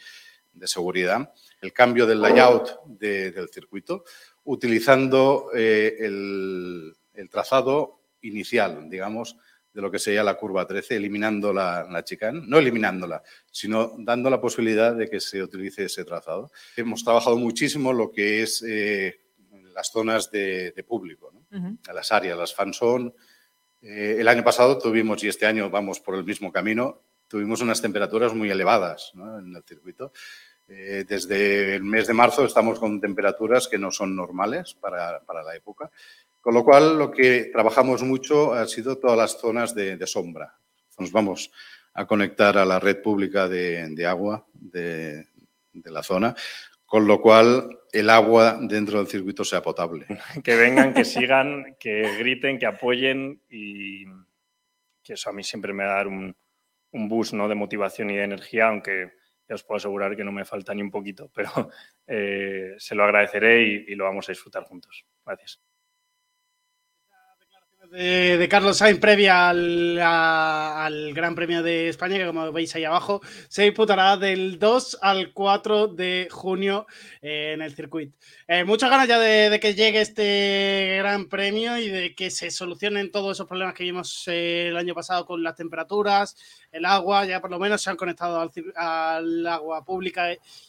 de seguridad, el cambio del layout del circuito, utilizando eh, el, el trazado inicial, digamos, de lo que sería la curva 13, eliminando la, la chicane, no eliminándola, sino dando la posibilidad de que se utilice ese trazado. Hemos trabajado muchísimo lo que es eh, las zonas de, público, las áreas, las fanzone. Eh, el año pasado tuvimos, y este año vamos por el mismo camino, tuvimos unas temperaturas muy elevadas en el circuito. Eh, desde el mes de marzo estamos con temperaturas que no son normales para, para la época Con lo cual, lo que trabajamos mucho ha sido todas las zonas de, sombra. Nos vamos a conectar a la red pública de, agua de, la zona, con lo cual el agua dentro del circuito sea potable. *laughs* Que vengan, que sigan, que griten, que apoyen y que eso a mí siempre me va a dar un, un boost ¿no? de motivación y de energía, aunque ya os puedo asegurar que no me falta ni un poquito, *laughs* pero eh, se lo agradeceré y lo vamos a disfrutar juntos. Gracias de, Carlos Sainz previa al, Gran Premio de España, que como veis ahí abajo, se disputará del 2 al 4 de junio eh, en el circuito. Eh, muchas ganas ya de, que llegue este Gran Premio y de que se solucionen todos esos problemas que vimos el año pasado con las temperaturas, el agua, ya por lo menos se han conectado al, agua pública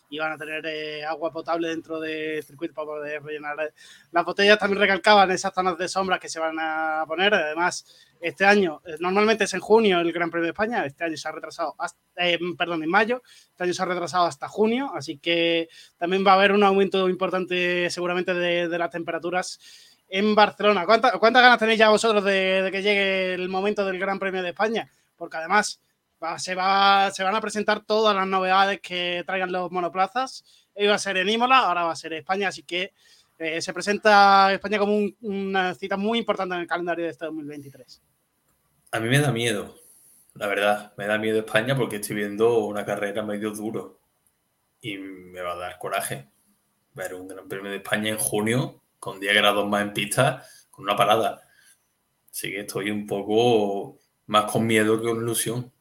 y van a tener agua potable dentro del circuito para poder rellenar las botellas. También recalcaban esas zonas de sombra que se van a poner. Además, este año, eh, normalmente es en junio el Gran Premio de España, este año se ha retrasado, hasta, eh, perdón, en mayo, este año se ha retrasado hasta junio, así que también va a haber un aumento importante seguramente de, las temperaturas en Barcelona. ¿Cuántas ganas tenéis ya vosotros de, que llegue el momento del Gran Premio de España? Porque además se, va, se van a presentar todas las novedades que traigan los monoplazas. Iba a ser en Imola, ahora va a ser España, así que eh, se presenta España como una cita muy importante en el calendario de este 2023. A mí me da miedo, la verdad. Me da miedo España porque estoy viendo una carrera medio duro y me va a dar coraje ver un Gran Premio de España en junio con 10 grados más en pista con una parada. Así que estoy un poco más con miedo que con ilusión.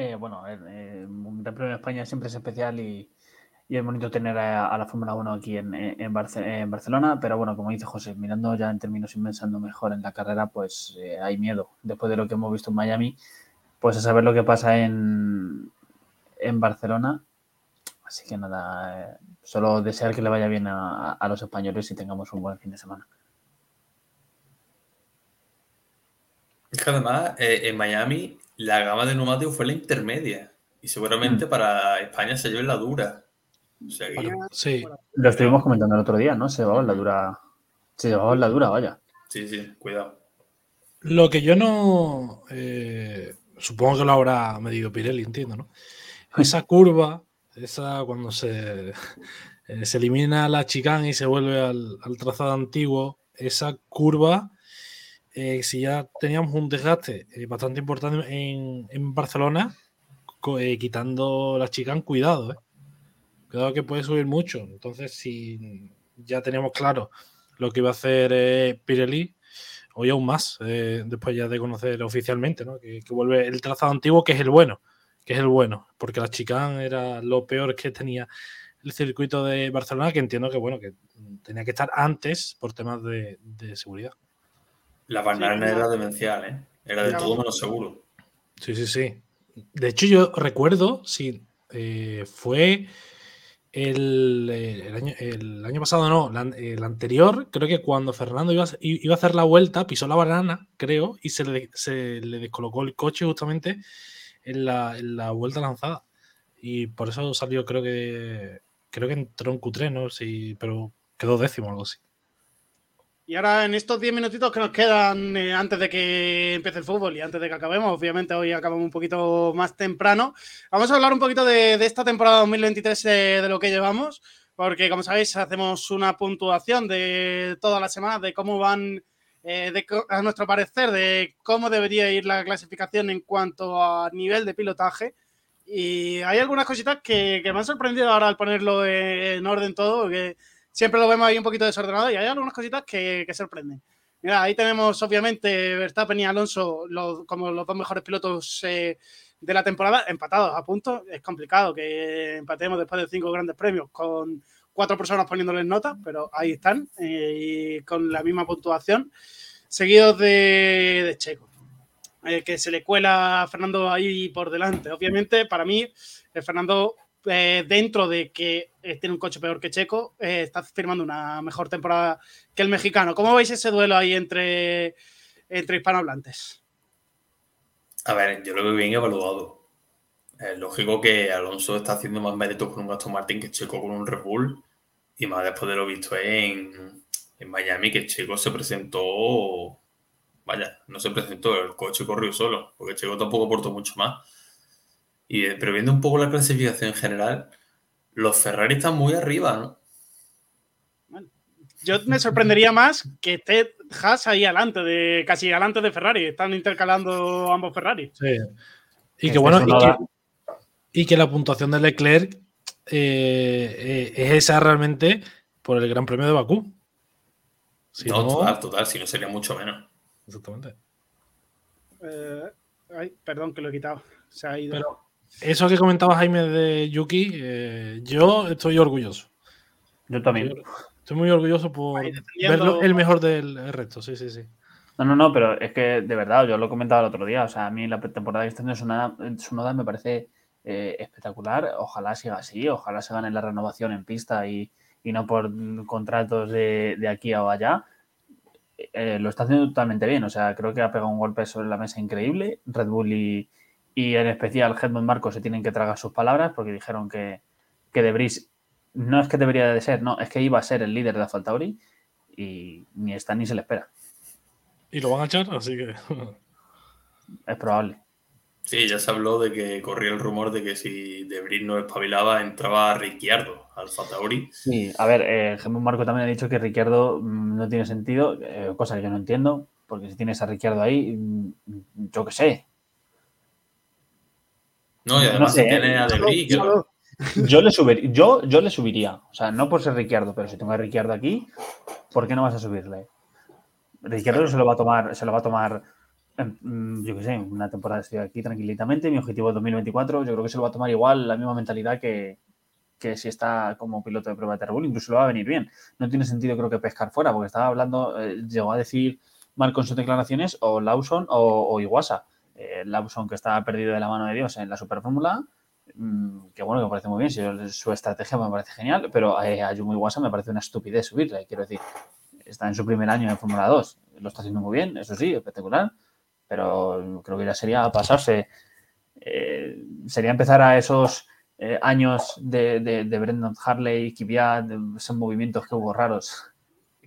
Eh, bueno, eh, un Gran Premio de España siempre es especial y, es bonito tener a, la Fórmula 1 aquí en, Barcelona, pero bueno, como dice José, mirando ya en términos y pensando mejor en la carrera, pues eh, hay miedo. Después de lo que hemos visto en Miami, pues a saber lo que pasa en, Barcelona. Así que nada, solo desear que le vaya bien a, los españoles y tengamos un buen fin de semana. Es que además, en Miami, la gama de neumáticos fue la intermedia. Y seguramente mm. para España se lleve la dura sí. Lo estuvimos comentando el otro día, ¿no? Se llevaba la dura. Se llevaba la dura, vaya. Sí, sí, cuidado. Lo que yo no. Eh, supongo que lo habrá medido Pirelli, entiendo, ¿no? *laughs* Esa curva, esa cuando se, eh, se elimina la chicane y se vuelve al, trazado antiguo, esa curva, eh, si ya teníamos un desgaste bastante importante en, Barcelona, quitando la chicane, cuidado, ¿eh? Cuidado que puede subir mucho. Entonces, si ya teníamos claro lo que iba a hacer eh, Pirelli, hoy aún más, eh, después ya de conocer oficialmente, ¿no? Que, vuelve el trazado antiguo, que es el bueno, que es el bueno, porque la chicane era lo peor que tenía el circuito de Barcelona, que entiendo que bueno, que tenía que estar antes por temas de, seguridad. La banana era demencial, ¿eh? Era de todo menos seguro. Sí, sí, sí. De hecho, yo recuerdo, sí, eh, fue el, año, el, año, pasado no, el anterior, creo que cuando Fernando iba, iba, a hacer la vuelta, pisó la banana, creo, y se le, se le descolocó el coche justamente en la, en la, vuelta lanzada. Y por eso salió, creo que creo que entró en Q3, ¿no? Sí, pero quedó décimo o algo así. Y ahora en estos 10 minutitos que nos quedan eh, antes de que empiece el fútbol y antes de que acabemos, obviamente hoy acabamos un poquito más temprano, vamos a hablar un poquito de, esta temporada 2023 eh, de lo que llevamos, porque como sabéis hacemos una puntuación de todas las semanas de cómo van, eh, a nuestro parecer, de cómo debería ir la clasificación en cuanto a nivel de pilotaje. Y hay algunas cositas que, me han sorprendido ahora al ponerlo en orden todo, que siempre lo vemos ahí un poquito desordenado y hay algunas cositas que, sorprenden. Mira, ahí tenemos obviamente Verstappen y Alonso como los dos mejores pilotos eh, de la temporada, empatados a punto. Es complicado que empatemos después de cinco grandes premios con cuatro personas poniéndoles notas, pero ahí están, eh, y con la misma puntuación, seguidos de, Checo. Eh, que se le cuela a Fernando ahí por delante. Obviamente, para mí, Fernando eh, dentro de que eh, tiene un coche peor que Checo, eh, está firmando una mejor temporada que el mexicano. ¿Cómo veis ese duelo ahí entre, entre hispanohablantes? A ver, yo lo veo bien evaluado. Es lógico que Alonso está haciendo más méritos con un Aston Martin que Checo con un Red Bull Y más después de lo visto en, en Miami, que Checo se presentó. Vaya, no se presentó, el coche corrió solo, porque Checo tampoco aportó mucho más. Y, eh, pero viendo un poco la clasificación en general, los Ferrari están muy arriba, ¿no? Yo me sorprendería más que esté Haas ahí adelante, de, casi adelante de Ferrari. Están intercalando ambos Ferrari. Sí. Y Este que bueno, y que, y que la puntuación de Leclerc eh, eh, es esa realmente por el Gran Premio de Bakú. Si no, no- total, total, si no sería mucho menos. Exactamente. Eh, ay, perdón que lo he quitado. Se ha ido. Pero eso que comentaba Jaime de Yuki, eh, yo estoy orgulloso. Yo también. Estoy muy orgulloso por verlo el mejor del resto. Sí, sí, sí. No, no, no, pero es que de verdad, yo lo comentaba el otro día. O sea, a mí la temporada de este año Sonoda, Sonoda me parece eh, espectacular. Ojalá siga así, ojalá se gane la renovación en pista y, y no por contratos de, de aquí o allá. Eh, lo está haciendo totalmente bien. O sea, creo que ha pegado un golpe sobre la mesa increíble. Red Bull y, y en especial Helmut Marco se tienen que tragar sus palabras porque dijeron que, que De Vries no es que debería de ser, no, es que iba a ser el líder de AlphaTauri y ni está ni se le espera. Y lo van a echar, así que. Es probable. Sí, ya se habló de que corría el rumor de que si De Vries no espabilaba, entraba Ricciardo al Tauri. Sí, a ver, eh, Marco también ha dicho que Ricciardo mm, no tiene sentido, eh, cosa que yo no entiendo, porque si tienes a Ricciardo ahí, mm, yo qué sé. No, y No además sé, si tiene eh, a De Vries, que lo- Solo- Yo le, subir, yo, yo le subiría, o sea, no por ser Ricciardo, pero si tengo a Ricciardo aquí, ¿por qué no vas a subirle? Ricciardo se lo va a tomar, se lo va a tomar, mm, yo qué sé, una temporada estoy aquí tranquilitamente, mi objetivo es 2024, yo creo que se lo va a tomar igual la misma mentalidad que, que si está como piloto de prueba de Bull, incluso le va a venir bien. No tiene sentido creo que pescar fuera, porque estaba hablando, eh, llegó a decir Marco en sus declaraciones, o Lawson o, o Iwasa. Eh, Lawson que estaba perdido de la mano de Dios en la Super Fórmula, mm, que bueno, que me parece muy bien, su estrategia me parece genial, pero eh, a Yumu Iwasa me parece una estupidez subirle, quiero decir, está en su primer año en Fórmula 2, lo está haciendo muy bien, eso sí, espectacular, pero creo que ya sería pasarse, eh, sería empezar a esos eh, años de, de, de Brendan Harley, Kvyat, esos movimientos que hubo raros.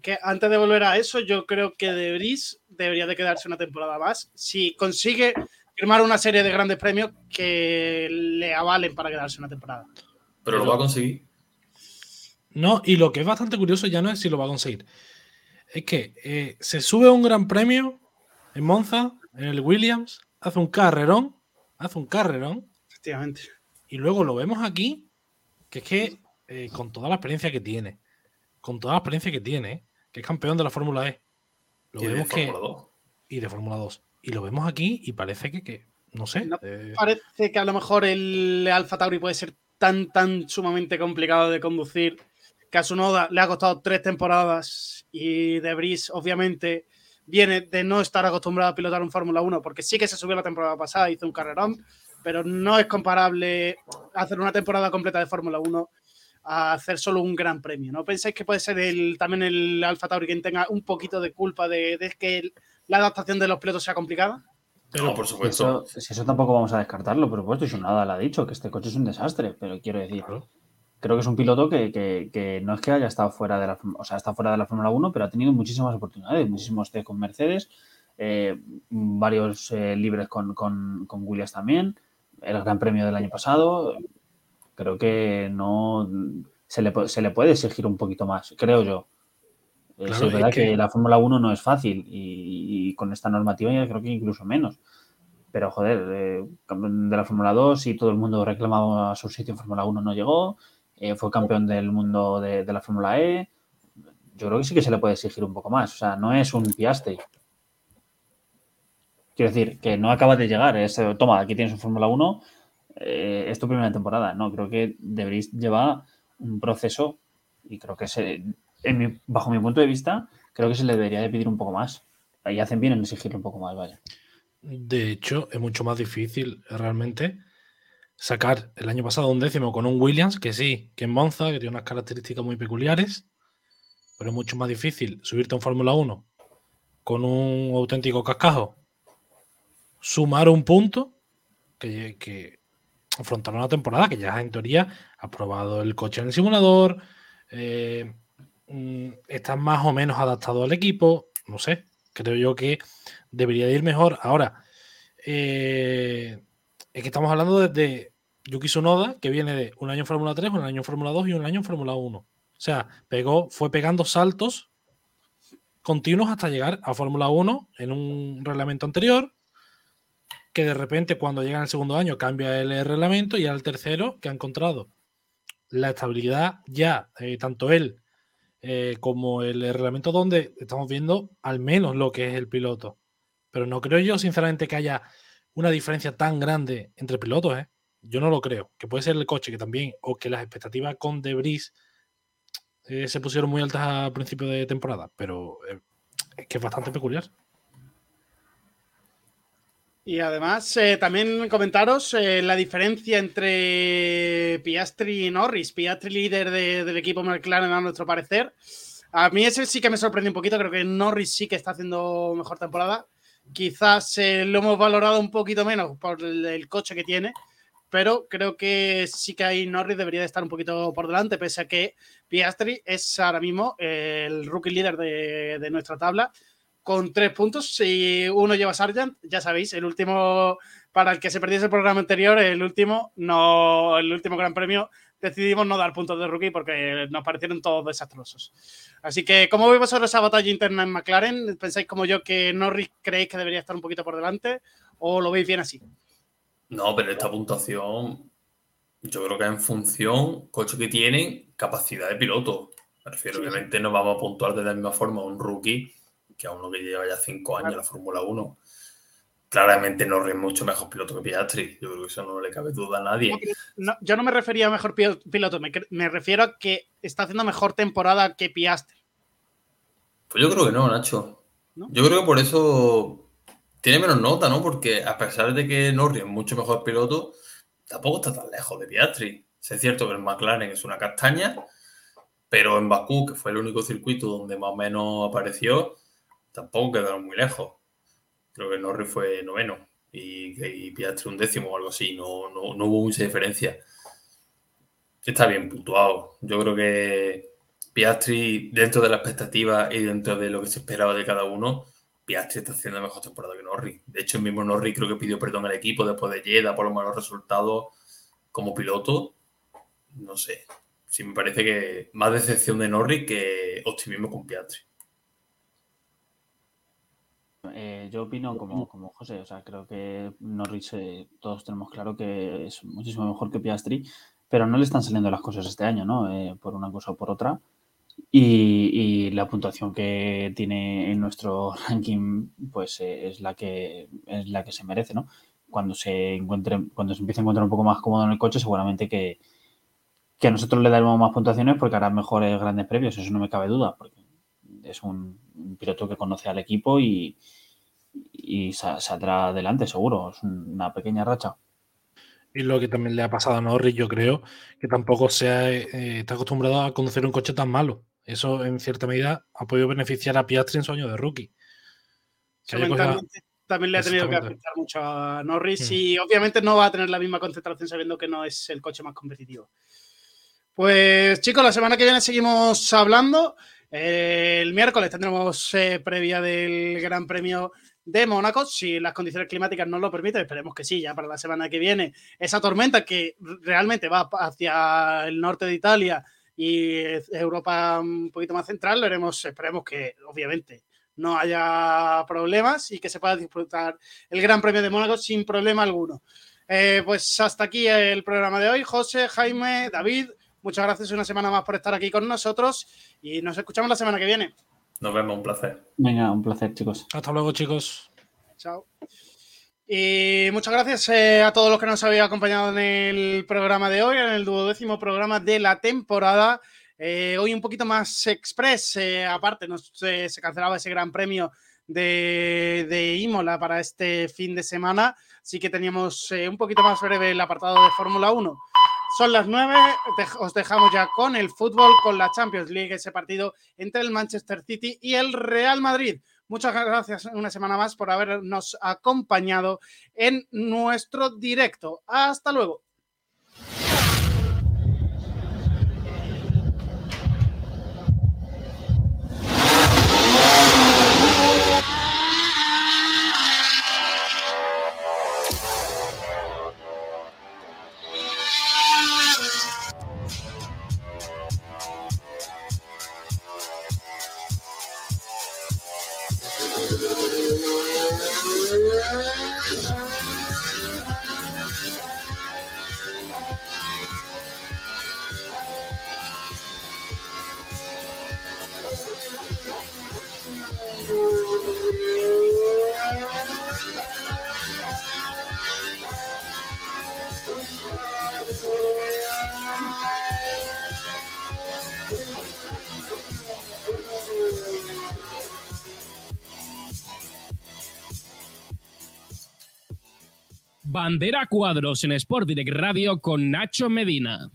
Que antes de volver a eso, yo creo que De Vries debería de quedarse una temporada más. Si consigue firmar una serie de grandes premios que le avalen para quedarse una temporada. pero lo va a conseguir. No, y lo que es bastante curioso ya no es si lo va a conseguir. Es que eh, se sube a un gran premio en Monza, en el Williams, hace un carrerón, hace un carrerón, Efectivamente. y luego lo vemos aquí, que es que eh, con toda la experiencia que tiene, con toda la experiencia que tiene, que es campeón de la Fórmula E, lo Y de vemos que. Fórmula 2. Y de Fórmula 2. Y lo vemos aquí y parece que, que no sé. No. eh, Parece que a lo mejor el Alfa Tauri puede ser tan, tan sumamente complicado de conducir que a su noda le ha costado tres temporadas y De Vries, obviamente, viene de no estar acostumbrado a pilotar un Fórmula 1 porque sí que se subió la temporada pasada, hizo un carrerón, pero no es comparable hacer una temporada completa de Fórmula 1 a hacer solo un gran premio. ¿No pensáis que puede ser el, también el Alfa Tauri quien tenga un poquito de culpa de, de que el- la adaptación de los pilotos sea complicada? No, por supuesto. Eso, si eso tampoco vamos a descartarlo, por supuesto, y su nada lo ha dicho, que este coche es un desastre, pero quiero decir, Claro. creo que es un piloto que, que- que no es que haya estado fuera de la, o sea, está fuera de la Fórmula 1, pero ha tenido muchísimas oportunidades, muchísimos test con Mercedes, eh, varios eh, libres con, con, con Williams también, el Gran Premio del año pasado, creo que no se le, se le puede exigir un poquito más, creo yo. Eh, sí, es verdad es que... que- la Fórmula 1 no es fácil y, y con esta normativa ya creo que incluso menos. Pero joder, eh, campeón de la Fórmula 2 y todo el mundo reclamaba su sitio en Fórmula 1 no llegó. eh, fue campeón del mundo de, de la Fórmula E. Yo creo que sí que se le puede exigir un poco más. O sea, no es un Piastri. Quiero decir, que no acaba de llegar. Es, toma, aquí tienes un Fórmula 1. Eh, es tu primera temporada. No, creo que deberéis llevar un proceso y creo que se, bajo mi punto de vista, creo que se le debería de pedir un poco más. Ahí hacen bien en exigirle un poco más, vaya. De hecho, es mucho más difícil realmente sacar el año pasado un décimo con un Williams, que sí, que en Monza, que tiene unas características muy peculiares, pero es mucho más difícil subirte a un Fórmula 1 con un auténtico cascajo, sumar un punto, que afrontar una temporada que ya en teoría ha probado el coche en el simulador, eh, mm, está más o menos adaptado al equipo, no sé, creo yo que debería de ir mejor. Ahora, eh, es que estamos hablando desde Yuki Tsunoda, que viene de un año en Fórmula 3, un año en Fórmula 2 y un año en Fórmula 1. O sea, pegó, fue pegando saltos continuos hasta llegar a Fórmula 1 en un reglamento anterior, que de repente cuando llega en el segundo año cambia el reglamento y al tercero que ha encontrado la estabilidad ya, eh, tanto él eh, como el reglamento donde estamos viendo al menos lo que es el piloto. Pero no creo yo sinceramente que haya una diferencia tan grande entre pilotos, ¿eh? Yo no lo creo. Que puede ser el coche que también, o que las expectativas con Debris eh, se pusieron muy altas a principio de temporada, pero es que es bastante peculiar. Y además, eh, también comentaros la diferencia entre Piastri y Norris. Piastri líder del equipo McLaren a nuestro parecer. A mí ese sí que me sorprende un poquito. Creo que Norris sí que está haciendo mejor temporada. Quizás lo hemos valorado un poquito menos por el coche que tiene pero creo que sí que ahí Norris debería de estar un poquito por delante, pese a que Piastri es ahora mismo el rookie líder de, nuestra tabla con tres puntos. Si uno lleva Sargent, ya sabéis, el último, para el que se perdiese el programa anterior, el último, no, el último gran premio, decidimos no dar puntos de rookie porque nos parecieron todos desastrosos. Así que, ¿cómo veis vosotros esa batalla interna en McLaren? ¿Pensáis como yo que Norris creéis que debería estar un poquito por delante o lo veis bien así? No, pero esta puntuación, yo creo que en función, coche que tienen, capacidad de piloto. Me refiero, obviamente no vamos a puntuar de la misma forma a un rookie que a uno que lleva ya cinco años en la Fórmula 1. Claramente no es mucho mejor piloto que Piastri. Yo creo que eso no le cabe duda a nadie. yo no me refería a mejor piloto, me, refiero a que está haciendo mejor temporada que Piastri. Pues yo creo que no, Nacho. Yo creo que por eso tiene menos nota, ¿no? Porque a pesar de que Norris es mucho mejor piloto, tampoco está tan lejos de Piastri. Es cierto que el McLaren es una castaña, pero en Bakú, que fue el único circuito donde más o menos apareció, tampoco quedaron muy lejos. Creo que Norris fue noveno y, Piastri un décimo o algo así. No, no, no hubo mucha diferencia. Está bien puntuado. Yo creo que Piastri, dentro de la expectativa y dentro de lo que se esperaba de cada uno, Piastri está haciendo mejor temporada que Norris. De hecho, el mismo Norris creo que pidió perdón al equipo después de Jeddah por los malos resultados como piloto. No sé. Sí me parece que más decepción de Norris que optimismo con Piastri. Eh, yo opino como, como José, o sea, creo que Norris eh, todos tenemos claro que es muchísimo mejor que Piastri, pero no le están saliendo las cosas este año, ¿no? Eh, por una cosa o por otra. Y, la puntuación que tiene en nuestro *laughs* ranking, pues eh, es la que es la que se merece, ¿no? Cuando se encuentre, cuando se empiece a encontrar un poco más cómodo en el coche, seguramente que, que a nosotros le daremos más puntuaciones porque hará mejores grandes premios, eso no me cabe duda, porque es un, piloto que conoce al equipo y, y saldrá adelante, seguro. Es una pequeña racha. Y lo que también le ha pasado a Norris, yo creo, que tampoco se eh, está acostumbrado a conducir un coche tan malo. Eso, en cierta medida, ha podido beneficiar a Piastri en su año de rookie. También le ha tenido que afectar mucho a Norris mm. y obviamente no va a tener la misma concentración sabiendo que no es el coche más competitivo. Pues chicos, la semana que viene seguimos hablando. El miércoles tendremos eh, previa del Gran Premio de Mónaco, si las condiciones climáticas nos lo permiten, esperemos que sí, ya para la semana que viene, esa tormenta que realmente va hacia el norte de Italia y Europa un poquito más central, veremos, esperemos que obviamente no haya problemas y que se pueda disfrutar el Gran Premio de Mónaco sin problema alguno. Eh, pues hasta aquí el programa de hoy. José, Jaime, David, muchas gracias una semana más por estar aquí con nosotros y nos escuchamos la semana que viene. Nos vemos, un placer. Venga, un placer, chicos. Hasta luego, chicos. Chao. Y muchas gracias eh, a todos los que nos habéis acompañado en el programa de hoy, en el duodécimo programa de la temporada. Eh, hoy un poquito más express, eh, aparte se cancelaba ese gran premio de, de, Imola para este fin de semana, así que teníamos un poquito más breve el apartado de Fórmula 1. Son las nueve, os dejamos ya con el fútbol, con la Champions League, ese partido entre el Manchester City y el Real Madrid. Muchas gracias una semana más por habernos acompañado en nuestro directo. Hasta luego. Bandera Cuadros en Sport Direct Radio con Nacho Medina.